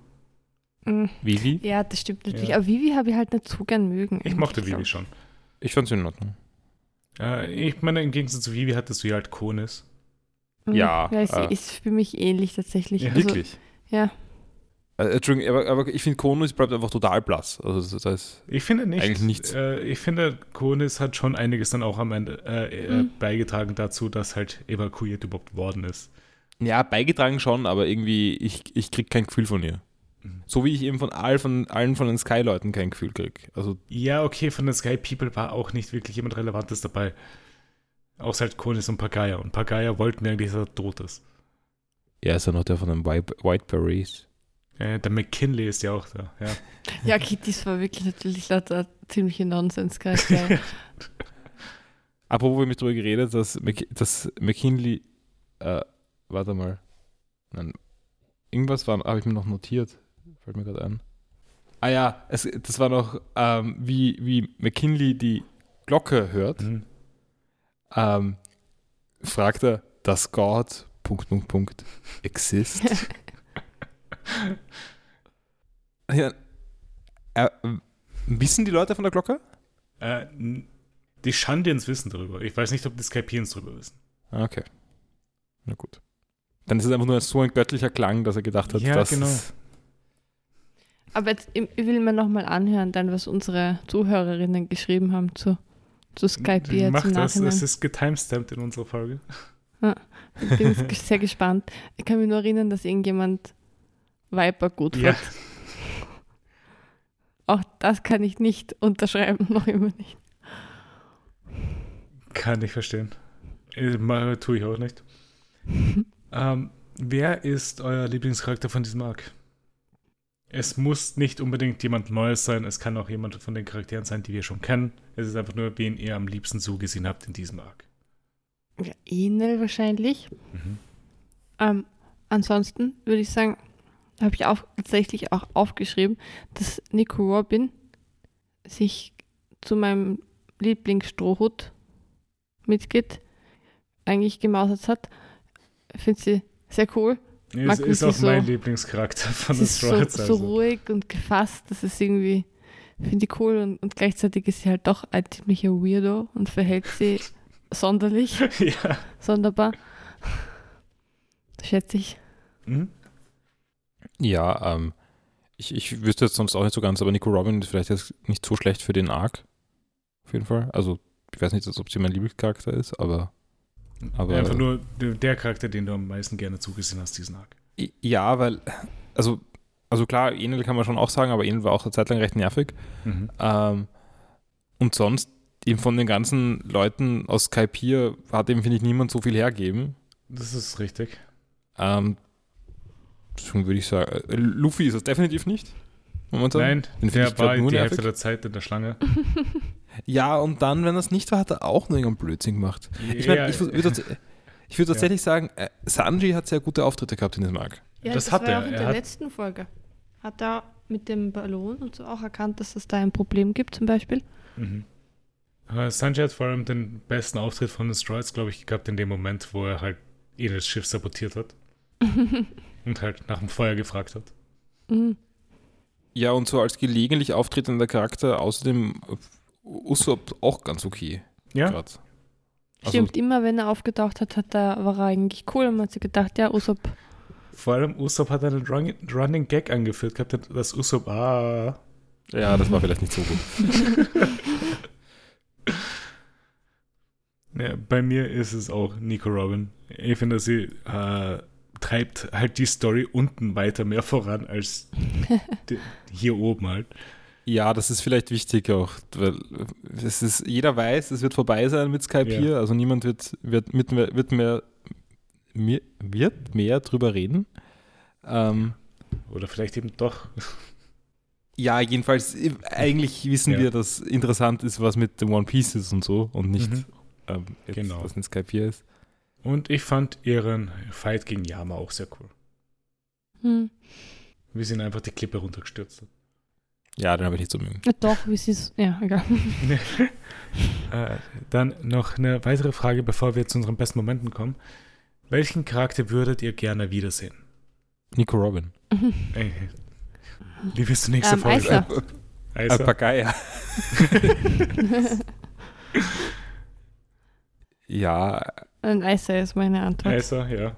Speaker 2: Mhm.
Speaker 3: Vivi?
Speaker 2: Ja, das stimmt natürlich.
Speaker 1: Ja.
Speaker 2: Aber Vivi habe ich halt nicht so gern mögen.
Speaker 1: Ich mochte Vivi schon.
Speaker 3: Ich fand sie in Ordnung.
Speaker 1: Äh, ich meine, im Gegensatz zu Vivi hattest du ja halt Konis.
Speaker 2: Mhm.
Speaker 3: Ja,
Speaker 2: Ja, sie
Speaker 3: äh.
Speaker 2: ist für mich ähnlich tatsächlich.
Speaker 1: Ja,
Speaker 2: Also,
Speaker 3: Wirklich?
Speaker 2: ja.
Speaker 3: Äh, Entschuldigung, aber, aber ich finde, Konus bleibt einfach total blass. Also das, das ist,
Speaker 1: Ich finde nicht.
Speaker 3: Eigentlich nichts.
Speaker 1: Äh, ich finde, Konis hat schon einiges dann auch am Ende
Speaker 2: Mhm.
Speaker 1: beigetragen dazu, dass halt evakuiert überhaupt worden ist.
Speaker 3: ja, beigetragen schon, aber irgendwie, ich, ich krieg kein Gefühl von ihr.
Speaker 1: Mhm.
Speaker 3: So wie ich eben von, all, von allen von den Sky-Leuten kein Gefühl krieg. Also
Speaker 1: Ja, okay, von den Sky People war auch nicht wirklich jemand Relevantes dabei. Außer halt Konis und Pagaya. Und Pagaya wollten wir eigentlich, dass er tot ist.
Speaker 3: er ist ja noch der von den White, White Berets.
Speaker 1: Äh, der McKinley ist ja auch da. Ja. <laughs>
Speaker 2: ja, Kittys war wirklich natürlich lauter ziemliche Nonsens-Charakter. <laughs>
Speaker 3: Apropos, wir haben darüber geredet, dass, Mc, dass McKinley, äh, warte mal, nein, irgendwas war, habe ich mir noch notiert, fällt mir gerade ein. Ah ja, es, das war noch, ähm, wie, wie McKinley die Glocke hört,
Speaker 1: Mhm.
Speaker 3: Ähm, fragt er, does God, Punkt, Punkt, Punkt, exist? <laughs> ja, äh, wissen die Leute von der Glocke?
Speaker 1: Äh, die Shandians wissen darüber. Ich weiß nicht, ob die Skypians darüber wissen.
Speaker 3: Ah, Okay. Na gut. Dann ist es einfach nur so ein göttlicher Klang, dass er gedacht hat,
Speaker 1: Ja,
Speaker 3: dass
Speaker 1: genau.
Speaker 2: Aber jetzt, ich ich will mir nochmal anhören, dann, was unsere Zuhörerinnen geschrieben haben zu, zu Skype jetzt
Speaker 1: Mach
Speaker 2: im
Speaker 1: das,
Speaker 2: Nachhinein.
Speaker 1: es ist getimestamped in unserer Folge.
Speaker 2: Ich bin <laughs> sehr gespannt. Ich kann mich nur erinnern, dass irgendjemand Viper gut fand.
Speaker 1: Ja.
Speaker 2: Auch das kann ich nicht unterschreiben, <laughs> noch immer nicht.
Speaker 1: Kann ich verstehen. Äh, mal- Tue ich auch nicht. <laughs> ähm, wer ist euer Lieblingscharakter von diesem Arc? Es muss nicht unbedingt jemand Neues sein, es kann auch jemand von den Charakteren sein, die wir schon kennen. Es ist einfach nur, wen ihr am liebsten zugesehen habt in diesem Arc.
Speaker 2: Ja, Enel wahrscheinlich.
Speaker 1: Mhm.
Speaker 2: Ähm, ansonsten würde ich sagen, habe ich auch tatsächlich auch aufgeschrieben, dass Nico Robin sich zu meinem Lieblingsstrohhut Mitglied eigentlich gemausert hat. Finde sie sehr cool. Mag
Speaker 1: Ist, ist auch
Speaker 2: so-
Speaker 1: mein Lieblingscharakter von
Speaker 2: Sie
Speaker 1: den
Speaker 2: ist so,
Speaker 1: Hats.
Speaker 2: so
Speaker 1: Also.
Speaker 2: ruhig und gefasst. Das ist irgendwie, finde ich cool. Und, und gleichzeitig ist sie halt doch ein ziemlicher Weirdo und verhält sie <laughs> sonderlich,
Speaker 1: ja.
Speaker 2: sonderbar. Schätze ich.
Speaker 1: Mhm.
Speaker 3: Ja, ähm, ich, ich wüsste jetzt sonst auch nicht so ganz, aber Nico Robin ist vielleicht jetzt nicht so schlecht für den Arc. Auf jeden Fall. Also, ich weiß nicht, ob sie mein Lieblingscharakter ist, aber. Aber
Speaker 1: Einfach nur der Charakter, den du am meisten gerne zugesehen hast, diesen Arc.
Speaker 3: Ja, weil, also, also klar, Enel kann man schon auch sagen, aber Enel war auch eine Zeit lang recht nervig.
Speaker 1: Mhm.
Speaker 3: Ähm, und sonst, eben von den ganzen Leuten aus Skype hier hat eben, finde ich, niemand so viel hergeben.
Speaker 1: Das ist richtig.
Speaker 3: Ähm, deswegen würde ich sagen, äh, Luffy ist es definitiv nicht. Momentan.
Speaker 1: Nein,
Speaker 3: Den
Speaker 1: der war die
Speaker 3: nervig.
Speaker 1: Hälfte der Zeit in der Schlange. <laughs>
Speaker 3: Ja, und dann, wenn er es nicht war, hat er auch nur irgendeinen Blödsinn gemacht. Ich
Speaker 1: Ja,
Speaker 3: meine, ich würde ich würd tatsächlich sagen, äh, Sanji hat sehr gute Auftritte gehabt in diesem Arc.
Speaker 2: Ja,
Speaker 1: Das hat
Speaker 2: war
Speaker 1: er.
Speaker 2: auch in
Speaker 1: Er
Speaker 2: der
Speaker 1: hat-
Speaker 2: letzten Folge. Hat er mit dem Ballon und so auch erkannt, dass es da ein Problem gibt, zum Beispiel?
Speaker 1: Mhm. Sanjay hat vor allem den besten Auftritt von den Stroids, glaube ich, gehabt in dem Moment, wo er halt Enels Schiff sabotiert hat <laughs> und halt nach dem Feuer gefragt hat.
Speaker 2: Mhm.
Speaker 3: Ja, und so als gelegentlich auftretender Charakter, außerdem Usopp auch ganz okay.
Speaker 1: Ja,
Speaker 3: grad. Also,
Speaker 2: Stimmt, immer wenn er aufgetaucht hat, hat er, war er eigentlich cool und man hat sich gedacht, ja, Usopp,
Speaker 1: vor allem Usopp hat einen Run Running Gag angeführt gehabt, dass Usopp, ah,
Speaker 3: Ja, das war vielleicht nicht so gut. <laughs>
Speaker 1: Ja, bei mir ist es auch Nico Robin. Ich finde, sie äh, treibt halt die Story unten weiter mehr voran als <laughs> die, hier oben halt.
Speaker 3: Ja, das ist vielleicht wichtig auch, weil es ist, jeder weiß, es wird vorbei sein mit Skype
Speaker 1: Ja.
Speaker 3: hier, also niemand wird, wird, mit, mehr- wird, mehr, mir- wird mehr drüber reden. Ähm,
Speaker 1: Oder vielleicht eben doch.
Speaker 3: ja, jedenfalls, eigentlich wissen
Speaker 1: Ja.
Speaker 3: wir, dass interessant ist, was mit dem One Piece ist und so und nicht,
Speaker 1: Mhm.
Speaker 3: ähm, jetzt,
Speaker 1: Genau.
Speaker 3: was in Skype hier ist.
Speaker 1: Und ich fand ihren Fight gegen Yama auch sehr cool.
Speaker 2: Hm.
Speaker 1: Sie ihn einfach die Klippe runtergestürzt.
Speaker 3: Ja, den habe ich nicht so mögen.
Speaker 2: Ja, doch, wie sie es. Ja, egal. <laughs>
Speaker 1: äh, dann noch eine weitere Frage, bevor wir zu unseren besten Momenten kommen. Welchen Charakter würdet ihr gerne wiedersehen?
Speaker 3: Nico Robin.
Speaker 1: Ey, <laughs> wie wirst du nächste
Speaker 2: Ähm,
Speaker 1: Folge
Speaker 2: Eiser.
Speaker 1: Eiser.
Speaker 3: Papagei. ja,
Speaker 2: Ein Eiser ist meine Antwort.
Speaker 1: Eiser, ja.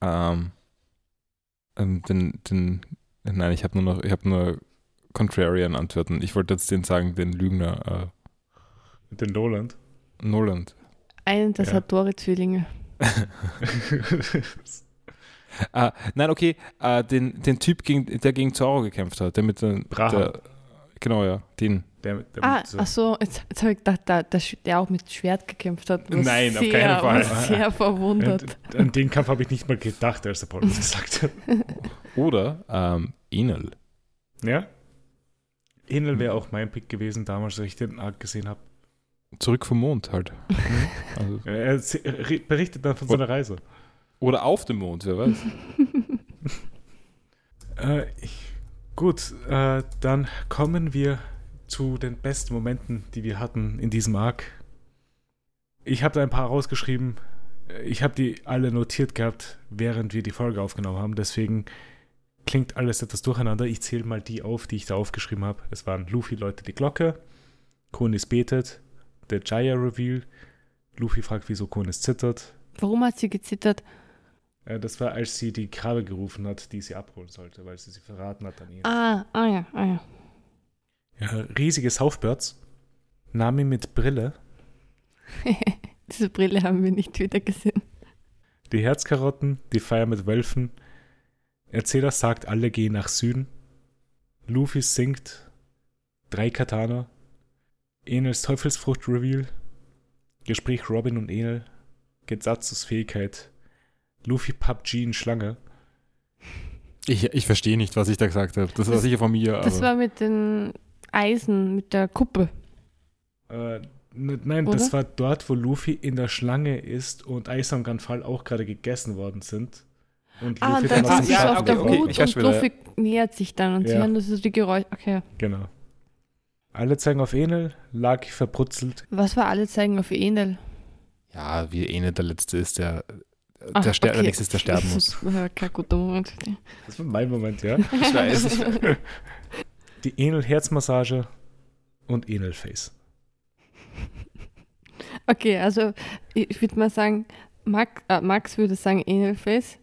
Speaker 3: Ähm, ähm, den, den, nein, ich habe nur noch, ich habe nur Contrarian Antworten. Ich wollte jetzt den sagen, den Lügner
Speaker 1: Mit den Noland.
Speaker 3: äh, Noland.
Speaker 2: Einen der
Speaker 1: Ja.
Speaker 2: Satori-Zwillinge. <laughs>
Speaker 3: Ah, nein, okay, äh, den, den Typ, gegen, der gegen Zoro gekämpft hat, der mit den, der, genau, ja, den.
Speaker 1: der, der
Speaker 2: Ah,
Speaker 1: mit so-
Speaker 2: ach so, jetzt, jetzt habe ich gedacht, der, der, der auch mit Schwert gekämpft hat. was
Speaker 3: Nein, auf
Speaker 2: sehr,
Speaker 3: keinen Fall.
Speaker 2: was Sehr <laughs> verwundert.
Speaker 1: an, an den Kampf habe ich nicht mal gedacht, als der Paul das gesagt hat.
Speaker 3: Oder ähm, Enel.
Speaker 1: Ja? Enel wäre auch mein Pick gewesen, damals, als ich den Arc gesehen habe.
Speaker 3: Zurück vom Mond halt. <laughs> Also,
Speaker 1: Er er berichtet dann von seiner Reise.
Speaker 3: oder auf dem Mond, wer weiß. <laughs>
Speaker 1: Äh, ich, gut, äh, dann kommen wir zu den besten Momenten, die wir hatten in diesem Arc. Ich habe da ein paar rausgeschrieben. Äh, Ich habe die alle notiert gehabt, während wir die Folge aufgenommen haben. Deswegen klingt alles etwas durcheinander. Ich zähle mal die auf, die ich da aufgeschrieben habe. Es waren Luffy läutet die Glocke, Konis betet, der Jaya Reveal, Luffy fragt, wieso Konis zittert.
Speaker 2: Warum hat sie gezittert?
Speaker 1: Äh, das war, als sie die Krabbe gerufen hat, die sie abholen sollte, weil sie sie verraten hat an ihn.
Speaker 2: Ah, ah ja, ah ja.
Speaker 1: Ja, riesige Southbirds. Nami mit Brille. <laughs>
Speaker 2: Diese Brille haben wir nicht wieder gesehen.
Speaker 1: Die Herzkarotten. Die Feier mit Wölfen. Erzähler sagt, alle gehen nach Süden. Luffy singt. Drei Katana. Enels Teufelsfrucht-Reveal. Gespräch Robin und Enel. Gesatzes Fähigkeit. Luffy PUBG in Schlange.
Speaker 3: Ich, ich verstehe nicht, was ich da gesagt habe. Das war sicher von mir.
Speaker 2: Das
Speaker 3: aber
Speaker 2: war mit den Eisen, mit der Kuppe.
Speaker 1: Äh, n- nein,
Speaker 2: Oder?
Speaker 1: das war dort, wo Luffy in der Schlange ist und Eis und Ganfall auch gerade gegessen worden sind. Und
Speaker 2: Ah, und
Speaker 1: dann
Speaker 2: dann sind sie auf
Speaker 1: Schatten
Speaker 2: der
Speaker 3: okay, okay,
Speaker 2: Hut
Speaker 3: weiß
Speaker 2: und Luffy nähert sich dann und sie
Speaker 1: Ja.
Speaker 2: hören das so die Geräusche. Okay.
Speaker 1: Genau. Alle zeigen auf Enel, Lucky verbrutzelt.
Speaker 2: Was war alle zeigen auf Enel?
Speaker 3: ja, wie Enel der Letzte ist, der,
Speaker 2: Ah,
Speaker 3: der, ster der
Speaker 2: okay.
Speaker 3: Nächste ist, der sterben <laughs> muss.
Speaker 2: Das war kein guter Moment.
Speaker 1: Das war mein Moment, ja. <laughs>
Speaker 3: Ich weiß.
Speaker 1: Die Enel-Herzmassage und Enel-Face.
Speaker 2: Okay, also ich, ich würde mal sagen, Max, äh, Max würde sagen Enelface.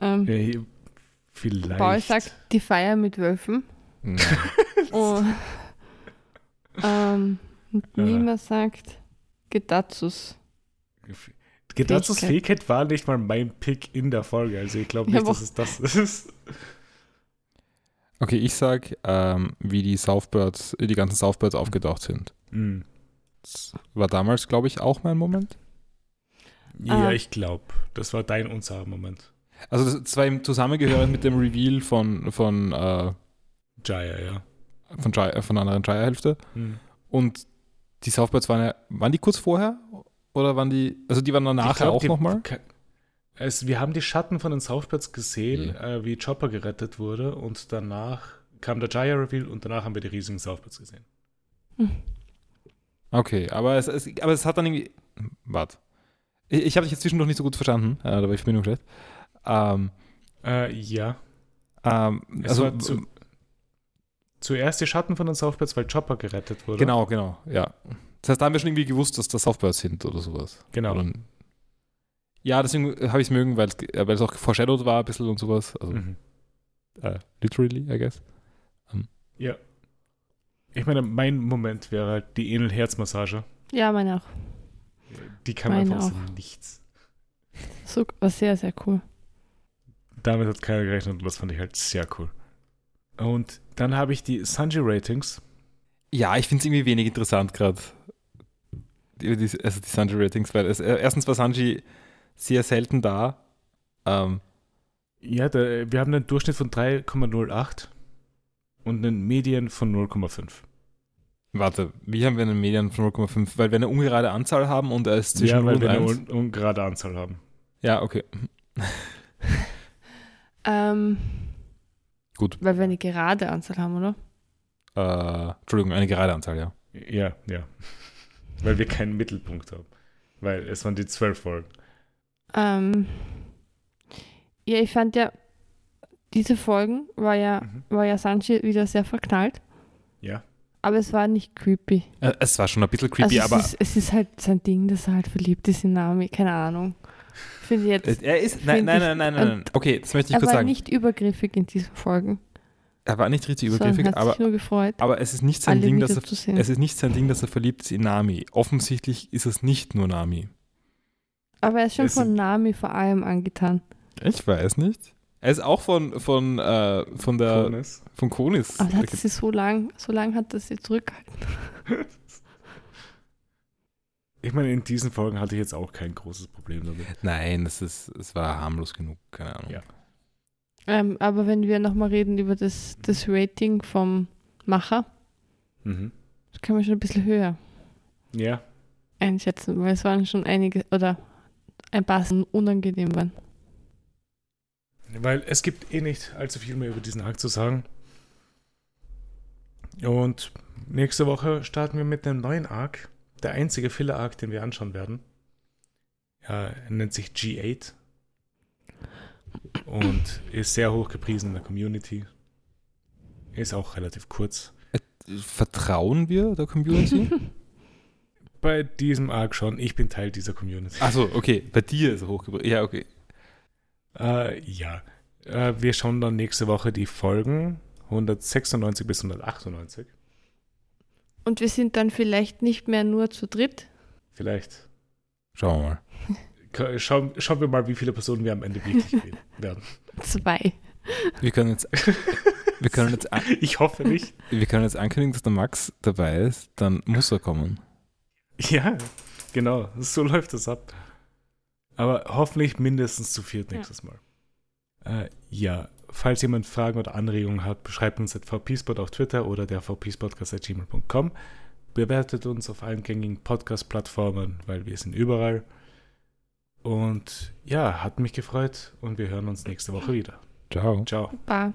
Speaker 2: Ähm,
Speaker 1: Ja, vielleicht.
Speaker 2: Paul sagt die Feier mit Wölfen.
Speaker 3: Nein. <laughs>
Speaker 2: Oh. ähm, und
Speaker 1: Ja.
Speaker 2: Nima sagt Gedatsus.
Speaker 1: Gedatzes
Speaker 2: Fähigkeit.
Speaker 1: Fähigkeit war nicht mal mein Pick in der Folge. Also ich glaube
Speaker 2: Ja,
Speaker 1: nicht,
Speaker 2: wo-
Speaker 1: dass es das ist.
Speaker 3: Okay, ich sag, ähm, wie die Southbirds, die ganzen Southbirds aufgetaucht sind.
Speaker 1: Hm.
Speaker 3: Das war damals, glaube ich, auch mein Moment.
Speaker 1: Ja,
Speaker 2: Ah.
Speaker 1: ich glaube. Das war dein unser Moment.
Speaker 3: Also das, das war im Zusammengehörend mit dem Reveal von, von, äh,
Speaker 1: Jaya, ja.
Speaker 3: von, äh, von der anderen Jaya-Hälfte.
Speaker 1: Hm.
Speaker 3: Und die Southbirds waren ja, waren die kurz vorher? Oder waren die, also die waren dann
Speaker 1: Ich
Speaker 3: nachher
Speaker 1: glaub,
Speaker 3: auch nochmal?
Speaker 1: Es, wir haben die Schatten von den Southbirds gesehen, äh, wie Chopper gerettet wurde und danach kam der Jaya Reveal und danach haben wir die riesigen Southbirds gesehen.
Speaker 3: Okay, aber es, es, aber es hat dann irgendwie, warte. Ich, ich habe dich jetzt zwischendurch nicht so gut verstanden, äh, da war die Verbindung schlecht. Ähm,
Speaker 1: Äh, ja.
Speaker 3: ähm,
Speaker 1: Es
Speaker 3: also,
Speaker 1: war zu, zuerst die Schatten von den Southbirds, weil Chopper gerettet wurde.
Speaker 3: genau, genau, ja. Das heißt, da haben wir schon irgendwie gewusst, dass das Southbirds sind oder sowas.
Speaker 1: Genau.
Speaker 3: Oder, ja, deswegen habe ich es mögen, weil es, äh, auch foreshadowed war ein bisschen und sowas. Also,
Speaker 1: Mhm.
Speaker 3: äh, literally, I guess. Ähm,
Speaker 1: Ja. Ich meine, mein Moment wäre halt die Enel-Herzmassage.
Speaker 2: Ja, meine auch.
Speaker 1: Die kam
Speaker 2: Meine
Speaker 1: einfach aus
Speaker 2: auch.
Speaker 1: dem Nichts.
Speaker 2: So, war sehr, sehr cool.
Speaker 1: Damit hat keiner gerechnet und das fand ich halt sehr cool. Und dann habe ich die Sanji-Ratings.
Speaker 3: Ja, ich finde es irgendwie wenig interessant gerade. Also die Sanji-Ratings, weil es, äh, erstens war Sanji sehr selten da. Ähm,
Speaker 1: Ja, da, wir haben einen Durchschnitt von 3,08 und einen Medien von 0,5.
Speaker 3: warte, wie haben wir einen Median von 0,5? Weil wir eine ungerade Anzahl haben und er ist zwischen
Speaker 1: Ja,
Speaker 3: 0
Speaker 1: weil
Speaker 3: und
Speaker 1: wir eine
Speaker 3: 1.
Speaker 1: un ungerade Anzahl haben.
Speaker 3: Ja, okay.
Speaker 2: Ähm,
Speaker 3: Gut.
Speaker 2: Weil wir eine gerade Anzahl haben, oder?
Speaker 3: Äh, Entschuldigung, eine gerade Anzahl, ja.
Speaker 1: Ja, ja. <laughs> weil wir keinen Mittelpunkt haben. Weil es waren die zwölf Folgen.
Speaker 2: Ähm, ja, ich fand ja, diese Folgen war ja,
Speaker 1: Mhm.
Speaker 2: war ja Sanji wieder sehr verknallt,
Speaker 1: Ja.
Speaker 2: aber es war nicht creepy.
Speaker 3: Äh, es war schon ein bisschen creepy,
Speaker 2: also
Speaker 3: aber
Speaker 2: es ist, es ist halt sein Ding, dass er halt verliebt ist in Nami, keine Ahnung. Finde jetzt.
Speaker 3: er ist. Nein, nein, nein, nein, nein, nein. Okay, das möchte ich
Speaker 2: er
Speaker 3: kurz
Speaker 2: war
Speaker 3: sagen.
Speaker 2: nicht übergriffig in diesen Folgen.
Speaker 3: er war nicht richtig übergriffig,
Speaker 2: hat
Speaker 3: aber,
Speaker 2: sich nur gefreut,
Speaker 3: aber es ist nicht sein Ding, dass er. Es ist nicht sein Ding, dass er verliebt ist in Nami. Offensichtlich ist es nicht nur Nami.
Speaker 2: Aber er ist schon
Speaker 1: Es
Speaker 2: von Nami vor allem angetan.
Speaker 3: Ich weiß nicht. Er ist auch von, von, äh, von der
Speaker 1: Coolness.
Speaker 3: von Konis.
Speaker 2: Aber hat sie so lang, so lang hat er sie zurückgehalten. <laughs>
Speaker 1: Ich meine, in diesen Folgen hatte ich jetzt auch kein großes Problem damit.
Speaker 3: Nein, es ist, es war harmlos genug, keine Ahnung.
Speaker 1: Ja.
Speaker 2: Ähm, aber wenn wir nochmal reden über das, das Rating vom Macher,
Speaker 1: Mhm.
Speaker 2: das kann man schon ein bisschen höher
Speaker 1: Ja.
Speaker 2: einschätzen, weil es waren schon einige oder ein paar unangenehm waren.
Speaker 1: Weil es gibt eh nicht allzu viel mehr über diesen Arc zu sagen. Und nächste Woche starten wir mit einem neuen Arc. Der einzige Filler-Arc, den wir anschauen werden. Ja, er nennt sich G8. Und ist sehr hoch gepriesen in der Community. Ist auch relativ kurz.
Speaker 3: Vertrauen wir der Community? <laughs>
Speaker 1: Bei diesem Arc schon. Ich bin Teil dieser Community.
Speaker 3: Achso, okay. Bei dir ist er hochgebracht. Ja, okay.
Speaker 1: Äh, ja. Äh, wir schauen dann nächste Woche die Folgen 196 bis 198.
Speaker 2: Und wir sind dann vielleicht nicht mehr nur zu dritt.
Speaker 1: Vielleicht.
Speaker 3: Schauen wir mal.
Speaker 1: Schauen, schauen wir mal, wie viele Personen wir am Ende wirklich <laughs> werden.
Speaker 2: Zwei.
Speaker 3: Wir können jetzt, wir können jetzt, <laughs>
Speaker 1: Ich hoffe nicht.
Speaker 3: wir können jetzt ankündigen, dass der Max dabei ist. Dann muss er kommen.
Speaker 1: Ja, genau. So läuft das ab. Aber hoffentlich mindestens zu viert
Speaker 2: Ja.
Speaker 1: nächstes Mal. Äh, ja, falls jemand Fragen oder Anregungen hat, schreibt uns at vpspot auf Twitter oder der vpspodcast.gmail.com. Bewertet uns auf allen gängigen Podcast-Plattformen, weil wir sind überall. Und ja, hat mich gefreut und wir hören uns nächste Woche wieder.
Speaker 3: Ciao.
Speaker 1: Ciao.
Speaker 2: Ba.